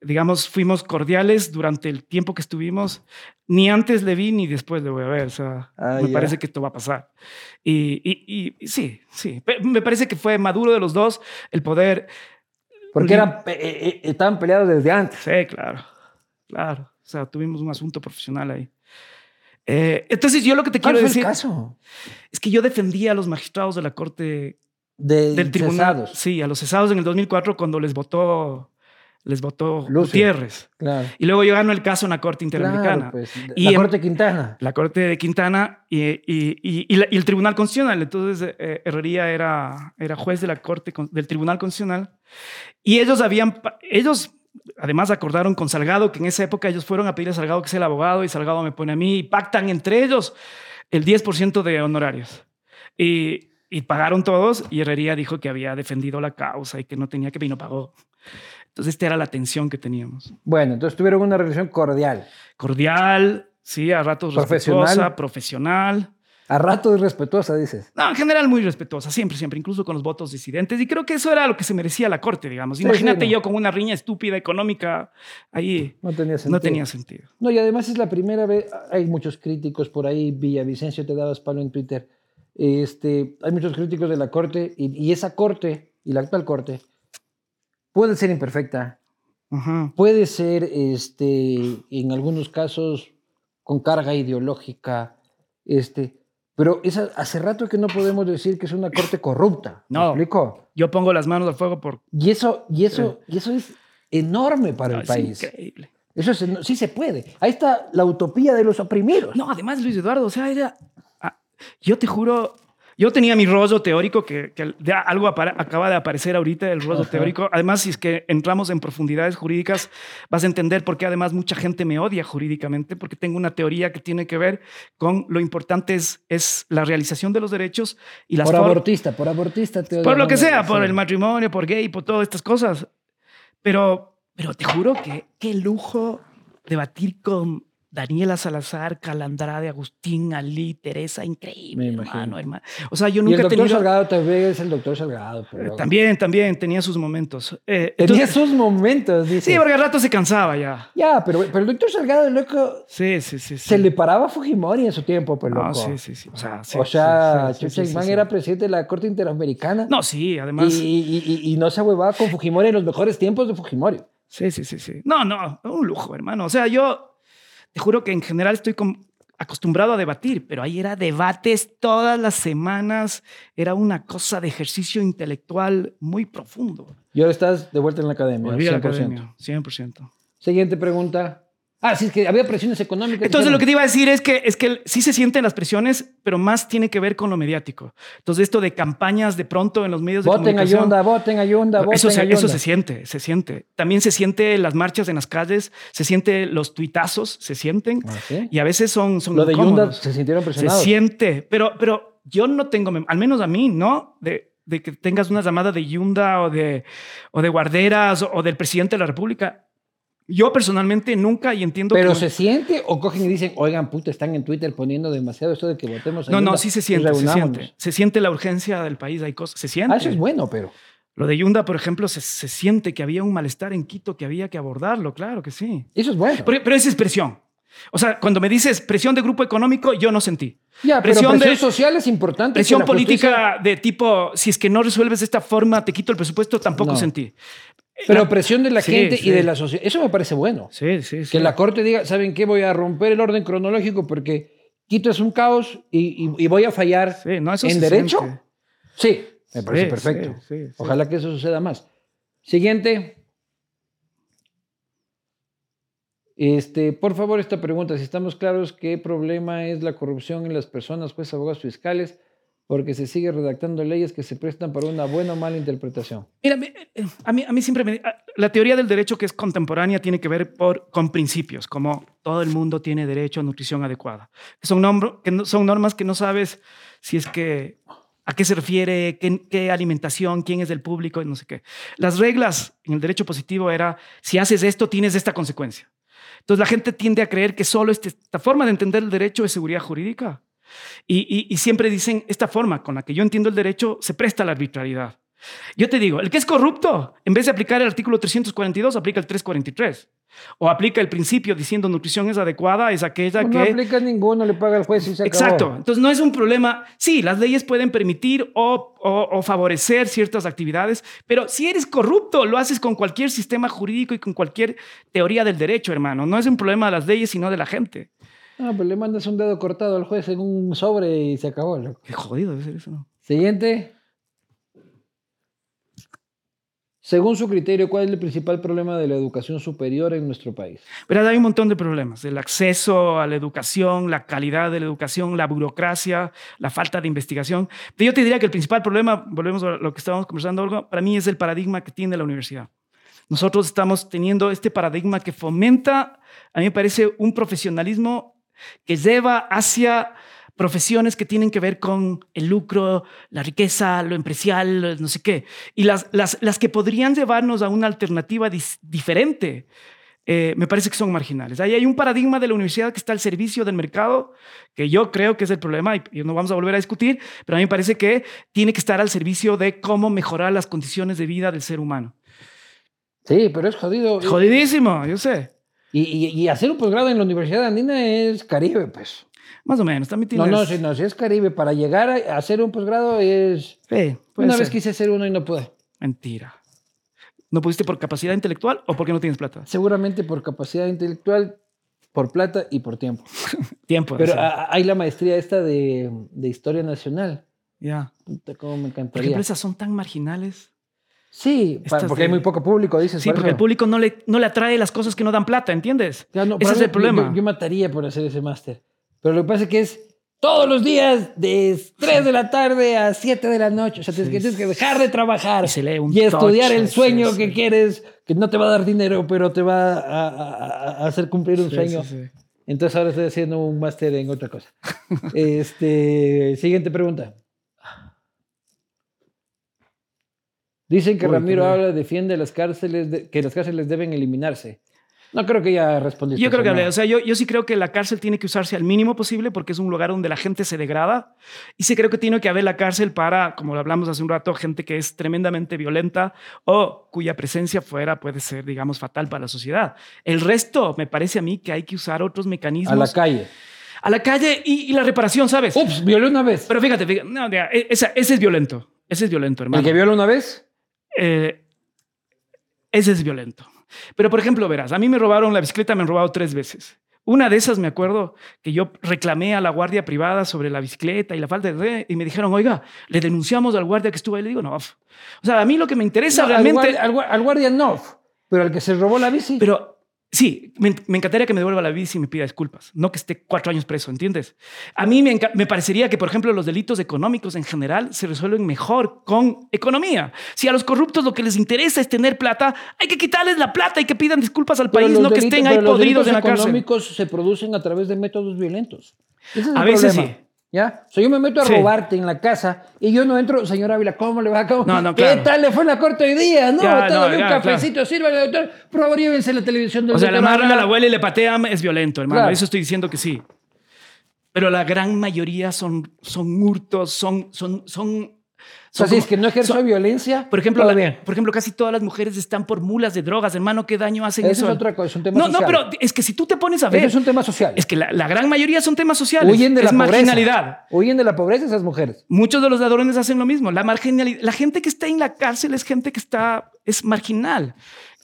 Digamos, fuimos cordiales durante el tiempo que estuvimos. Ni antes le vi ni después le voy a ver. O sea, ah, me parece que esto va a pasar. Y, sí, sí. Me parece que fue maduro de los dos el poder. Porque eran, eh, eh, estaban peleados desde antes. Sí, claro. Claro. O sea, tuvimos un asunto profesional ahí. Eh, entonces, yo lo que te quiero decir caso? es que yo defendía a los magistrados de la Corte del Tribunal. Sí, a los cesados en el 2004 cuando les votó les votó Lucio. Gutiérrez. Claro. Y luego yo gano el caso en la Corte Interamericana. Claro, pues, Y la en- Corte Quintana. La Corte de Quintana y, y- y- la- y el Tribunal Constitucional. Entonces, eh, Herrería era, era juez de la Corte del Tribunal Constitucional. Y ellos habían, ellos además acordaron con Salgado, que en esa época ellos fueron a pedirle a Salgado que sea el abogado y Salgado me pone a mí y pactan entre ellos el 10% de honorarios. Y, y pagaron todos y Herrería dijo que había defendido la causa y que no tenía que y no pagó. Entonces, esta era la tensión que teníamos. Bueno, entonces tuvieron una relación cordial. Cordial, sí, a ratos Profesional. profesional. A rato irrespetuosa, dices. No, en general muy respetuosa, siempre, siempre, incluso con los votos disidentes. Y creo que eso era lo que se merecía la corte, digamos. Imagínate sí, no. yo con una riña estúpida económica ahí. No tenía sentido. No tenía sentido. No, y además es la primera vez, hay muchos críticos por ahí, Villavicencio te dabas palo en Twitter, este, hay muchos críticos de la Corte y, y esa Corte y la actual Corte puede ser imperfecta, puede ser este, en algunos casos con carga ideológica, este, pero esa, hace rato que no podemos decir que es una Corte corrupta. ¿Me No. explico? Yo pongo las manos al fuego por. Y eso, y eso, y eso es enorme para el Ah, es país. increíble. Eso es sí se puede. Ahí está la utopía de los oprimidos. No, además, Luis Eduardo, o sea, era. ah, yo te juro. Yo tenía mi rollo teórico, que, que de algo acaba de aparecer ahorita, el rollo Ajá. teórico. Además, si es que entramos en profundidades jurídicas, vas a entender por qué además mucha gente me odia jurídicamente, porque tengo una teoría que tiene que ver con lo importante es, es la realización de los derechos y las por abortista, por abortista. te por lo que sea, por el matrimonio, por gay, por todas estas cosas. Pero, pero te juro que qué lujo debatir con Daniela Salazar, Calandrade, Agustín, Ali, Teresa, increíble, hermano, hermano. O sea, yo Y el nunca he doctor tenido... Salgado también es el doctor Salgado. Pero... También, también tenía sus momentos. Eh, Tenía entonces- sus momentos, dice. Sí, porque al rato se cansaba ya. Ya, pero, pero el doctor Salgado, loco, Sí, sí, sí. sí. se le paraba a Fujimori en su tiempo, pues, loco. Ah, sí, sí, sí. O sea, sí, o sea, sí, Chucha era presidente de la Corte Interamericana. No, sí, y, además... y, y- y no se huevaba con Fujimori en los mejores tiempos de Fujimori. Sí, sí, sí, sí. No, no, un lujo, hermano. O sea, yo te juro que en general estoy acostumbrado a debatir, pero ahí era debates todas las semanas, era una cosa de ejercicio intelectual muy profundo. Y ahora estás de vuelta en la academia. Volví a la 100%. academia, 100%. Siguiente pregunta. Ah, sí, es que había presiones económicas. Entonces lo que te iba a decir es que, es que sí se sienten las presiones, pero más tiene que ver con lo mediático. Entonces esto de campañas de pronto en los medios de Voten a comunicación. Yonda, voten a Yonda, voten Eso se, a eso se siente, se siente. También se siente las marchas en las calles, se siente los tuitazos, se sienten. Ah, ¿sí? Y a veces son, son Lo de Yunda incómodos. se sintieron Se presionados. siente, pero, pero yo no tengo, al menos a mí, ¿no? De, de que tengas una llamada de Yunda o de, o de Guarderas o, o del presidente de la República. Yo personalmente nunca y entiendo Pero que... se siente o cogen y dicen, oigan, puta, están en Twitter poniendo demasiado esto de que votemos No, no, sí se siente, se reunámonos". siente. Se siente la urgencia del país, hay cosas, se siente. Ah, eso es bueno, pero. Lo de Yunda, por ejemplo, se, se siente que había un malestar en Quito que había que abordarlo, claro que sí. Eso es bueno. Pero, pero esa es presión. O sea, cuando me dices presión de grupo económico, yo no sentí. ya, pero presión presión de- social es importante. Presión la justicia- política de tipo, si es que no resuelves de esta forma, te quito el presupuesto, tampoco No. sentí. Pero presión de la Sí, gente sí. y de la sociedad. Eso me parece bueno. Sí, sí, sí. Que la corte diga, ¿saben qué? Voy a romper el orden cronológico porque Quito es un caos y, y- y voy a fallar Sí, no, eso en derecho. siente. Sí, me parece perfecto. Ojalá que eso suceda más. Siguiente. Este, por favor, esta pregunta, si estamos claros qué problema es la corrupción en las personas, jueces, abogados fiscales, porque se sigue redactando leyes que se prestan para una buena o mala interpretación. Mira, eh, a mí, a mí siempre me... La teoría del derecho que es contemporánea tiene que ver por, con principios, como todo el mundo tiene derecho a nutrición adecuada. Son, nombro- que no- son normas que no sabes si es que... ¿A qué se refiere? ¿Qué, qué alimentación? ¿Quién es del público? No sé qué. Las reglas en el derecho positivo era, si haces esto, tienes esta consecuencia. Entonces la gente tiende a creer que solo este- esta forma de entender el derecho es seguridad jurídica. Y, y- y siempre dicen, esta forma con la que yo entiendo el derecho se presta a la arbitrariedad. Yo te digo, el que es corrupto, en vez de aplicar el artículo 342, aplica el 343. O aplica el principio diciendo nutrición es adecuada, es aquella No que... aplica ninguno, le paga el juez y se acabó. Exacto. Entonces no es un problema. Sí, las leyes pueden permitir o, o- o favorecer ciertas actividades, pero si eres corrupto, lo haces con cualquier sistema jurídico y con cualquier teoría del derecho, hermano. No es un problema de las leyes, sino de la gente. No, pues le mandas un dedo cortado al juez en un sobre y se acabó. loco. Qué jodido debe ser eso, ¿no? Siguiente. Según su criterio, ¿cuál es el principal problema de la educación superior en nuestro país? Pero hay un montón de problemas. El acceso a la educación, la calidad de la educación, la burocracia, la falta de investigación. Pero yo te diría que el principal problema, volvemos a lo que estábamos conversando, Olga, para mí es el paradigma que tiene la universidad. Nosotros estamos teniendo este paradigma que fomenta, a mí me parece, un profesionalismo que lleva hacia profesiones que tienen que ver con el lucro, la riqueza, lo empresarial, no sé qué, y las, las, las que podrían llevarnos a una alternativa diferente, eh, me parece que son marginales. Ahí hay un paradigma de la universidad que está al servicio del mercado, que yo creo que es el problema y, no vamos a volver a discutir, pero a mí me parece que tiene que estar al servicio de cómo mejorar las condiciones de vida del ser humano. Sí, pero es jodido. Jodidísimo, yo sé. Y, y, y hacer un posgrado en la Universidad Andina es Caribe, pues. Más o menos, también tienes... No, no, si, no, si es Caribe, para llegar a hacer un posgrado es... Sí, Una vez quise hacer uno y no pude. Mentira. ¿No pudiste por capacidad intelectual o porque no tienes plata? Seguramente por capacidad intelectual, por plata y por tiempo. tiempo. Pero hay la maestría esta de, de Historia Nacional. Ya. Puta, cómo me encantaría. Por ejemplo, esas son tan marginales. Sí, porque hay muy poco público, dices. Sí, porque el público no le, no le atrae las cosas que no dan plata, ¿entiendes? no, Ese es el problema. Yo, yo, mataría por hacer ese máster. Pero lo que pasa es que es todos los días de 3 de la tarde a 7 de la noche. O sea, tienes, que, tienes que dejar de trabajar y, estudiar el sueño que quieres, que no te va a dar dinero, pero te va a, a, hacer cumplir un sueño. Entonces ahora estoy haciendo un máster en otra cosa. este, siguiente pregunta. Dicen que Ramiro habla, defiende las cárceles, que las cárceles deben eliminarse. No creo que ya respondiste. Yo creo que O sea, yo, yo sí creo que la cárcel tiene que usarse al mínimo posible porque es un lugar donde la gente se degrada. Y sí creo que tiene que haber la cárcel para, como lo hablamos hace un rato, gente que es tremendamente violenta o cuya presencia fuera puede ser, digamos, fatal para la sociedad. El resto, me parece a mí que hay que usar otros mecanismos. A la calle. A la calle y, la reparación, ¿sabes? Ups, violó una vez. Pero fíjate, e, ese, es violento. Ese es violento, hermano. ¿El que viola una vez? Eh, ese es violento. Pero, por ejemplo, verás, a mí me robaron la bicicleta, me han robado tres veces. Una de esas me acuerdo que yo reclamé a la guardia privada sobre la bicicleta y la falta de... Y me dijeron, oiga, le denunciamos al guardia que estuvo ahí. Le digo, no. O sea, a mí lo que me interesa realmente... Al guardia, al guardia no, pero al que se robó la bici... Pero Sí, me, encantaría que me devuelva la bici y me pida disculpas, no que esté cuatro años preso, ¿entiendes? A mí me, me, parecería que, por ejemplo, los delitos económicos en general se resuelven mejor con economía. Si a los corruptos lo que les interesa es tener plata, hay que quitarles la plata y que pidan disculpas al país, no que estén ahí podridos en la cárcel. Los económicos se producen a través de métodos violentos. a veces sí. ¿Ya? O sea, yo me meto a robarte en la casa y yo no entro, señor Ávila, ¿cómo le va? ¿Cómo? No, no, ¿Qué tal le fue en la corte hoy día? No, todavía un cafecito, sirve doctor. Llévense la televisión del O sea, la madre a la abuela y le patea es violento, hermano. Eso estoy diciendo que sí. Pero la gran mayoría son, son hurtos, son, son, son o sea, es que no ejerzo violencia. Por ejemplo, por ejemplo, casi todas las mujeres están por mulas de drogas, hermano. ¿Qué daño hacen eso? Eso es otra cosa, es un tema no, social. No, pero es que si tú te pones a ver. Eso es un tema social. Es que la, gran mayoría son temas sociales. Huyen de es la marginalidad. Huyen de la pobreza esas mujeres. Muchos de los ladrones hacen lo mismo. La marginalidad. La gente que está en la cárcel es gente que está. es marginal.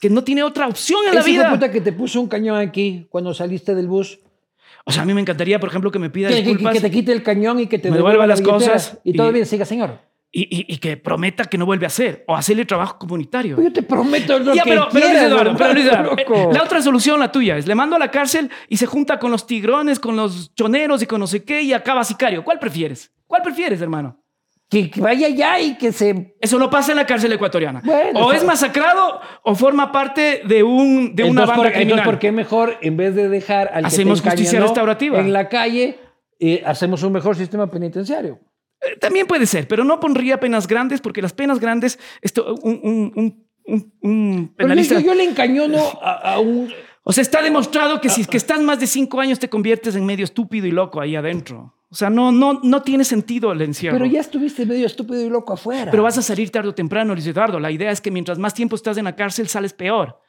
Que no tiene otra opción en la vida. puta que te puso un cañón aquí cuando saliste del bus. O sea, a mí me encantaría, por ejemplo, que me pida que, disculpas. Que, te quite el cañón y que te me devuelva las cosas. Y, todo bien, siga, señor y, que prometa que no vuelve a hacer o hacerle trabajo comunitario. Yo te prometo lo que pero, quieras, pero, la otra solución, la tuya, es le mando a la cárcel y se junta con los tigrones, con los choneros y con no sé qué y acaba sicario. ¿Cuál prefieres? ¿Cuál prefieres, hermano? Que, vaya allá y que se... Eso no pasa en la cárcel ecuatoriana. o es masacrado o forma parte de, un, de una banda criminal. Entonces, ¿por qué mejor, en vez de dejar al Hacemos que justicia restaurativa. en la calle, eh, hacemos un mejor sistema penitenciario? También puede ser, pero no pondría penas grandes porque las penas grandes, esto, un, un, un, penalista... yo, le encañono a, un... O sea, está demostrado que si es que estás más de cinco años te conviertes en medio estúpido y loco ahí adentro. O sea, no, no, no tiene sentido el encierro. Pero ya estuviste medio estúpido y loco afuera. Pero vas a salir tarde o temprano, Luis Eduardo. La idea es que mientras más tiempo estás en la cárcel, sales peor.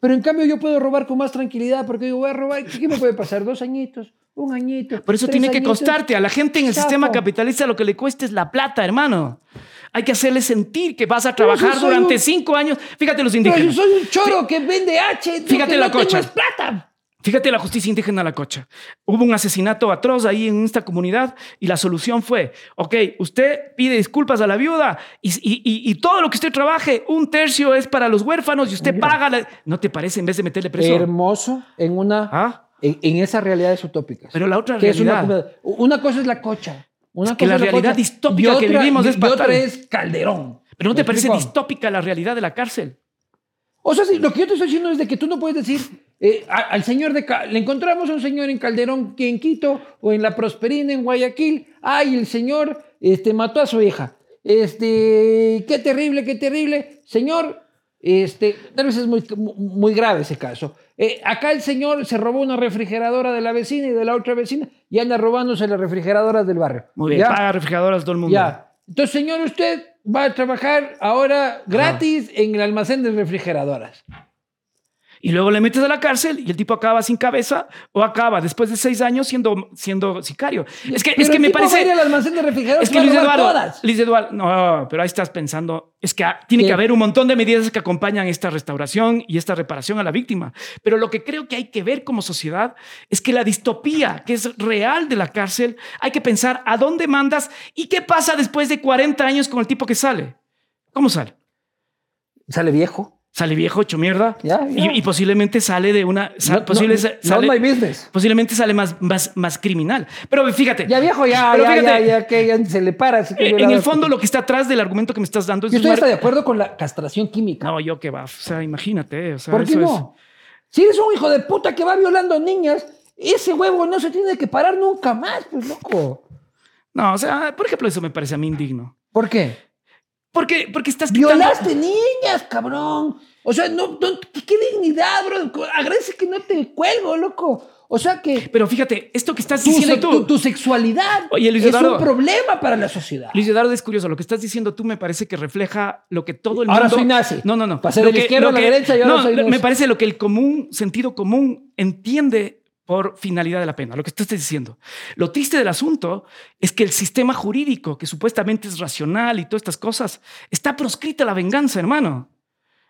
Pero en cambio yo puedo robar con más tranquilidad porque yo voy a robar. ¿Qué me puede pasar? Dos añitos, un añito. Por eso tiene que costarte. A la gente en el sistema capitalista lo que le cuesta es la plata, hermano. Hay que hacerle sentir que vas a trabajar durante cinco años. Fíjate los indígenas. Pero yo soy un choro que vende H. Fíjate la cocha. plata. Fíjate la justicia indígena La Cocha. Hubo un asesinato atroz ahí en esta comunidad y la solución fue, ok, usted pide disculpas a la viuda y, y- y- y todo lo que usted trabaje, un tercio es para los huérfanos y usted Mira. paga. la- ¿No te parece en vez de meterle preso? Hermoso en una ¿Ah? En, en esas realidades utópicas. Pero la otra que es una, realidad. una cosa es la cocha. Una Es que cosa la es realidad cocha, distópica que vivimos es y otra es Calderón. ¿Pero no ¿Me te parece explico? distópica la realidad de la cárcel? O sea, sí, lo que yo te estoy diciendo es de que tú no puedes decir eh, a- al señor de... Le encontramos a un señor en Calderón, en Quito, o en La Prosperina, en Guayaquil. Ay, el señor este, mató a su hija. Este, qué terrible, qué terrible. Señor, este, tal vez es muy, muy grave ese caso. Eh, acá el señor se robó una refrigeradora de la vecina y de la otra vecina y anda robándose las refrigeradoras del barrio. Muy bien, ¿Ya? paga refrigeradoras todo el mundo. Ya. Entonces, señor, usted va a trabajar ahora gratis en el almacén de refrigeradoras. Y luego le metes a la cárcel y el tipo acaba sin cabeza o acaba después de seis años siendo, siendo sicario. Es que, Pero es que el me tipo va a ir parece... al almacén de refrigeradoras Es que Luis Eduardo, todas. Luis Eduardo, no, pero ahí estás pensando, es que ah, tiene ¿Qué? que haber un montón de medidas que acompañan esta restauración y esta reparación a la víctima. Pero lo que creo que hay que ver como sociedad es que la distopía que es real de la cárcel, hay que pensar a dónde mandas y qué pasa después de 40 años con el tipo que sale. ¿Cómo sale? Sale viejo. Sale viejo, hecho mierda. Ya, ya. Y, y posiblemente sale de una. No- posible- sale- my business. Posiblemente sale más, más, más criminal. Pero fíjate. Ya viejo, ya, Pero ya, ya, fíjate, ya, que ya se le para. que Eh, En el fondo, lo que está atrás del argumento que me estás dando es. Yo estoy un hasta ar- de acuerdo con la castración química. No, yo qué va. O sea, imagínate. O sea, ¿Por qué es- no? Si eres un hijo de puta que va violando niñas, ese huevo no se tiene que parar nunca más, pues loco. No, o sea, por ejemplo, eso me parece a mí indigno. ¿Por qué? Porque, porque estás quitando. Violaste niñas, cabrón. O sea, no, no- ¿qué, qué dignidad, bro. Agradece que no te cuelgo, loco. O sea que Pero fíjate, esto que estás tu, diciendo tú. tu- tu sexualidad Oye, Luis es un problema para la sociedad. Luis Eduardo es curioso. Lo que estás diciendo tú me parece que refleja lo que todo el Ahora mundo. soy nazi. No, no, no. Pasé de la izquierda a la derecha ahora soy nazi. Me parece lo que el común, sentido común, entiende por finalidad de la pena. Lo que estás diciendo. Lo triste del asunto es que el sistema jurídico, que supuestamente es racional y todas estas cosas, está proscrita a la venganza, hermano.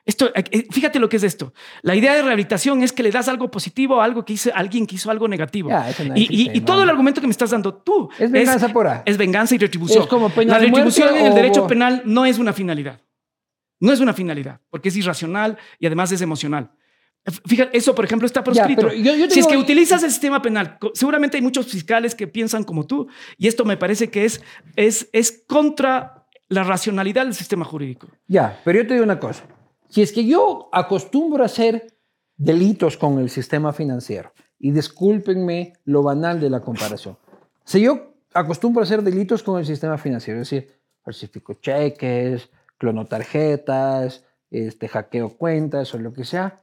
Esto, eh, fíjate lo que es esto. La idea de rehabilitación es que le das algo positivo a algo que hizo alguien que hizo algo negativo. Ya, eso no y, y- existe, y todo el argumento que me estás dando tú Es venganza pura. Es venganza y retribución. Es como La retribución en el o- derecho penal no es una finalidad. No es una finalidad, porque es irracional y además es emocional. Fíjate, eso, por ejemplo, está proscrito. pero yo- yo si es que utilizas el sistema penal, seguramente hay muchos fiscales que piensan como tú, y esto me parece que es, es, es contra la racionalidad del sistema jurídico. Ya, pero yo te digo una cosa. Si es que yo acostumbro a hacer delitos con el sistema financiero, y discúlpenme lo banal de la comparación, si yo acostumbro a hacer delitos con el sistema financiero, es decir, falsifico cheques, clono tarjetas, este, hackeo cuentas o lo que sea,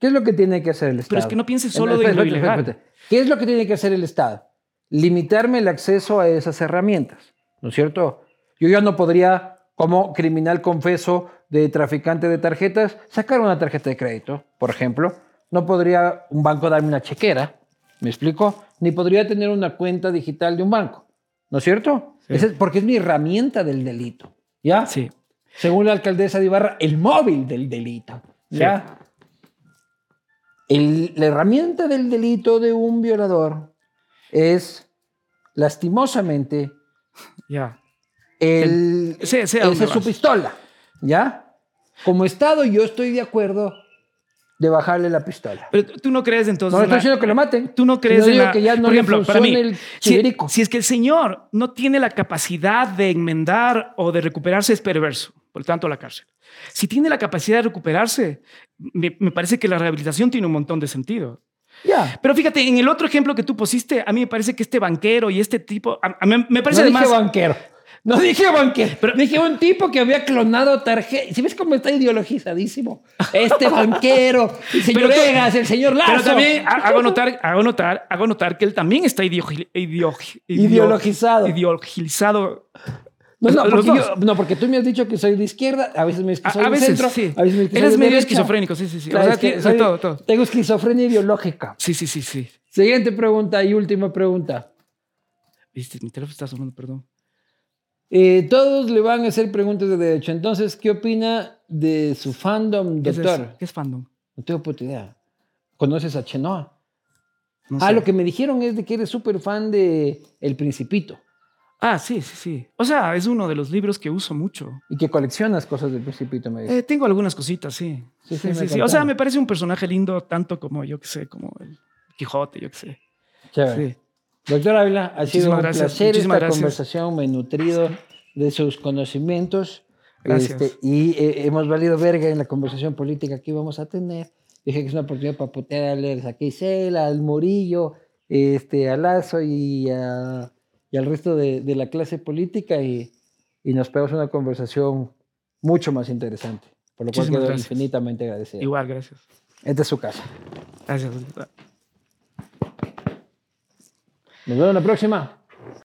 ¿qué es lo que tiene que hacer el Estado? Pero es que no pienses solo de lo espera, espera, ilegal. espera. ¿Qué es lo que tiene que hacer el Estado? Limitarme el acceso a esas herramientas, ¿no es cierto? Yo ya no podría, como criminal confeso de traficante de tarjetas, sacar una tarjeta de crédito, por ejemplo. No podría un banco darme una chequera, ¿me explico? Ni podría tener una cuenta digital de un banco, ¿no es cierto? Sí. Ese es porque es mi herramienta del delito, ¿ya? Sí. Según la alcaldesa de Ibarra, el móvil del delito. ¿ya? El- la herramienta del delito de un violador es, lastimosamente, Ya. el, Sí, es su pistola. ¿Ya? Como Estado, yo estoy de acuerdo de bajarle la pistola. Pero tú no crees entonces. No estoy diciendo que lo maten. Tú no crees en la- que ya no por ejemplo, para mí, funcione el si, si es que el señor no tiene la capacidad de enmendar o de recuperarse, es perverso. Por lo tanto, a la cárcel. Si tiene la capacidad de recuperarse, me, me parece que la rehabilitación tiene un montón de sentido. Ya. Pero fíjate, en el otro ejemplo que tú pusiste, a mí me parece que este banquero y este tipo, a, a mí me No parece dije además... banquero. No dije banquero. Pero- dije un tipo que había clonado tarjeta. Si ves cómo está ideologizadísimo. Este banquero, el señor Pero tú- Egas, el señor Lazo. Pero también ha- hago notar, hago notar, hago notar que él también está Ideologizado. Ideologizado. No, porque dos. yo- no, porque tú me has dicho que soy de izquierda, a veces me dices que A, soy a de veces, centro, sí. a veces me dices que soy Eres de medio derecha. esquizofrénico, sí, sí, sí. Claro, O sea, es que ti- soy- todo, todo. Tengo esquizofrenia ideológica. Sí, sí, sí, sí. Siguiente pregunta y última pregunta. Viste, mi teléfono está sonando, perdón. Eh, todos le van a hacer preguntas de derecho. Entonces, ¿qué opina de su fandom, ¿Qué es, doctor? ¿Qué es fandom? No tengo puta idea. ¿Conoces a Chenoa? No ah, sé. lo que me dijeron es de que eres súper fan de El Principito Ah, sí, sí, sí. O sea, es uno de los libros que uso mucho. y que coleccionas cosas del Principito, me dice. Eh, tengo algunas cositas, sí. Sí, Sí, sí, sí. O sea, me parece un personaje lindo, tanto como, yo qué sé, como el Quijote, yo qué sé. Chévere. Sí. Doctor Ávila, ha sido Muchísimas un gracias, placer muchísimas esta gracias. conversación, me he nutrido de sus conocimientos. Gracias. Este, y eh, hemos valido verga en la conversación política que íbamos a tener. Dije que es una oportunidad para putearles a Keisela, al Morillo, este, a Lazo y, a- y al resto de, de la clase política y, y nos pegamos una conversación mucho más interesante. Por lo cual Muchísimas quedo gracias. infinitamente agradecido. Igual, gracias. Esta es su casa. Gracias. Nos vemos la próxima.